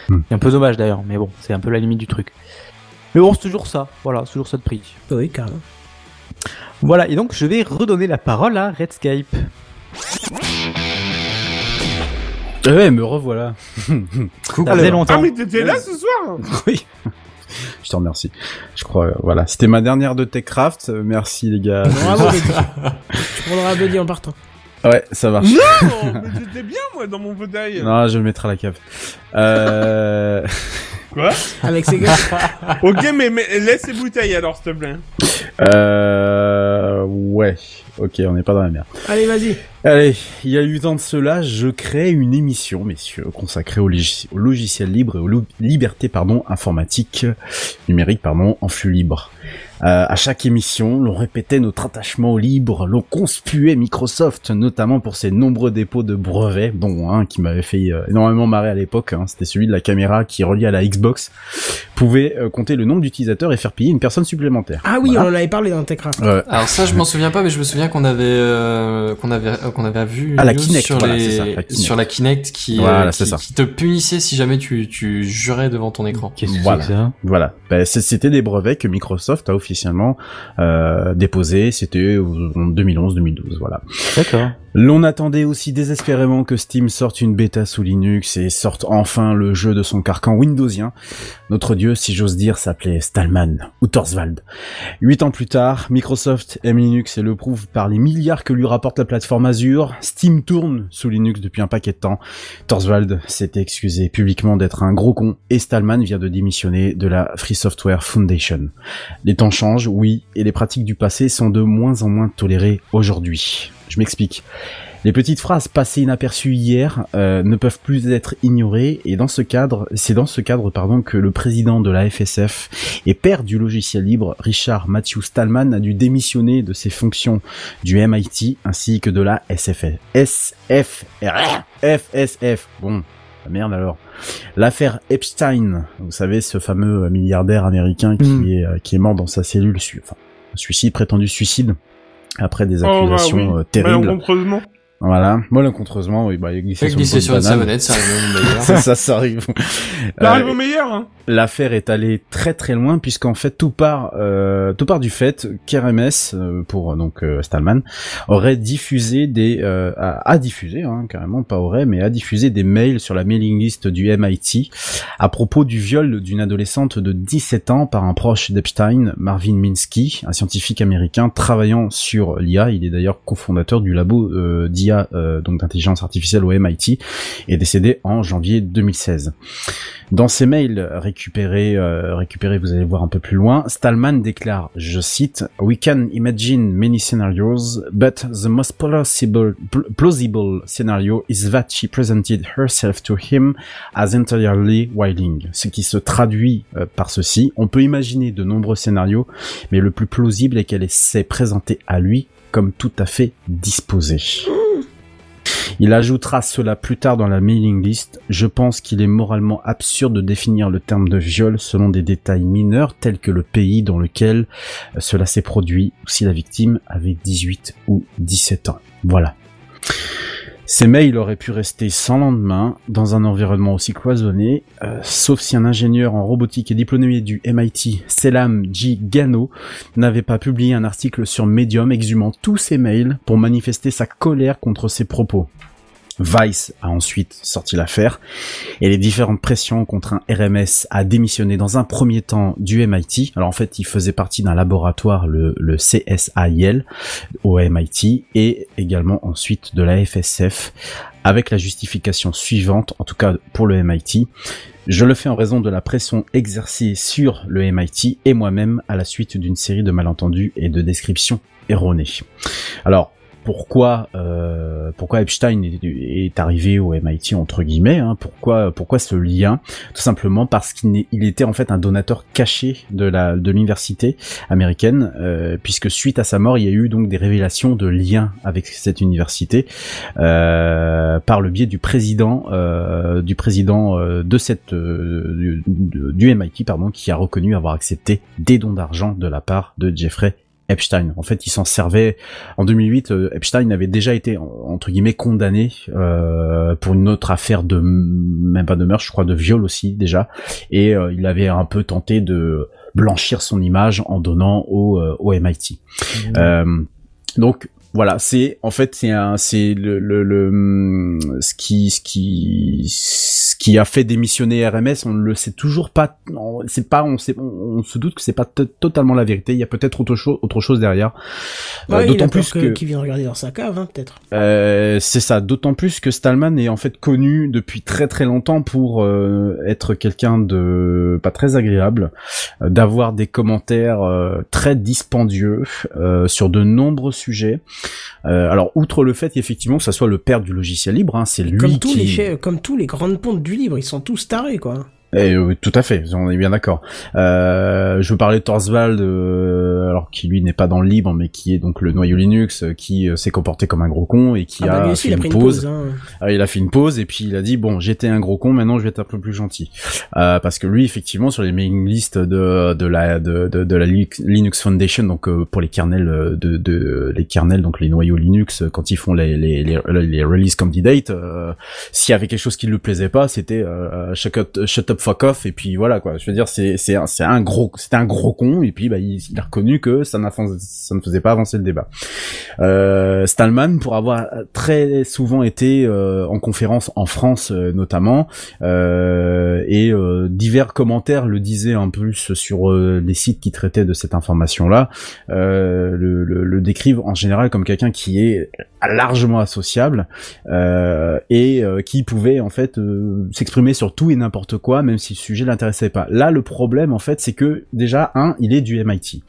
Hmm. C'est un peu dommage d'ailleurs, mais bon, c'est un peu la limite du truc. Mais bon, c'est toujours ça. Voilà, c'est toujours ça de prix. Oui, carrément. Voilà, et donc je vais redonner la parole à Redscape. Ouais, me revoilà. Ça faisait longtemps. Ah, mais t'étais là ce soir oui. Je te remercie. Je crois, euh, voilà. C'était ma dernière de TechCraft. Euh, Merci les gars. Bravo, Buddy. tu prendras Buddy en partant. Ouais, ça marche. Non Mais j'étais bien, moi, dans mon fauteuil Non, je le mettrai à la cave. Euh... Quoi? Avec ses gars. Ok, mais, mais laisse les bouteilles, alors, s'il te plaît. euh... Ouais. Ok, on n'est pas dans la merde. Allez, vas-y. Allez, il y a eu temps de cela, je crée une émission, messieurs, consacrée au, logiciel, au logiciel libre et aux libertés, pardon, informatiques, numériques, pardon, en flux libre. Euh, à chaque émission, l'on répétait notre attachement au libre, l'on conspuait Microsoft, notamment pour ses nombreux dépôts de brevets, dont un qui m'avait fait euh, énormément marrer à l'époque, hein, c'était celui de la caméra qui reliée à la Xbox, pouvait euh, compter le nombre d'utilisateurs et faire payer une personne supplémentaire. Ah oui, Voilà. on en avait parlé dans TechCraft. Euh, Alors ça, je m'en souviens pas, mais je me souviens qu'on avait euh, qu'on avait euh, qu'on avait vu Ah, la Kinect, sur voilà, les c'est ça, la Kinect. sur la Kinect qui Voilà, euh, qui, ça. qui te punissait si jamais tu tu jurais devant ton écran. Qu'est-ce que Voilà. c'est que ça? Voilà, Ben, c'était des brevets que Microsoft a officiellement euh, déposés, c'était en 2011-2012, voilà. D'accord. L'on attendait aussi désespérément que Steam sorte une bêta sous Linux et sorte enfin le jeu de son carcan windowsien. Notre dieu, si j'ose dire, s'appelait Stallman ou Torsvald. Huit ans plus tard, Microsoft aime Linux et le prouve par les milliards que lui rapporte la plateforme Azure. Steam tourne sous Linux depuis un paquet de temps. Torsvald s'est excusé publiquement d'être un gros con et Stallman vient de démissionner de la Free Software Foundation. Les temps changent, oui, et les pratiques du passé sont de moins en moins tolérées aujourd'hui. Je m'explique. Les petites phrases passées inaperçues hier euh, ne peuvent plus être ignorées et dans ce cadre, c'est dans ce cadre pardon que le président de la FSF et père du logiciel libre, Richard Matthew Stallman, a dû démissionner de ses fonctions du MIT ainsi que de la SFL. SFR, FSF. Bon, merde alors. L'affaire Epstein, vous savez ce fameux milliardaire américain qui Mm. est euh, qui est mort dans sa cellule, enfin suicide prétendu suicide après des Oh, bah accusations oui. euh, terribles. Voilà, malencontreusement, oui, bah, il a glissé sur glisser une sur une savonnette, ça arrive même ça, ça, ça arrive. Ça arrive Euh, au meilleur, hein. L'affaire est allée très très loin puisqu'en fait tout part euh, tout part du fait qu'RMS euh, pour donc euh, Stallman aurait diffusé des euh, a, a diffusé hein, carrément pas aurait mais a diffusé des mails sur la mailing list du MIT à propos du viol d'une adolescente de 17 ans par un proche d'Epstein, Marvin Minsky, un scientifique américain travaillant sur l'IA. Il est d'ailleurs cofondateur du labo euh, euh, donc d'intelligence artificielle au MIT et décédé en janvier 2016. Dans ses mails récupérés, euh, récupérés, vous allez voir un peu plus loin, Stallman déclare, je cite, We can imagine many scenarios, but the most plausible, pl- plausible scenario is that she presented herself to him as entirely. Ce qui se traduit euh, par ceci, on peut imaginer de nombreux scénarios, mais le plus plausible est qu'elle s'est présentée à lui comme tout à fait disposée. Il ajoutera cela plus tard dans la mailing list. Je pense qu'il est moralement absurde de définir le terme de viol selon des détails mineurs tels que le pays dans lequel euh, cela s'est produit ou si la victime avait 18 ou 17 ans. Voilà. Ces mails auraient pu rester sans lendemain dans un environnement aussi cloisonné, euh, sauf si un ingénieur en robotique et diplômé du MIT, Selam G. Gano, n'avait pas publié un article sur Medium exhumant tous ces mails pour manifester sa colère contre ces propos. Vice a ensuite sorti l'affaire et les différentes pressions contre un RMS a démissionné dans un premier temps du MIT. Alors en fait, il faisait partie d'un laboratoire, le, le CSIL, au MIT et également ensuite de la FSF avec la justification suivante, en tout cas pour le MIT. Je le fais en raison de la pression exercée sur le MIT et moi-même à la suite d'une série de malentendus et de descriptions erronées. Alors, pourquoi euh, pourquoi Epstein est, arrivé au MIT entre guillemets hein, pourquoi pourquoi ce lien? Tout simplement parce qu'il était en fait un donateur caché de la de l'université américaine euh, puisque suite à sa mort il y a eu donc des révélations de liens avec cette université euh, par le biais du président euh, du président euh, de cette euh, du MIT pardon qui a reconnu avoir accepté des dons d'argent de la part de Jeffrey Epstein. En fait, il s'en servait. En 2008, euh, Epstein avait déjà été en- entre guillemets condamné euh, pour une autre affaire de même pas de meurtre, je crois, de viol aussi déjà, et euh, il avait un peu tenté de blanchir son image en donnant au, euh, au MIT. Euh, donc voilà, c'est en fait c'est un c'est le, le, le hum, ce qui ce qui ce qui a fait démissionner RMS, on ne le sait toujours pas c'est pas on sait on, on se doute que c'est pas to- totalement la vérité, il y a peut-être autre chose autre chose derrière. Euh, Ouais, d'autant plus que, que qu'il vienne regarder dans sa cave, hein, peut-être. euh, c'est ça, d'autant plus que Stallman est en fait connu depuis très très longtemps pour euh, être quelqu'un de pas très agréable, euh, d'avoir des commentaires euh, très dispendieux euh, sur de nombreux sujets. Euh, alors outre le fait effectivement que ça soit le père du logiciel libre, hein, c'est lui Comme tous, qui les chefs, comme tous les grandes pontes du libre, ils sont tous tarés, quoi. Et, euh, tout à fait, on est bien d'accord. Euh, je veux parler de Torsvald, euh, alors qui lui n'est pas dans le libre, mais qui est donc le noyau Linux, euh, qui euh, s'est comporté comme un gros con et qui Ah bah, a lui aussi, fait il a pris une une pause. hein. Ah, il a fait une pause et puis il a dit bon j'étais un gros con maintenant je vais être un peu plus gentil Euh, parce que lui effectivement sur les mailing lists de de la de, de, de la Linux Foundation donc euh, pour les kernels de, de les kernels donc les noyaux Linux quand ils font les les les, les release candidate euh, s'il y avait quelque chose qui ne lui plaisait pas c'était euh, shut, up, shut up fuck off et puis voilà quoi. Je veux dire c'est c'est un, un gros c'était un gros con et puis bah il, a reconnu que ça ne faisait pas avancer le débat. Euh, Stallman pour avoir très souvent été euh, en conférence en France euh, notamment et divers commentaires le disaient un peu sur les sites qui traitaient de cette information là le, décrivent en général comme quelqu'un qui est largement associable et qui pouvait en fait s'exprimer sur tout et n'importe quoi même si le sujet l'intéressait pas. Là le problème en fait c'est que déjà un il est du MIT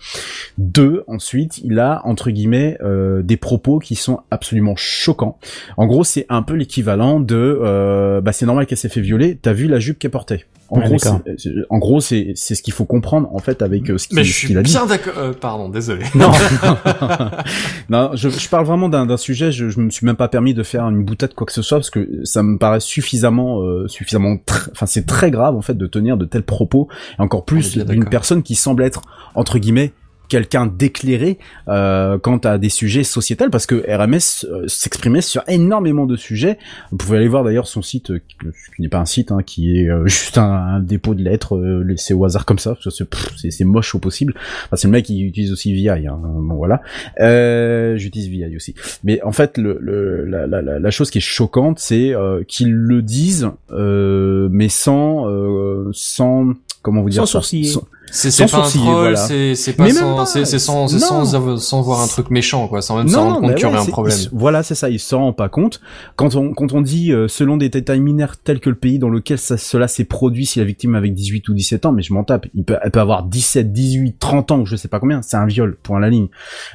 deux ensuite il a entre guillemets euh, des propos qui sont absolument choquants. En gros c'est un peu l'équivalent de euh, bah c'est normal qu'elle s'est fait violer. T'as vu la jupe qu'elle portait? En Ouais, gros, d'accord. c'est- c'est- en gros, c'est c'est ce qu'il faut comprendre en fait avec euh, ce qu'il Mais je ce suis qu'il a dit. bien d'accord. euh, pardon, désolé. Non, non, je, je parle vraiment d'un d'un sujet. Je, je me suis même pas permis de faire une boutade quoi que ce soit parce que ça me paraît suffisamment, euh, suffisamment, tr- enfin c'est très grave en fait de tenir de tels propos et encore plus d'une d'accord. personne qui semble être entre guillemets quelqu'un d'éclairé euh, quant à des sujets sociétals parce que RMS euh, s'exprimait sur énormément de sujets. Vous pouvez aller voir d'ailleurs son site euh, qui, qui n'est pas un site, hein, qui est euh, juste un, un dépôt de lettres euh, laissé au hasard comme ça. parce que C'est moche au possible. Enfin, c'est le mec qui utilise aussi VI. Hein, bon voilà. Euh, J'utilise VI aussi. Mais en fait, le, le, la, la, la- chose qui est choquante, c'est euh, qu'ils le disent, euh, mais sans, euh, sans, comment vous dire Sans sourciller. Sans- C'est pas un troll, c'est c'est pas sans, c'est sans, sans, sans voir un truc méchant quoi, sans même se rendre compte qu'il y aurait un problème. voilà, c'est ça, il s'en rend pas compte. Quand on, quand on dit, euh, selon des détails mineurs tels que le pays dans lequel cela s'est produit, si la victime avec 18 ou 17 ans, mais je m'en tape, il peut, elle peut avoir 17, 18, 30 ans, ou je sais pas combien, c'est un viol, point à la ligne.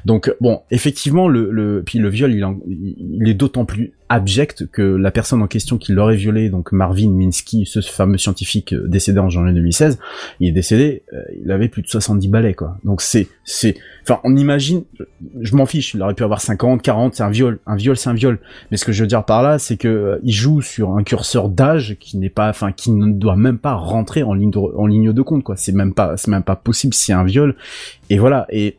Donc, bon, effectivement, le, le, puis le viol, il, il est d'autant plus abject que la personne en question qui l'aurait violé, donc Marvin Minsky, ce fameux scientifique euh, décédé en janvier 2016, il est décédé, euh, il avait plus de 70 balais, quoi. Donc c'est, c'est, enfin, on imagine, je, m'en fiche, il aurait pu avoir 50, 40, c'est un viol. Un viol, c'est un viol. Mais ce que je veux dire par là, c'est que euh, il joue sur un curseur d'âge qui n'est pas, enfin, qui ne doit même pas rentrer en ligne de, en ligne de compte, quoi. C'est même pas, c'est même pas possible, c'est un viol. Et voilà. Et,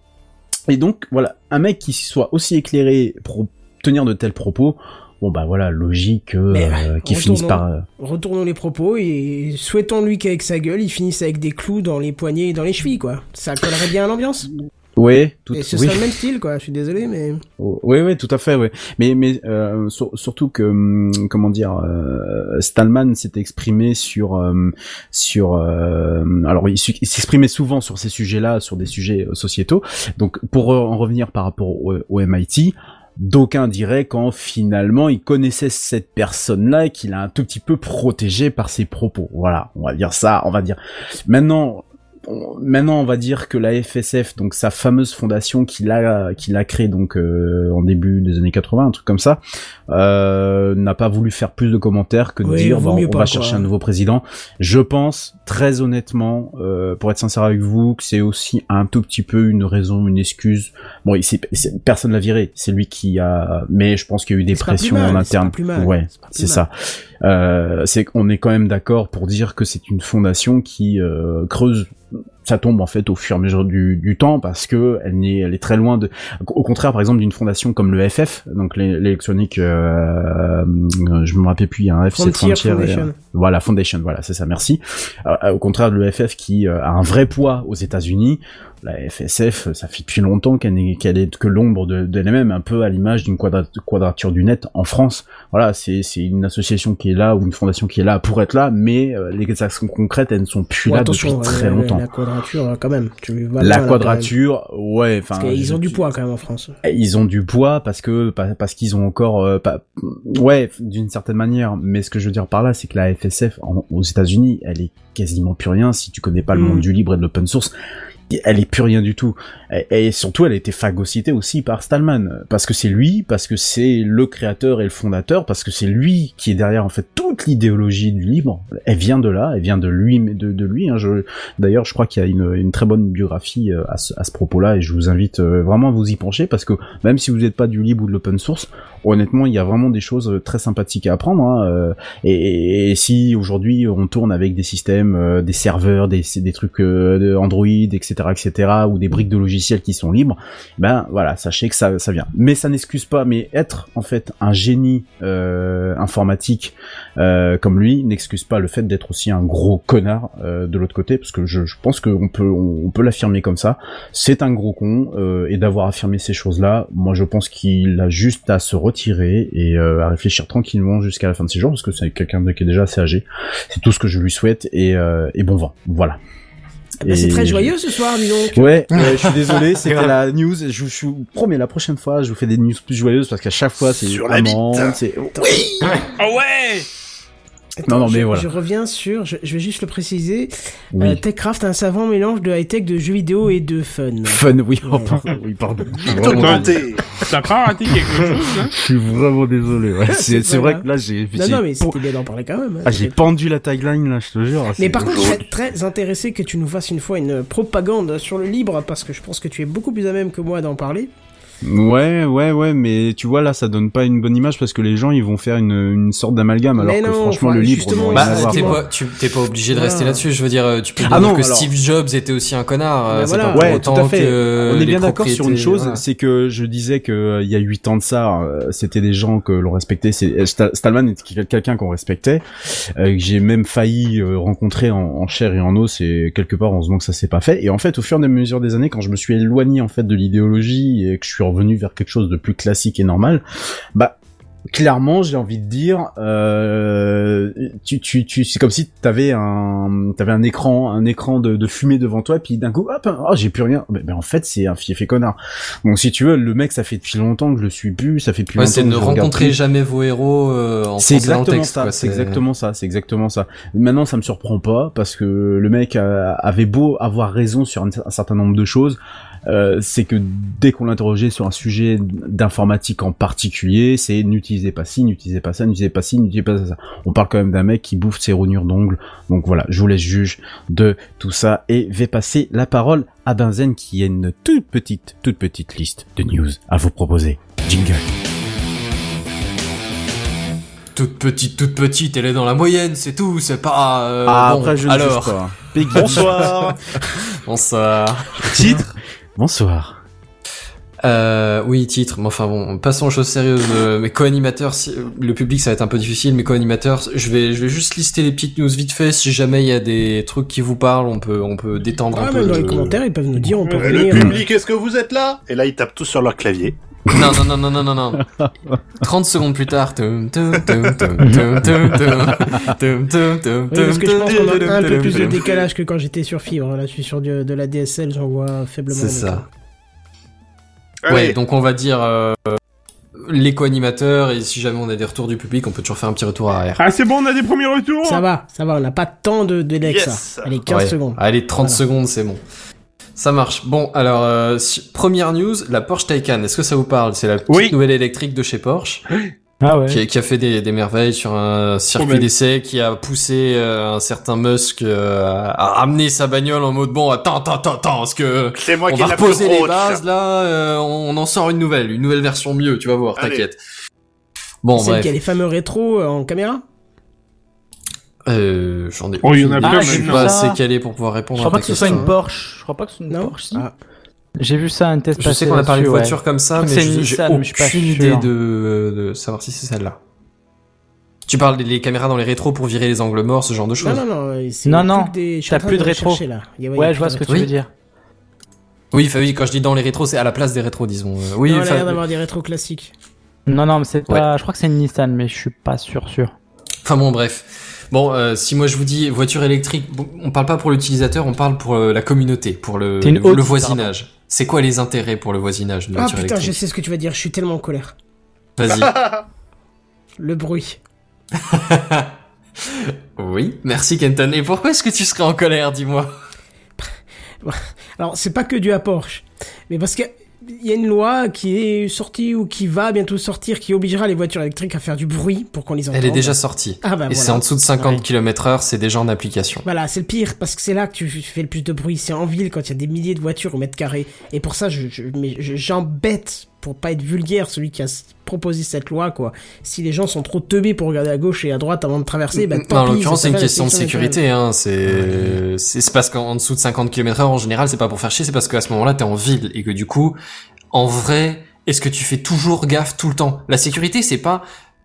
et donc, voilà, un mec qui soit aussi éclairé pour tenir de tels propos, bon bah voilà, logique euh, euh, qu'il finisse retournons- par. euh, Retournons les propos et souhaitons-lui qu'avec sa gueule, il finisse avec des clous dans les poignets et dans les chevilles, quoi. Ça collerait bien à l'ambiance. Ouais, tout. Et ce oui. serait le même style, quoi. Je suis désolé, mais... Oui, oui, tout à fait, oui. Mais, mais euh, sur- surtout que, hum, comment dire, euh, Stallman s'est exprimé sur, euh, sur, euh, alors il, s'exprimait souvent sur ces sujets-là, sur des sujets sociétaux. Donc, pour en revenir par rapport au, au MIT. D'aucuns diraient quand finalement il connaissait cette personne-là et qu'il a un tout petit peu protégé par ses propos. Voilà, on va dire ça, on va dire. Maintenant, on- maintenant on va dire que la FSF, donc sa fameuse fondation qu'il a qu'il a créée donc euh, en début des années 80, un truc comme ça, euh, n'a pas voulu faire plus de commentaires que de Oui, dire on pas, va quoi. chercher un nouveau président. Je pense très honnêtement, euh, pour être sincère avec vous, que c'est aussi un tout petit peu une raison, une excuse. Bon, il, personne l'a viré, c'est lui qui a, mais je pense qu'il y a eu des pressions mal, en interne. Ouais, c'est ça. Euh, c'est qu'on est quand même d'accord pour dire que c'est une fondation qui euh, creuse ça tombe en fait au fur et à mesure du, du temps parce que elle n'est elle est très loin de au contraire par exemple d'une fondation comme le FF donc l'é- l'électronique euh, je me rappelle plus il y a un F c'est Frontier et, Foundation. euh, voilà Foundation voilà c'est ça merci Euh, au contraire de le FF qui euh, a un vrai poids aux États-Unis la FSF, ça fait depuis longtemps qu'elle n'est qu'elle est que l'ombre de- d'elle-même, un peu à l'image d'une quadra- quadrature du net en France. Voilà, c'est une association qui est là ou une fondation qui est là pour être là, mais euh, les actions concrètes, elles ne sont plus là depuis très longtemps. La quadrature, euh, quand même. Tu vas La là, quadrature, ouais, enfin, je- ont du poids, quand même, en France. ils ont du poids parce que pa- parce qu'ils ont encore euh, pas ouais d'une certaine manière mais ce que je veux dire par là c'est que la FSF en- aux États-Unis elle est quasiment plus rien si tu connais pas le Mm. monde du libre et de l'open source elle est plus rien du tout. Et, surtout, elle a été phagocytée aussi par Stallman, parce que c'est lui, parce que c'est le créateur et le fondateur, parce que c'est lui qui est derrière en fait toute l'idéologie du livre. Elle vient de là, elle vient de lui, de, de lui. Hein. D'ailleurs, je crois qu'il y a une, une très bonne biographie euh, à ce, à ce propos-là, et je vous invite euh, vraiment à vous y pencher, parce que même si vous n'êtes pas du libre ou de l'open source, honnêtement, il y a vraiment des choses euh, très sympathiques à apprendre. Hein, euh, et, si aujourd'hui on tourne avec des systèmes, euh, des serveurs, des, trucs Android, etc., etc., ou des briques de logiciels qui sont libres, ben voilà, sachez que ça, ça vient. Mais ça n'excuse pas. Mais être en fait un génie informatique euh, comme lui n'excuse pas le fait d'être aussi un gros connard de l'autre côté, parce que je, pense qu'on peut, on, peut l'affirmer comme ça. C'est un gros con et d'avoir affirmé ces choses-là, moi je pense qu'il a juste à se retirer et euh, à réfléchir tranquillement jusqu'à la fin de ses jours, parce que c'est quelqu'un de- qui est déjà assez âgé. C'est tout ce que je lui souhaite et, euh, et bon vent. Voilà. Bah, c'est très joyeux ce soir, dis donc. Ouais, ouais, je suis désolé, c'était la news. Je, je vous promets, la prochaine fois, je vous fais des news plus joyeuses parce qu'à chaque fois, c'est Sur la vraiment- bite. c'est- Ah ouais Non, non, mais je, voilà. je reviens sur, je, je vais juste le préciser, Oui. euh, TechCraft, un savant mélange de high-tech, de jeux vidéo et de fun. Fun, oui, oh, pardon, oui, pardon. T'as pas raté quelque chose, hein je suis vraiment désolé. Ouais. C'est vrai grave. que là, j'ai Non, non, mais c'était bien d'en parler quand même. hein. ah, j'ai pendu la tagline là, je te jure. Mais par contre, je serais très intéressé que tu nous fasses une fois une propagande sur le libre, parce que je pense que tu es beaucoup plus à même que moi d'en parler. Ouais, ouais, ouais, mais tu vois là, ça donne pas une bonne image parce que les gens ils vont faire une, une sorte d'amalgame alors Mais que non, franchement enfin, le livre justement, Bah, t'es pas, tu t'es pas obligé de rester là-dessus. Je veux dire, euh, tu peux Ah dire non, que alors- Steve Jobs était aussi un connard. c'est voilà. pas pour Ouais, tout autant à fait. que On est bien d'accord sur une chose, voilà. c'est que je disais que euh, il y a huit ans de ça, euh, c'était des gens que l'on respectait. C'est Sta- Stallman était quelqu'un qu'on respectait, euh, que j'ai même failli euh, rencontrer en, en chair et en os. Et quelque part, heureusement que ça s'est pas fait. Et en fait, au fur et à mesure des années, quand je me suis éloigné en fait de l'idéologie et que je suis revenu vers quelque chose de plus classique et normal, bah clairement, j'ai envie de dire, euh, tu, tu, tu, c'est comme si t'avais un, t'avais un écran, un écran de, de fumée devant toi, et puis d'un coup, hop, oh, j'ai plus rien. Mais, mais en fait, c'est un fief et connard. Donc, si tu veux, le mec, ça fait depuis longtemps que je le suis plus, ça fait depuis Ouais, longtemps c'est ne rencontrer plus. jamais vos héros euh, en C'est exactement ça, c'est exactement ça, c'est exactement ça. Maintenant, ça me surprend pas parce que le mec a- avait beau avoir raison sur un, un certain nombre de choses, euh, c'est que dès qu'on l'interrogeait sur un sujet d'informatique en particulier, c'est n'utilisez pas ci, n'utilisez pas ça, n'utilisez pas ci, n'utilisez pas ça. On parle quand même d'un mec qui bouffe ses rognures d'ongles. Donc voilà, je vous laisse juge de tout ça et vais passer la parole à Benzen qui a une toute petite, toute petite liste de news à vous proposer. Jingle. Toute petite, toute petite, elle est dans la moyenne, c'est tout, c'est pas. euh, ah, bon, après je ne alors. juge pas. Bonsoir. Bonsoir. Titre Bonsoir. Euh, oui, titre. Mais enfin bon, passons aux choses sérieuses. Euh, mes co-animateurs, si- le public, ça va être un peu difficile. Mes co-animateurs, je vais, je vais juste lister les petites news vite fait. Si jamais il y a des trucs qui vous parlent, on peut, on peut détendre Ah, un peu. même dans les le- commentaires, ils peuvent nous dire, on peut Euh, Le venir. public, est-ce que vous êtes là? Et là, ils tapent tous sur leur clavier. Non, non, non, non, non, non, non. 30 secondes plus tard. Tum, tum, tum, tum, tum, tum, tum. Tum, tum, tum, Oui, parce que je pense qu'on a un peu plus de décalage que quand j'étais sur fibre. Là, je suis sur du- de la DSL, j'en vois faiblement. C'est ça. Allez. Ouais, donc on va dire euh, les co-animateurs et si jamais on a des retours du public, on peut toujours faire un petit retour arrière. Ah, c'est bon, on a des premiers retours Ça va, ça va, on n'a pas tant de délai Yes. ça. Allez, 15 Ouais. secondes. Allez, 30 Voilà. secondes, c'est bon. Ça marche. Bon, alors, euh, première news, la Porsche Taycan. Est-ce que ça vous parle? C'est la petite Oui. nouvelle électrique de chez Porsche, Ah ouais. qui, a- qui a fait des, des merveilles sur un circuit d'essai, qui a poussé euh, un certain Musk euh, à, ramener sa bagnole en mode bon, attends, attends, attends, attends, parce que C'est moi on qui va reposer les bases là, euh, on en sort une nouvelle, une nouvelle version mieux, tu vas voir, t'inquiète. Bon, Celle bref. qui a les fameux rétros euh, en caméra? Euh, j'en ai. Oh, il y en a plein, idée. Je suis pas non. assez calé pour pouvoir Je répondre à crois ta pas que ce soit une Porsche. Je crois pas que ce soit une Non Porsche. si. Ah. J'ai vu ça un test Je sais qu'on a parlé de voiture ouais. comme ça, Je mais je- une j'ai Nissan, mais je suis pas aucune idée de, de savoir si c'est celle-là. Tu parles des les caméras dans les rétros pour virer les angles morts, ce genre de Non, choses. non, non. euh, Non, non, truc Des... je t'as plus de rétro. là. A- il y a Ouais, je vois ce que tu veux dire. Oui, quand je dis dans les rétros, c'est à la place des rétros, disons. Euh, Oui, Non, il a l'air d'avoir des rétros classiques. Non, non, mais c'est pas. Je crois que c'est une Nissan, mais je suis pas sûr, sûr. enfin bon, bref. Bon, euh, si moi je vous dis voiture électrique, bon, on parle pas pour l'utilisateur, on parle pour euh, la communauté, pour le, T'es une le, haute, le voisinage. C'est quoi les intérêts pour le voisinage d'une Ah voiture putain, je électrique sais ce que tu vas dire. Je suis tellement en colère. Vas-y. Le bruit. oui, merci Kenton. Et pourquoi est-ce que tu serais en colère, dis-moi? Alors, c'est pas que dû à Porsche, mais parce que il y a une loi qui est sortie ou qui va bientôt sortir qui obligera les voitures électriques à faire du bruit pour qu'on les entende. Elle est déjà sortie. Ah bah Et c'est en dessous de 50 Ouais. km heure, c'est déjà en application. Voilà, c'est le pire parce que c'est là que tu fais le plus de bruit. C'est en ville quand il y a des milliers de voitures au mètre carré. Et pour ça, je, je, je- j'embête pour pas être vulgaire celui qui a proposé cette loi quoi. Si les gens sont trop teubés pour regarder à gauche et à droite avant de traverser, bah tant Non, en l'occurrence, c'est une question de sécurité. Hein. C'est c'est c'est parce qu'en dessous de 50 km heure, en général, c'est pas pour faire chier, c'est parce qu'à ce moment-là, t'es en ville et que du coup, en vrai, est-ce que tu fais toujours gaffe tout le temps? La sécurité, c'est pas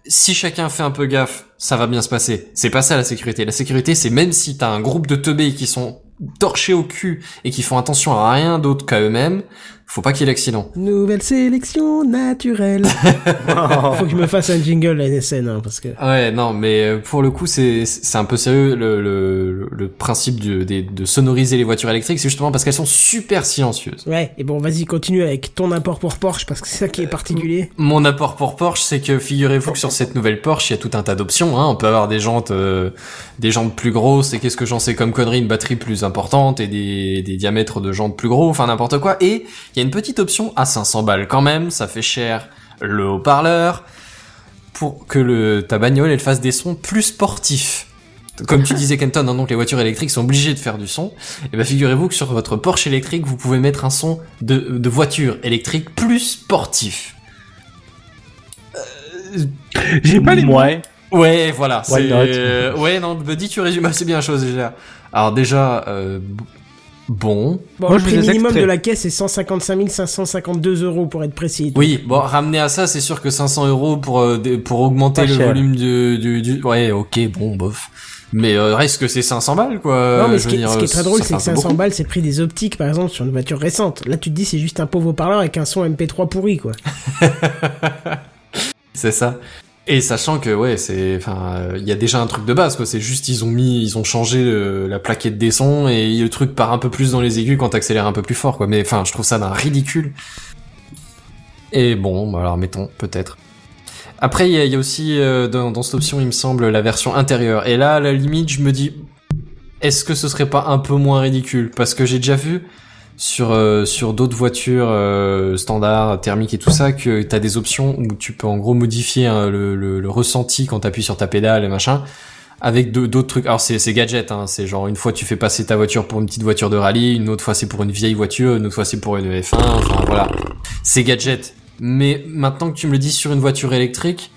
si chacun fait un peu gaffe, ça va bien se passer. C'est pas ça la sécurité. La sécurité, c'est même si t'as un groupe de teubés qui sont torchés au cul et qui font attention à rien d'autre qu'à eux-mêmes, faut pas qu'il y ait l'accident. Nouvelle sélection naturelle. Faut que je me fasse un jingle à NSN hein, parce que. Ouais, non, mais euh, pour le coup, c'est c'est un peu sérieux le, le, le principe de, de, de sonoriser les voitures électriques, c'est justement parce qu'elles sont super silencieuses. Ouais, et bon, vas-y, continue avec ton apport pour Porsche parce que c'est ça qui est particulier. Mon apport pour Porsche, c'est que figurez-vous que sur cette nouvelle Porsche, il y a tout un tas d'options. Hein. On peut avoir des jantes, euh, des jantes plus grosses. Et qu'est-ce que j'en sais comme connerie, une batterie plus importante et des, des diamètres de jantes plus gros. Enfin n'importe quoi. Et il y a une petite option à 500 balles quand même. Ça fait cher le haut-parleur pour que le ta bagnole elle fasse des sons plus sportifs. Comme tu disais Kenton, hein, donc les voitures électriques sont obligées de faire du son. Et ben figurez-vous que sur votre Porsche électrique, vous pouvez mettre un son de, de voiture électrique plus sportif. J'ai pas les mots. Ouais. Ouais, voilà. Euh, ouais, non, Buddy, tu résumes assez bien la chose déjà. Alors déjà, euh, bon. Bon, Moi, le prix minimum extrait. de la caisse est 155 552 euros pour être précis. Oui, bon, ramener à ça, c'est sûr que 500 euros pour euh, pour augmenter Pas le cher. volume du, du, du- ouais, ok, bon, bof. Mais euh, reste que c'est 500 balles, quoi. Non, mais ce qui, dire, ce qui est très drôle, c'est que peu 500 beaucoup. balles, c'est le prix des optiques, par exemple, sur une voiture récente. Là, tu te dis, c'est juste un pauvre haut-parleur avec un son MP3 pourri, quoi. C'est ça. Et sachant que ouais, c'est, enfin, il y a déjà un truc de base quoi. C'est juste ils ont mis, ils ont changé la plaquette des sons et le truc part un peu plus dans les aigus quand t'accélères un peu plus fort quoi. Mais enfin, je trouve ça d'un ridicule. Et bon, bah alors mettons peut-être. Après, il y a, il y a aussi euh, dans, dans cette option, il me semble, la version intérieure. Et là, à la limite, je me dis, est-ce que ce serait pas un peu moins ridicule? Parce que j'ai déjà vu sur euh, sur d'autres voitures euh, standards, thermiques et tout ça, que t'as des options où tu peux en gros modifier hein, le, le, le ressenti quand t'appuies sur ta pédale et machin, avec d'autres trucs. Alors c'est c'est gadget, hein, c'est genre une fois tu fais passer ta voiture pour une petite voiture de rallye, une autre fois c'est pour une vieille voiture, une autre fois c'est pour une F1, enfin voilà, c'est gadget. Mais maintenant que tu me le dis sur une voiture électrique,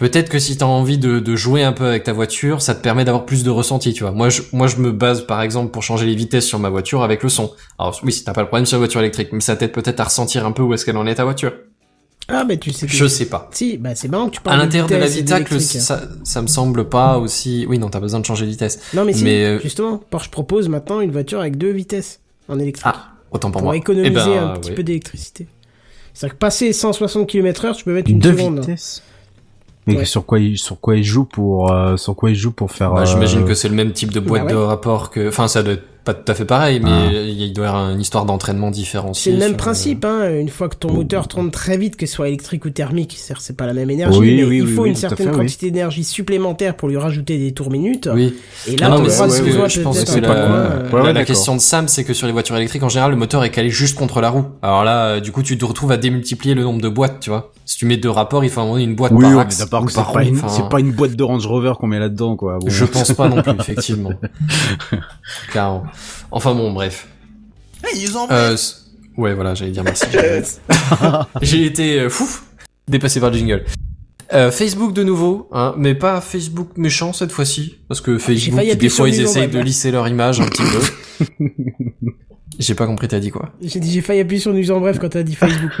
Peut-être que si t'as envie de, de jouer un peu avec ta voiture, ça te permet d'avoir plus de ressenti, tu vois. Moi, je, moi, je me base, par exemple, pour changer les vitesses sur ma voiture avec le son. Alors, oui, si t'as pas le problème sur la voiture électrique, mais ça t'aide peut-être à ressentir un peu où est-ce qu'elle en est ta voiture. Ah, bah, tu sais que... Je sais pas. Si, bah, c'est marrant que tu parles À de l'intérieur de la vitesse et Vitacle, d'électrique. ça, ça me semble pas aussi... Oui, non, t'as besoin de changer de vitesse. Non, mais si, Mais, euh, justement, Porsche propose maintenant une voiture avec deux vitesses en électrique. Ah, autant pour, pour moi. économiser Eh ben, un petit oui. peu d'électricité. C'est-à-dire que passer 160 km heure, tu peux mettre une Deux seconde. vitesses. Mais Ouais. sur quoi il sur quoi il joue pour euh, sur quoi il joue pour faire Bah, euh, J'imagine que c'est le même type de boîte Bah ouais. de rapport que... Enfin, ça doit être pas tout à fait pareil, mais Ah. il doit y avoir une histoire d'entraînement C'est différenciée. le même euh, principe, hein. Une fois que ton moteur tourne très vite, que ce soit électrique ou thermique, c'est c'est pas la même énergie, Oui, mais oui, il oui, faut oui, une certaine fait, oui. quantité d'énergie supplémentaire pour lui rajouter des tours minutes. Oui. Et là, Ah non, mais c'est ce que je pense que la, euh, Ouais, la- ouais, la d'accord. question de Sam, c'est que sur les voitures électriques, en général, le moteur est calé juste contre la roue. Alors là, euh, du coup, tu te retrouves à démultiplier le nombre de boîtes, tu vois. Si tu mets deux rapports, il faut à un moment donné une boîte Oui, par on axe est d'accord ou que c'est pas, une, enfin, pas une boîte de Range Rover qu'on met là-dedans, quoi. Bon. Je pense pas non plus, effectivement. Clairement. Enfin bon, bref. Euh, c- ouais, voilà, j'allais dire merci. J'ai été euh, fou, dépassé par le jingle. Euh, Facebook de nouveau, hein, mais pas Facebook méchant cette fois-ci, parce que Facebook, failli des fois, ils essayent de lisser leur image un petit peu. J'ai pas compris, t'as dit quoi? J'ai dit, j'ai failli appuyer sur News en bref quand t'as dit Facebook.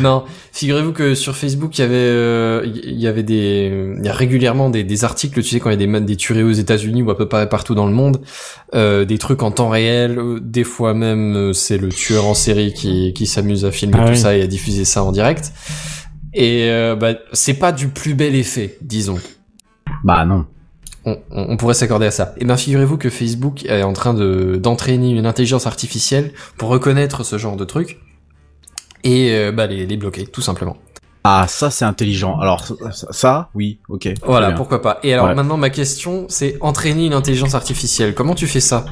Non, figurez-vous que sur Facebook, il y avait, euh, il y avait des, il y a régulièrement des, des articles, tu sais, quand il y a des, des tueries aux États-Unis ou à peu près partout dans le monde, euh, des trucs en temps réel. euh, Des fois même, c'est le tueur en série qui, qui s'amuse à filmer Ah tout oui. ça et à diffuser ça en direct. Et euh, bah, c'est pas du plus bel effet, disons. Bah non. On, on- on pourrait s'accorder à ça. Et ben figurez-vous que Facebook est en train de d'entraîner une intelligence artificielle pour reconnaître ce genre de trucs et euh, bah les, les bloquer tout simplement. Ah, ça c'est intelligent. Alors ça, ça, oui, ok. Voilà, bien. pourquoi pas. Et alors Ouais. maintenant ma question c'est entraîner une intelligence artificielle. Comment tu fais ça?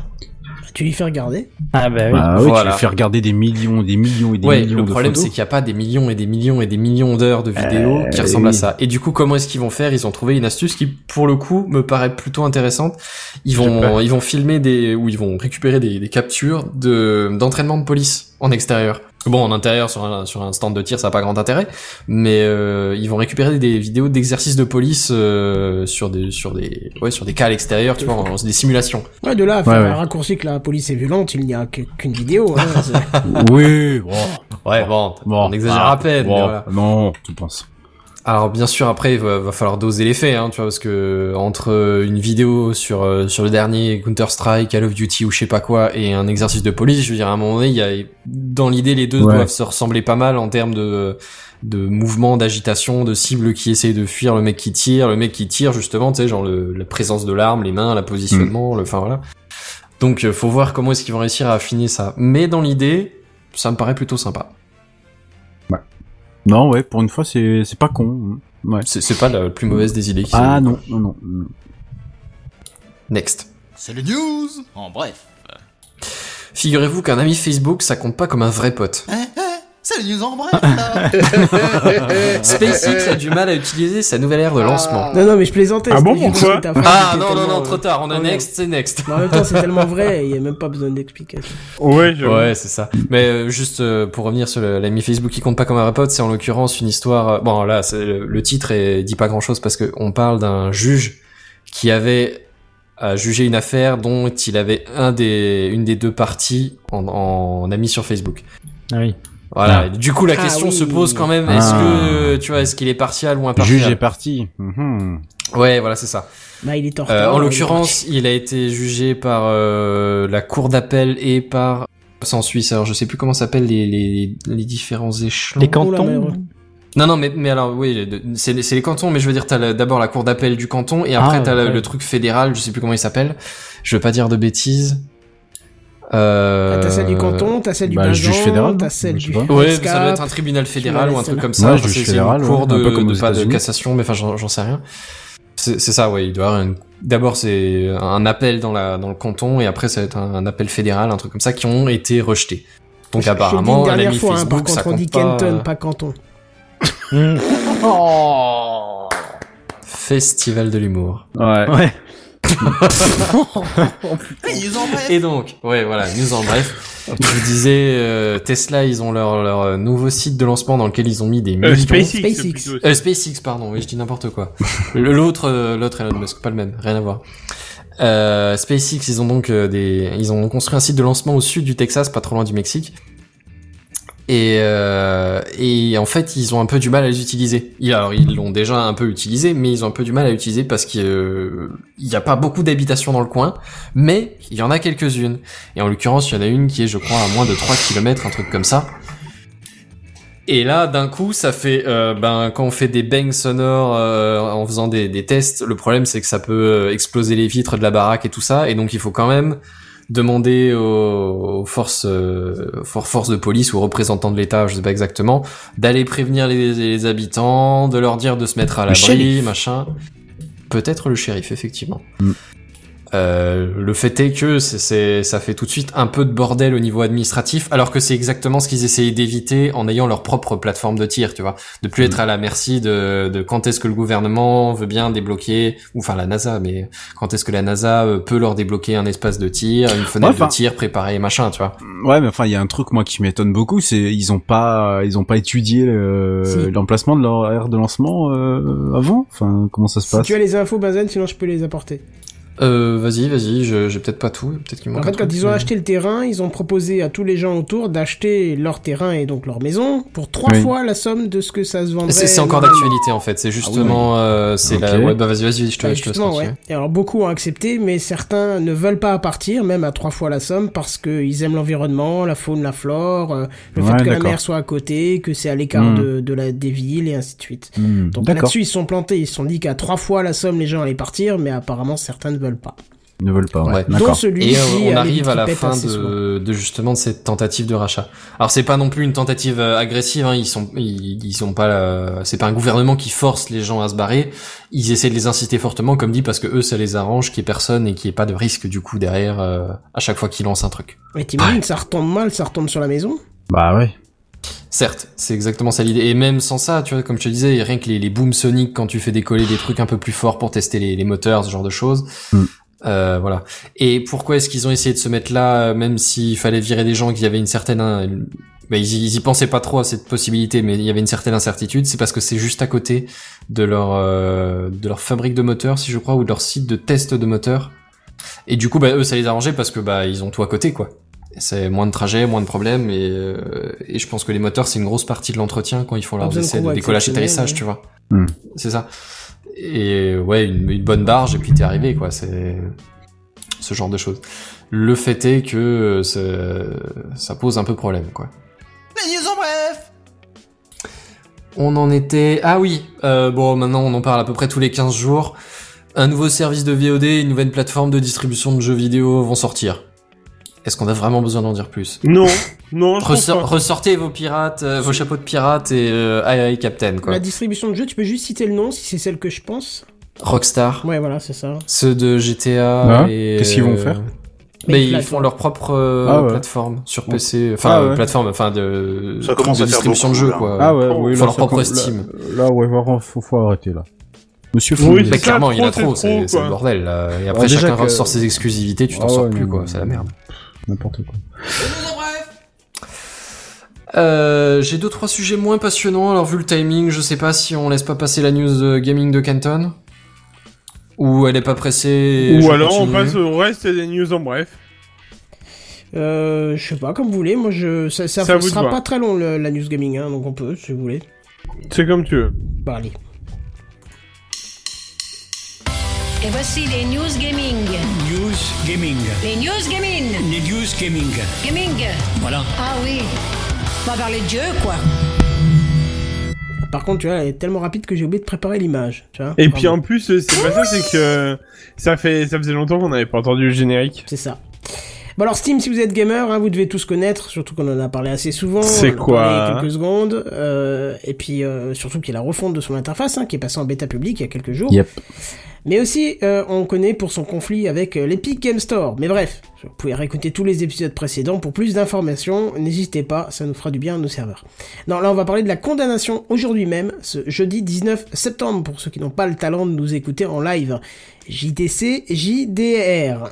Tu lui fais regarder. Ah bah oui. Bah oui, Voilà. tu fais regarder des millions, des millions et des Ouais, millions le de problème c'est qu'il n'y a pas des millions et des millions et des millions d'heures de vidéos Euh, qui ressemblent à ça. Et du coup, comment est-ce qu'ils vont faire? Ils ont trouvé une astuce qui, pour le coup, me paraît plutôt intéressante. Ils vont, ils vont filmer des, ou ils vont récupérer des, des captures de d'entraînement de police en extérieur. Bon, en intérieur sur un sur un stand de tir, ça n'a pas grand intérêt, mais euh, ils vont récupérer des vidéos d'exercices de police euh, sur des sur des ouais sur des cas à l'extérieur, tu vois, en- des simulations. Ouais, de là à faire Ouais, ouais. un raccourci que la police est violente, il n'y a qu'une vidéo. Hein, Oui, bon, Ouais, bon, bon, on exagère ah, à peine. bon, mais voilà. Non, tu penses. Alors bien sûr après il va, va falloir doser les faits hein, tu vois parce que entre une vidéo sur euh, sur le dernier Counter Strike, Call of Duty ou je sais pas quoi et un exercice de police, je veux dire à un moment donné il y a dans l'idée les deux Ouais. doivent se ressembler pas mal en termes de de mouvements, d'agitation, de cibles qui essayent de fuir, le mec qui tire, le mec qui tire justement, tu sais genre le, la présence de l'arme, les mains, la positionnement, le enfin voilà. Donc euh, faut voir comment est-ce qu'ils vont réussir à affiner ça. Mais dans l'idée, ça me paraît plutôt sympa. Non, ouais, pour une fois, c'est c'est pas con. Ouais. C'est c'est pas la plus mauvaise des idées qui Ah non, non, non. non. Next. C'est le news En bref. Figurez-vous qu'un ami Facebook, ça compte pas comme un vrai pote. Hein, hein, c'est le news en bref là. SpaceX a du mal à utiliser sa nouvelle ère de lancement. Non, non, mais je plaisantais. Ah bon, pourquoi Ah non, non, non, euh, trop tard, on a oh, next, c'est next. mais En même temps, c'est tellement vrai, il y a même pas besoin d'explication. Ouais, je... Ouais, c'est ça. Mais euh, juste euh, pour revenir sur l'ami Facebook qui compte pas comme un pote, c'est en l'occurrence une histoire. euh, bon là, le, titre et dit pas grand chose parce que on parle d'un juge qui avait à juger une affaire dont il avait un des une des deux parties en, en ami sur Facebook. Ah oui. Voilà. Ah. Du coup, la Ah question oui. se pose quand même. Est-ce Ah. que tu vois, est-ce qu'il est partial ou impartial Juge est parti. Mhm. Ouais, voilà, c'est ça. Bah, il est en Euh, en est l'occurrence, il a été jugé par euh, la cour d'appel et par c'est en Suisse. Alors je sais plus comment s'appellent les, les les différents échelons. Les Oh cantons. malheureux. Non non mais mais alors oui c'est les- c'est les cantons mais je veux dire t'as d'abord la cour d'appel du canton et après Ah, t'as ouais. le truc fédéral je sais plus comment il s'appelle. Je veux pas dire de bêtises. Euh... T'as celle du canton, t'as celle du bah, fédéral, t'as celle du. Ouais, ça doit être un tribunal fédéral ou un truc comme ça. Ouais, Enfin, c'est une cour ouais, de, un peu comme de- pas de cassation, mais enfin j'en sais rien. C'est ça, ouais. Il doit y avoir une. D'abord c'est un appel dans la dans le canton et après ça va être un, un appel fédéral, un truc comme ça qui ont été rejetés. Donc Je- je apparemment, une dernière l'ami fois, hein, Facebook, par ça contre, on dit pas. Kenton, pas canton. Festival de l'humour. Ouais. Ouais. Hey, news en bref Et donc, ouais, voilà, news en bref. Je vous disais, euh, Tesla, ils ont leur, leur nouveau site de lancement dans lequel ils ont mis des Euh, millions. SpaceX. Euh, SpaceX, pardon, oui, je dis n'importe quoi. Le- L'autre, l'autre Elon Musk, pas le même, rien à voir. Euh, SpaceX, ils ont donc des, ils ont construit un site de lancement au sud du Texas, pas trop loin du Mexique. Et, euh, et en fait, ils ont un peu du mal à les utiliser. Alors, ils l'ont déjà un peu utilisé, mais ils ont un peu du mal à l'utiliser parce qu'il n'y a pas beaucoup d'habitations dans le coin, mais il y en a quelques-unes. Et en l'occurrence, il y en a une qui est, je crois, à moins de 3 km, un truc comme ça. Et là, d'un coup, ça fait, euh, ben, quand on fait des bangs sonores euh, en faisant des, des tests, le problème c'est que ça peut euh, exploser les vitres de la baraque et tout ça, et donc il faut quand même demander aux, aux forces, euh, for- forces de police ou aux représentants de l'État, je sais pas exactement, d'aller prévenir les, les habitants, de leur dire de se mettre à l'abri, machin. Peut-être le shérif, effectivement. Mm. Euh, le fait est que c'est, c'est, ça fait tout de suite un peu de bordel au niveau administratif, alors que c'est exactement ce qu'ils essayaient d'éviter en ayant leur propre plateforme de tir, tu vois, de plus être à la merci de, de quand est-ce que le gouvernement veut bien débloquer, ou enfin la NASA, mais quand est-ce que la NASA euh, peut leur débloquer un espace de tir, une fenêtre enfin- de tir préparée, machin, tu vois. Ouais, mais enfin, il y a un truc moi qui m'étonne beaucoup, c'est ils ont pas, ils ont pas étudié le- Si. l'emplacement de leur aire de lancement euh, avant? Enfin, comment ça se Si passe? tu as les infos, Bazen, sinon je peux les apporter. Euh, vas-y, vas-y, je, j'ai peut-être pas tout, peut-être qu'il En fait, quand truc, ils ont mais- acheté le terrain, ils ont proposé à tous les gens autour d'acheter leur terrain et donc leur maison pour trois Oui. fois la somme de ce que ça se vendrait. C'est, encore d'actualité en fait, c'est justement, euh, c'est Ok. la, ouais, bah vas-y, vas-y, je te, Ouais, je te laisse ouais. Et alors beaucoup ont accepté, mais certains ne veulent pas partir, même à trois fois la somme, parce qu'ils aiment l'environnement, la faune, la flore, euh, le Ouais, fait que la mer soit à côté, que c'est à l'écart Hmm. de, de la, des villes et ainsi de suite. Hmm, Donc là-dessus, ils se sont plantés, ils se sont dit qu'à trois fois la somme, les gens allaient partir, mais apparemment certains ne veulent pas. Ils ne veulent pas. Ouais. Ouais. Dont celui Et euh, on arrive à la fin de, de justement de cette tentative de rachat. Alors c'est pas non plus une tentative euh, agressive, hein, ils sont ils, ils sont pas euh, c'est pas un gouvernement qui force les gens à se barrer, ils essaient de les inciter fortement comme dit parce que eux ça les arrange qu'il y ait personne et qu'il y ait pas de risque du coup derrière euh, à chaque fois qu'ils lancent un truc. Mais t'imagines, ça retombe mal, ça retombe sur la maison. Bah ouais. Certes, c'est exactement ça l'idée. Et même sans ça, tu vois, comme je te disais, rien que les, les booms soniques quand tu fais décoller des trucs un peu plus forts pour tester les, les moteurs, ce genre de choses. Mm. Euh, voilà. Et pourquoi est-ce qu'ils ont essayé de se mettre là, euh, même s'il fallait virer des gens qui avaient une certaine, une- bah, ils, y- ils y pensaient pas trop à cette possibilité, mais il y avait une certaine incertitude. C'est parce que c'est juste à côté de leur euh, de leur fabrique de moteurs, si je crois, ou de leur site de test de moteurs. Et du coup, bah, eux, ça les arrangeait parce que bah ils ont tout à côté, quoi. C'est moins de trajets, moins de problèmes, et, euh, et je pense que les moteurs, c'est une grosse partie de l'entretien quand ils font leurs essais de décollage et atterrissage, tu vois. Hmm. C'est ça. Et ouais, une, une bonne barge, et puis t'es arrivé, quoi. C'est ce genre de choses. Le fait est que euh, ça- ça pose un peu problème, quoi. Les news en bref On en était... Ah oui, euh, bon, maintenant on en parle à peu près tous les 15 jours. Un nouveau service de VOD, une nouvelle plateforme de distribution de jeux vidéo vont sortir. Est-ce qu'on a vraiment besoin d'en dire plus? Non, non, je pense Ressor- pas. ressortez vos pirates, euh, vos chapeaux de pirates et euh, aïe aïe Captain quoi. La distribution de jeux, tu peux juste citer le nom si c'est celle que je pense. Rockstar, Ouais, voilà, c'est ça. ceux de GTA Ah, et qu'est-ce qu'ils vont euh, faire Mais ils plateforme. font leur propre euh, Ah ouais. plateforme sur. PC, enfin Ah ouais. plateforme, enfin de Ça commence de à faire distribution de jeux quoi. Ah ouais, Ils oui, font là, leur propre Steam. Là, là, ouais, faut, faut, faut arrêter là. Monsieur Oui, Fou. Mais clairement, il y en a trop, c'est le bordel là. Et après chacun que- ressort ses exclusivités, tu t'en Ah sors ouais, plus quoi, c'est la merde. N'importe quoi. Euh, j'ai deux trois sujets moins passionnants. Alors vu le timing, je sais pas si on laisse pas passer la news gaming de Canton ou elle est pas pressée. Ou alors on passe au reste des news en bref. Euh, je sais pas, comme vous voulez. Moi, je, ça, ça, sera pas très long le- la news gaming, hein, donc on peut, si vous voulez. C'est comme tu veux. Bah, allez. Et voici les news gaming. News Gaming. Les news gaming. Les news gaming. Gaming. Voilà. Ah oui. On va parler de Dieu, quoi. Par contre, tu vois, elle est tellement rapide que j'ai oublié de préparer l'image. Tu vois Et puis en plus, c'est pas ça, c'est que ça fait, ça faisait longtemps qu'on n'avait pas entendu le générique. C'est ça. Bon alors Steam, si vous êtes gamer, hein, vous devez tous connaître, surtout qu'on en a parlé assez souvent. C'est quoi parlé quelques secondes. euh, et puis euh, surtout qu'il y a la refonte de son interface, hein, qui est passée en bêta public il y a quelques jours. Yep. Mais aussi, euh, on connaît pour son conflit avec euh, l'Epic Game Store. Mais bref, vous pouvez réécouter tous les épisodes précédents pour plus d'informations. N'hésitez pas, ça nous fera du bien à nos serveurs. Non, là, on va parler de la condamnation aujourd'hui même, ce jeudi 19 septembre, pour ceux qui n'ont pas le talent de nous écouter en live. JDC, JDR.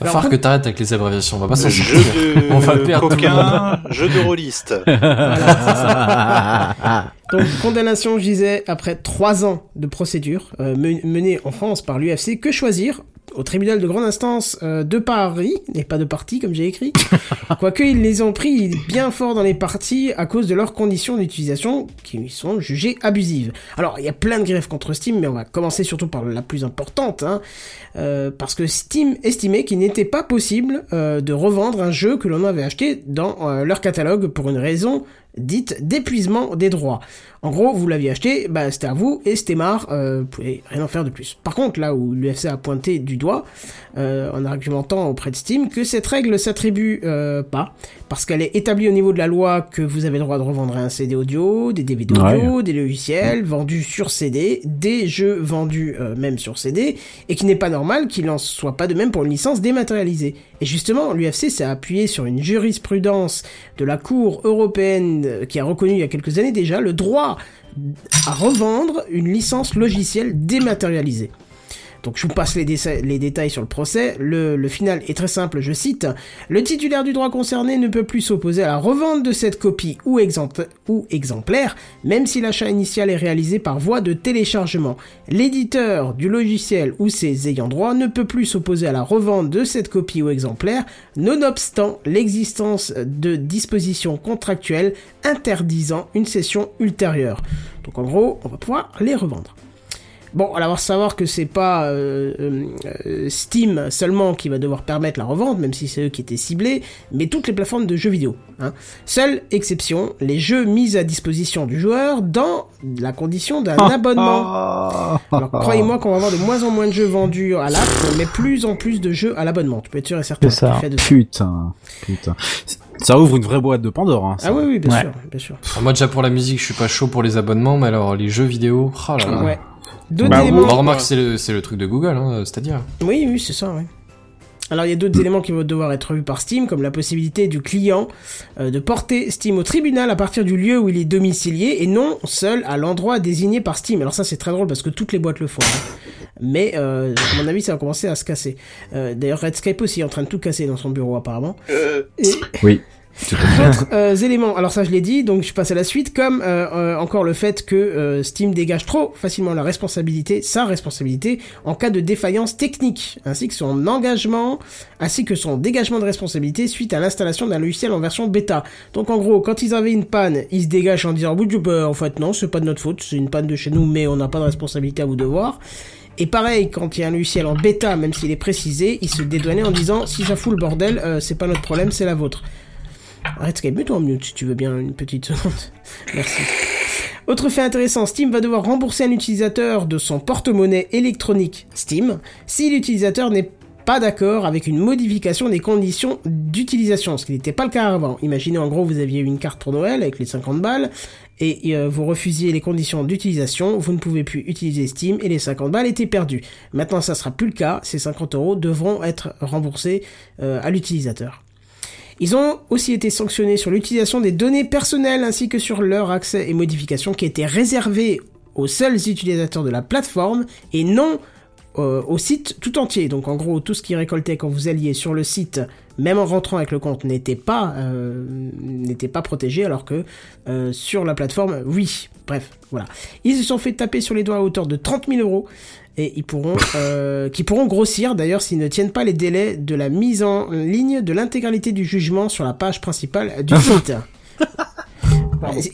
Va falloir que t'arrêtes avec les abréviations, on va pas s'en sortir. de On va perdre tout le coquin, jeu de rôliste. Donc, condamnation, je disais, après trois ans de procédure euh, men- menée en France par l'UFC, que choisir au tribunal de grande instance euh, de Paris, et pas de partie comme j'ai écrit, quoique ils les ont pris bien fort dans les parties à cause de leurs conditions d'utilisation qui sont jugées abusives. Alors, il y a plein de greffes contre Steam, mais on va commencer surtout par la plus importante, hein, euh, parce que Steam estimait qu'il n'était pas possible euh, de revendre un jeu que l'on avait acheté dans euh, leur catalogue pour une raison dite d'épuisement des droits. En gros, vous l'aviez acheté, bah c'était à vous et c'était marre, euh, vous pouvez rien en faire de plus. Par contre, là où l'UFC a pointé du doigt, euh, en argumentant auprès de Steam, que cette règle s'attribue euh, pas, parce qu'elle est établie au niveau de la loi que vous avez le droit de revendre un CD audio, des DVD audio, des logiciels vendus sur CD, des jeux vendus même sur CD, et qu'il n'est pas normal qu'il en soit pas de même pour une licence dématérialisée. Et justement, l'UFC s'est appuyé sur une jurisprudence de la Cour européenne euh, qui a reconnu il y a quelques années déjà le droit à revendre une licence logicielle dématérialisée. Donc je vous passe les, détails sur le procès. Le, final est très simple, je cite. Le titulaire du droit concerné ne peut plus s'opposer à la revente de cette copie ou, ou exemplaire, même si l'achat initial est réalisé par voie de téléchargement. L'éditeur du logiciel ou ses ayants droit ne peut plus s'opposer à la revente de cette copie ou exemplaire, nonobstant l'existence de dispositions contractuelles interdisant une cession ultérieure. Donc en gros, on va pouvoir les revendre. Bon, alors savoir que c'est pas euh, euh, euh, Steam seulement qui va devoir permettre la revente, même si c'est eux qui étaient ciblés, mais toutes les plateformes de jeux vidéo. Hein. Seule exception, les jeux mis à disposition du joueur dans la condition d'un abonnement. Alors croyez-moi qu'on va avoir de moins en moins de jeux vendus à l'app, mais plus en plus de jeux à l'abonnement. Tu peux être sûr et certain. C'est ça. fait de Putain, putain. Ça ouvre une vraie boîte de Pandore. Hein, ça. Ah oui, oui, bien Ouais. sûr, bien sûr. Enfin, moi déjà pour la musique, je suis pas chaud pour les abonnements, mais alors les jeux vidéo, oh là là. Ouais. D'autres Bah, éléments. Bon, remarque, c'est le, c'est le truc de Google, hein, c'est-à-dire. Oui, oui, c'est ça, oui. Alors il y a d'autres éléments qui vont devoir être revus par Steam, comme la possibilité du client euh, de porter Steam au tribunal à partir du lieu où il est domicilié et non seul à l'endroit désigné par Steam. Alors ça c'est très drôle parce que toutes les boîtes le font. hein. Mais euh, à mon avis ça va commencer à se casser. Euh, D'ailleurs Redscape aussi est en train de tout casser dans son bureau apparemment. Et Oui. D'autres euh, éléments. Alors ça je l'ai dit, donc je passe à la suite. Comme euh, euh, encore le fait que euh, Steam dégage trop facilement la responsabilité, sa responsabilité en cas de défaillance technique, ainsi que son engagement, ainsi que son dégagement de responsabilité suite à l'installation d'un logiciel en version bêta. Donc en gros, quand ils avaient une panne, ils se dégagent en disant bah, en fait non, c'est pas de notre faute, c'est une panne de chez nous, mais on n'a pas de responsabilité à vous devoir. Et pareil, quand il y a un logiciel en bêta, même s'il est précisé, ils se dédouanaient en disant si ça fout le bordel, euh, c'est pas notre problème, c'est la vôtre. Redscape, mets-toi en mute si tu veux bien une petite seconde. Merci. Autre fait intéressant, Steam va devoir rembourser un utilisateur de son porte-monnaie électronique Steam si l'utilisateur n'est pas d'accord avec une modification des conditions d'utilisation, ce qui n'était pas le cas avant. Imaginez en gros vous aviez une carte pour Noël avec les 50 balles et euh, vous refusiez les conditions d'utilisation, vous ne pouvez plus utiliser Steam et les 50 balles étaient perdues. Maintenant ça sera plus le cas, ces 50 euros devront être remboursés euh, à l'utilisateur. Ils ont aussi été sanctionnés sur l'utilisation des données personnelles ainsi que sur leur accès et modification qui étaient réservés aux seuls utilisateurs de la plateforme et non euh, au site tout entier. Donc en gros, tout ce qui récoltait quand vous alliez sur le site, même en rentrant avec le compte, n'était pas euh, protégé, alors que euh, sur la plateforme, oui. Bref, voilà. Ils se sont fait taper sur les doigts à hauteur de 30 000 euros et ils pourront euh, qui pourront grossir d'ailleurs s'ils ne tiennent pas les délais de la mise en ligne de l'intégralité du jugement sur la page principale du site.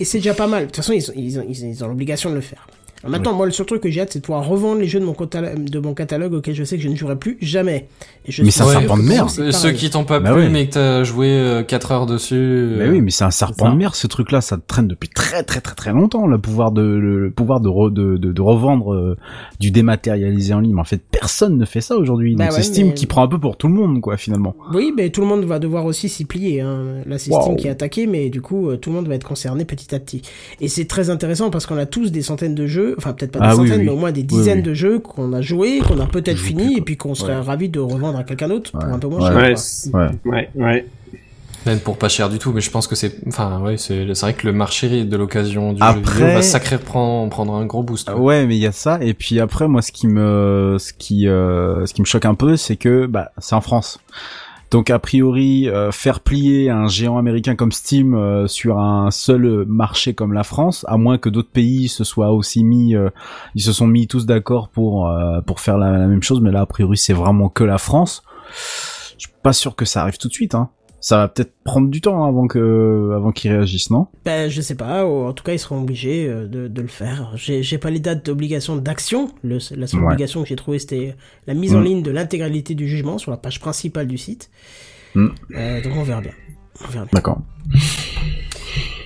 Et- c'est déjà pas mal. De toute façon, ils, ont- ils ont- ils ont l'obligation de le faire. Alors maintenant, moi, le seul truc que j'ai hâte, c'est de pouvoir revendre les jeux de mon, catalogue, de mon catalogue auquel je sais que je ne jouerai plus jamais. Et je Mais c'est un serpent de mer. Euh, Ceux qui t'ont pas Bah plu, ouais. mais que t'as joué 4 heures dessus. euh, Mais oui, mais c'est un serpent de mer, ce truc-là, ça traîne depuis très très très très longtemps, le pouvoir de le, le pouvoir de, re- de, de, de revendre euh, du dématérialisé en ligne. Mais en fait, personne ne fait ça aujourd'hui. Bah Donc ouais, c'est Steam mais- qui prend un peu pour tout le monde, quoi, finalement. Oui, mais tout le monde va devoir aussi s'y plier. Hein. Là, c'est Wow. Steam qui est attaqué, mais du coup, euh, tout le monde va être concerné petit à petit. Et c'est très intéressant parce qu'on a tous des centaines de jeux, enfin peut-être pas des Ah oui, centaines, oui. mais au moins des dizaines oui. de jeux qu'on a joués, qu'on a peut-être fini, plus, et puis qu'on serait Ouais. ravi de revendre à quelqu'un d'autre pour un peu moins Ouais. cher. Ouais, Ouais. ouais, ouais. Même pour pas cher du tout, mais je pense que c'est, enfin, ouais, c'est, c'est vrai que le marché de l'occasion du jeu Après- vidéo va sacré prendre, prendre un gros boost. ouais. Ouais, mais il y a ça. Et puis après, moi, ce qui me, ce qui, euh, ce qui me choque un peu, c'est que, bah, c'est en France. Donc a priori, euh, faire plier un géant américain comme Steam euh, sur un seul marché comme la France, à moins que d'autres pays se soient aussi mis, euh, ils se sont mis tous d'accord pour euh, pour faire la, la même chose, mais là a priori c'est vraiment que la France. Je suis pas sûr que ça arrive tout de suite. Hein. Ça va peut-être prendre du temps avant que avant qu'ils réagissent, non? Ben, je sais pas, ou en tout cas, ils seront obligés euh, de, de le faire. J'ai j'ai pas les dates d'obligation d'action. Le- La seule Ouais. obligation que j'ai trouvée, c'était la mise en Mm. ligne de l'intégralité du jugement sur la page principale du site. Mm. Euh, donc on verra bien. On verra bien. D'accord.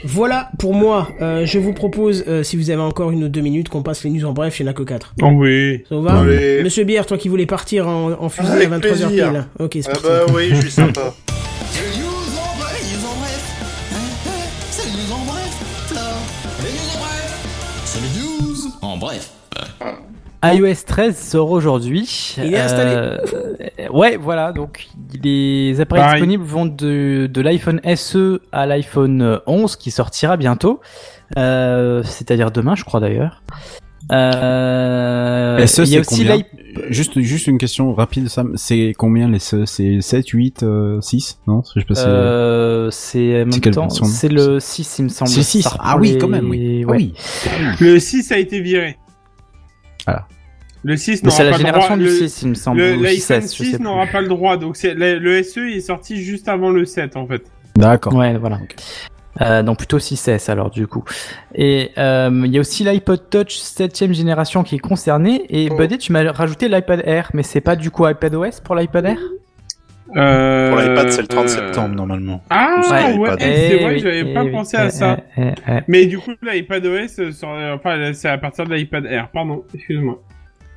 Voilà pour moi. Euh, je vous propose, euh, si vous avez encore une ou deux minutes, qu'on passe les news en bref. Il n'y en a que quatre. Oh oui. Ça va? Allez. Monsieur Bière, toi qui voulais partir en, en fusil Avec à 23h plaisir. pile. Ok, c'est Ah bah oui, je suis sympa. iOS 13 sort aujourd'hui. Il est installé. Euh, ouais, voilà. Donc les appareils Pareil. disponibles vont de, de l'iPhone SE à l'iPhone 11 qui sortira bientôt. Euh, C'est-à-dire demain, je crois d'ailleurs. Euh, SE, c'est combien Juste, juste une question rapide, Sam. C'est combien les SE C'est 7, 8, euh, 6 Non? Je sais pas si... Euh, c'est le 6 il me semble. C'est 6 Ça Ah oui, les- quand même, oui. Ah oui. Le 6 a été viré. Voilà. Le 6 Mais n'aura c'est la pas le génération droit. du le- 6 il me semble. le- ou L'iPhone 6S, je 6 sais n'aura pas le droit. Donc c'est le, le SE il est sorti juste avant le 7 en fait. D'accord. Ouais, voilà. Euh, donc plutôt 6S alors du coup. Et euh, il y a aussi l'iPod Touch 7ème génération qui est concerné. Et Oh. Buddy, tu m'as rajouté l'iPad Air, mais c'est pas du coup iPad OS pour l'iPad Air? Euh, Pour l'iPad, c'est le 30 euh, septembre, normalement. Ah ouais, l'iPad. c'est Eh vrai, oui, j'avais eh pas oui, pensé eh, à ça. eh, eh, eh. Mais du coup, l'iPad OS, euh, sur- euh, enfin, c'est à partir de l'iPad Air, pardon, excuse-moi.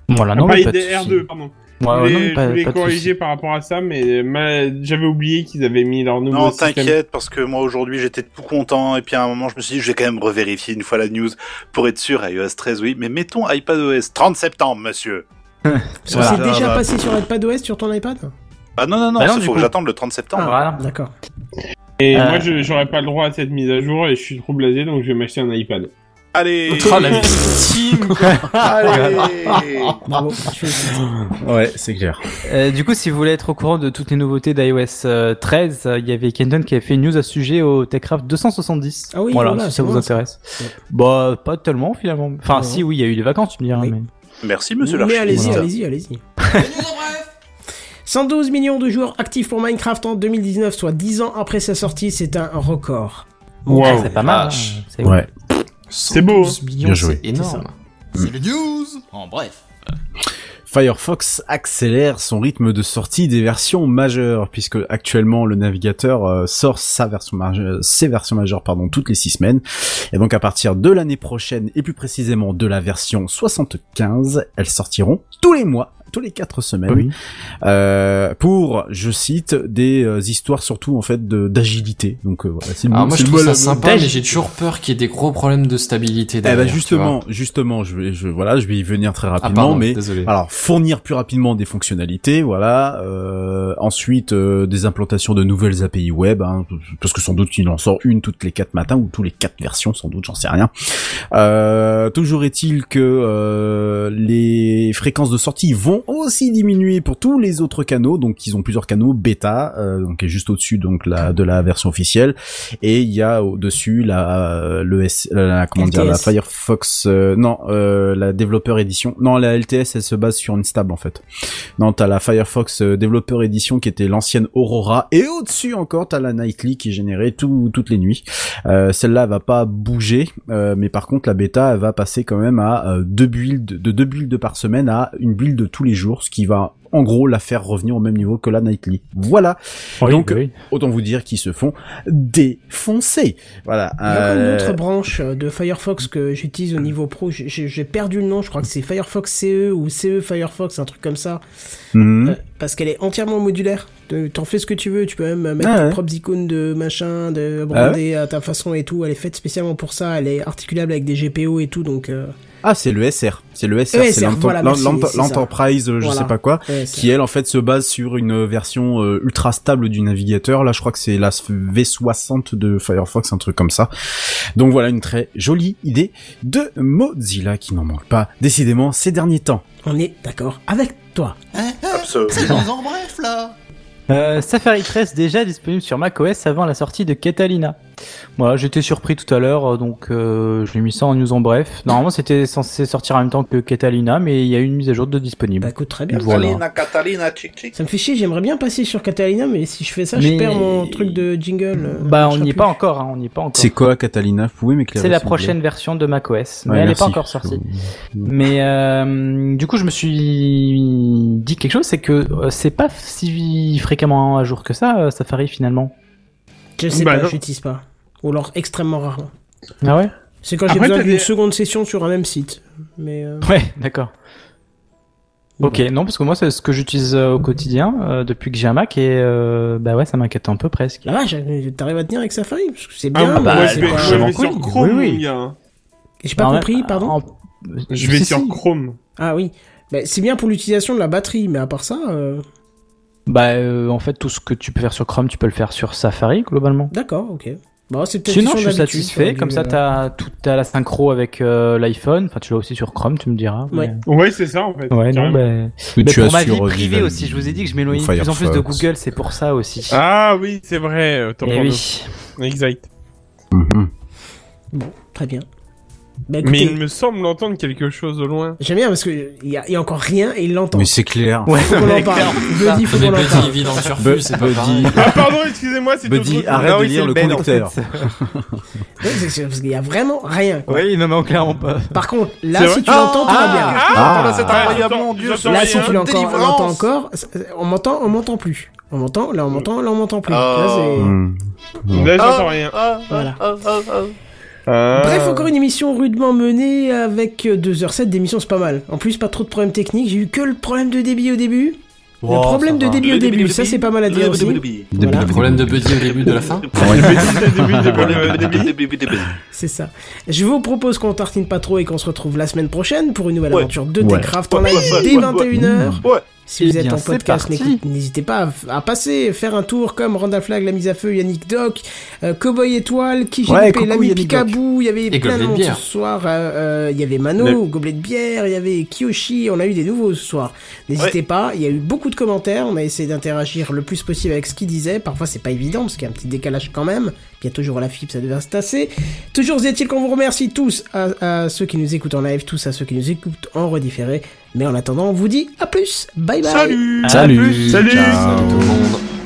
Voilà, Ah, non, pas mais pas de iPad souci. R2, pardon. Ouais, non, pas- je voulais corriger par rapport à ça, mais ma- j'avais oublié qu'ils avaient mis leur nouveau Non, système. t'inquiète, parce que moi aujourd'hui j'étais tout content, et puis à un moment je me suis dit je vais quand même revérifier une fois la news pour être sûr, iOS 13 oui, mais mettons iPadOS 30 septembre, monsieur. C'est Voilà. déjà bah. passé sur iPadOS sur ton iPad? Ah non, non, non, Bah non, il du faut coup. que j'attende le 30 septembre. Ah, Voilà. D'accord. Et Euh, moi, je- j'aurais pas le droit à cette mise à jour et je suis trop blasé, donc je vais m'acheter un iPad. Allez Oh, la victime Allez Bravo. tu fais- Ouais, c'est clair. Euh, du coup, si vous voulez être au courant de toutes les nouveautés d'iOS euh, 13, euh, il y avait Kenton qui avait fait une news à ce sujet au TechCraft 270. Ah oui, voilà, voilà, si ça vous ça. intéresse. Ouais. Bah, pas tellement finalement. Enfin, Ouais. si, oui, il y a eu des vacances, tu me diras. Oui. Mais... Merci monsieur Mais allez-y, allez-y, allez-y. 112 millions de joueurs actifs pour Minecraft en 2019, soit 10 ans après sa sortie, c'est un record. Wow. C'est pas mal. hein. C'est Ouais. C'est beau, 112 millions, Bien joué. c'est énorme. C'est les news en bref. Firefox accélère son rythme de sortie des versions majeures, puisque actuellement le navigateur euh, sort sa version majeure, ses versions majeures pardon, toutes les six semaines. Et donc à partir de l'année prochaine, et plus précisément de la version 75, elles sortiront tous les mois, tous les quatre semaines, Oui. euh, pour, je cite, des euh, histoires surtout en fait de- d'agilité. Donc euh, voilà, c'est moi je trouve ça sympa, mais j'ai toujours peur qu'il y ait des gros problèmes de stabilité Eh ben justement, justement, je vais, je voilà, je vais y venir très Ah, rapidement, pardon, mais désolé. alors fournir plus rapidement des fonctionnalités, voilà. euh, ensuite euh, des implantations de nouvelles API web, hein, parce que sans doute il en sort une toutes les quatre matins ou tous les quatre versions, sans doute, j'en sais rien. Euh, toujours est-il que euh, les fréquences de sortie vont aussi diminuer pour tous les autres canaux, donc ils ont plusieurs canaux bêta, euh, donc qui est juste au-dessus donc la de la version officielle, et il y a au-dessus la le S, la, comment dire la. Firefox, euh, non euh, la développeur édition, non la LTS elle se base sur une stable en fait. Non t'as la Firefox euh, développeur édition qui était l'ancienne Aurora, et au-dessus encore t'as la Nightly qui est générée tout, toutes les nuits. Euh, Celle-là elle va pas bouger, euh, mais par contre la bêta elle va passer quand même à euh, deux builds, de deux builds par semaine à une build de tous les jours, ce qui va en gros la faire revenir au même niveau que la Nightly. Voilà. Oui, Donc, oui. Autant vous dire qu'ils se font défoncer. Voilà. Il y a encore une Euh, autre branche euh, de Firefox que j'utilise au niveau pro. J'ai- perdu le nom, je crois que c'est Firefox CE ou CE Firefox, un truc comme ça. mhm. Euh, parce qu'elle est entièrement modulaire. De- T'en fais ce que tu veux, tu peux même mettre Ah tes ouais. propres icônes de machin, de brander à ta façon et tout. Elle est faite spécialement pour ça, elle est articulable avec des GPO et tout, donc... euh, Ah, c'est le SR. C'est le SR. ESR, c'est l'Enterprise, euh, je Voilà. sais pas quoi. c'est- Qui elle en fait se base sur une version euh, ultra stable du navigateur. Là, je crois que c'est la V60 de Firefox, un truc comme ça. Donc voilà une très jolie idée de Mozilla qui n'en manque pas, décidément, ces derniers temps. On est d'accord avec toi. Hein, hein, Absolument. C'est en bref là Euh, Safari 13 déjà disponible sur macOS avant la sortie de Catalina. Voilà, j'étais surpris tout à l'heure, euh, donc euh, je l'ai mis ça en news en bref. Normalement, c'était censé sortir en même temps que Catalina, mais il y a eu une mise à jour de disponible. Bah écoute, très bien. Voilà. Catalina, Catalina. Ça me fait chier, j'aimerais bien passer sur Catalina, mais si je fais ça, je Mais- perds mon truc de jingle. euh, Bah, on n'y est pas encore, hein, on n'y est pas encore. C'est quoi Catalina? Vous pouvez m'éclairer C'est la prochaine version de macOS, mais Ouais, elle n'est pas encore sortie. Mais euh, du coup, je me suis dit quelque chose, c'est que euh, c'est pas si fréquemment à jour que ça, euh, Safari finalement. Je sais Bah, pas, j'utilise pas. Ou alors extrêmement rarement. Ah ouais? C'est quand j'ai besoin d'une des- seconde session sur un même site. Mais euh, Ouais, d'accord. Ok, non, parce que moi, c'est ce que j'utilise euh, au quotidien euh, depuis que j'ai un Mac et euh, bah ouais, ça m'inquiète un peu presque. La vache, t'arrives à tenir avec Safari? Parce que C'est Ah, bien, bah, mais moi, c'est sur couille. Chrome, Oui, oui. mon gars. J'ai pas Non, compris, pardon en- Je vais Si, sur si. Chrome. Ah oui. Bah, c'est bien pour l'utilisation de la batterie, mais à part ça, euh, Bah, euh, en fait, tout ce que tu peux faire sur Chrome, tu peux le faire sur Safari globalement. d'accord, ok. Bon, c'est peut-être Sinon, je suis satisfait. Comme ça, euh, t'as tout à la synchro avec euh, l'iPhone. Enfin, tu l'as aussi sur Chrome, tu me diras. Ouais. mais- Ouais, c'est ça, en fait. Ouais, non, bah... Mais Mais tu pour as ma vie euh, privée aussi, je vous ai dit que je m'éloignais de plus en plus de. Google, c'est pour ça aussi. Ah oui, c'est vrai. Autant Eh oui. Exact. Mhm. Bon, très bien. Bah, Mais il me semble entendre quelque chose au loin. j'aime bien parce que il y a, il y a encore rien et il l'entend. Mais c'est clair. Faut qu'on en parle. Buddy, faut qu'on en Buddy parle. vit dans le c'est pas pareil. Ah pardon, excusez-moi, c'est Buddy, arrête Non, de lire c'est le Ben, en conducteur. Ouais, c'est parce qu'il y a vraiment rien. quoi. Oui, non, mais clairement pas. Par contre, là, si tu l'entends, tout va bien. Ah. Ah, c'est Ouais, incroyable, j'entends- mon dieu. j'entends Là, si tu l'entends, on Délivrance. l'entend encore, on m'entend, on m'entend plus. On m'entend, là on m'entend, là on m'entend plus. Ah. Là, Hmm. Là, j'entends rien. Voilà. Ah. Bref, encore une émission rudement menée avec euh, 2h07 d'émission, c'est pas mal. En plus, pas trop de problèmes techniques. J'ai eu que le problème de débit au début. le problème de débit au début, ça c'est pas mal à dire aussi. Voilà. Le problème de Buddy au début de la fin. C'est ça. Je vous propose qu'on tartine pas trop et qu'on se retrouve la semaine prochaine pour une nouvelle Ouais. aventure de Ouais. Techcraft en live dès ouais, 21h. Ouais. Si vous Eh êtes bien, en podcast, n'hésitez pas à, à passer, faire un tour comme Randall Flag, la mise à feu, Yannick Doc, euh, Cowboy Étoile, Kijip, Ouais, l'ami Picaboo, il y avait Et plein de monde ce soir. euh, euh, Il y avait Mano, Le- Gobelet de bière, il y avait Kiyoshi, on a eu des nouveaux ce soir. N'hésitez pas, il y a eu beaucoup de commentaires, on a essayé d'interagir le plus possible avec ce qu'il disait. Parfois c'est pas évident parce qu'il y a un petit décalage quand même. Il y a toujours la fibre, ça devait se tasser. Toujours est-il qu'on vous remercie tous à, à ceux qui nous écoutent en live, tous à ceux qui nous écoutent en redifféré. Mais en attendant, on vous dit à plus. Bye bye. Salut Salut. Salut Ciao. Salut tout le monde.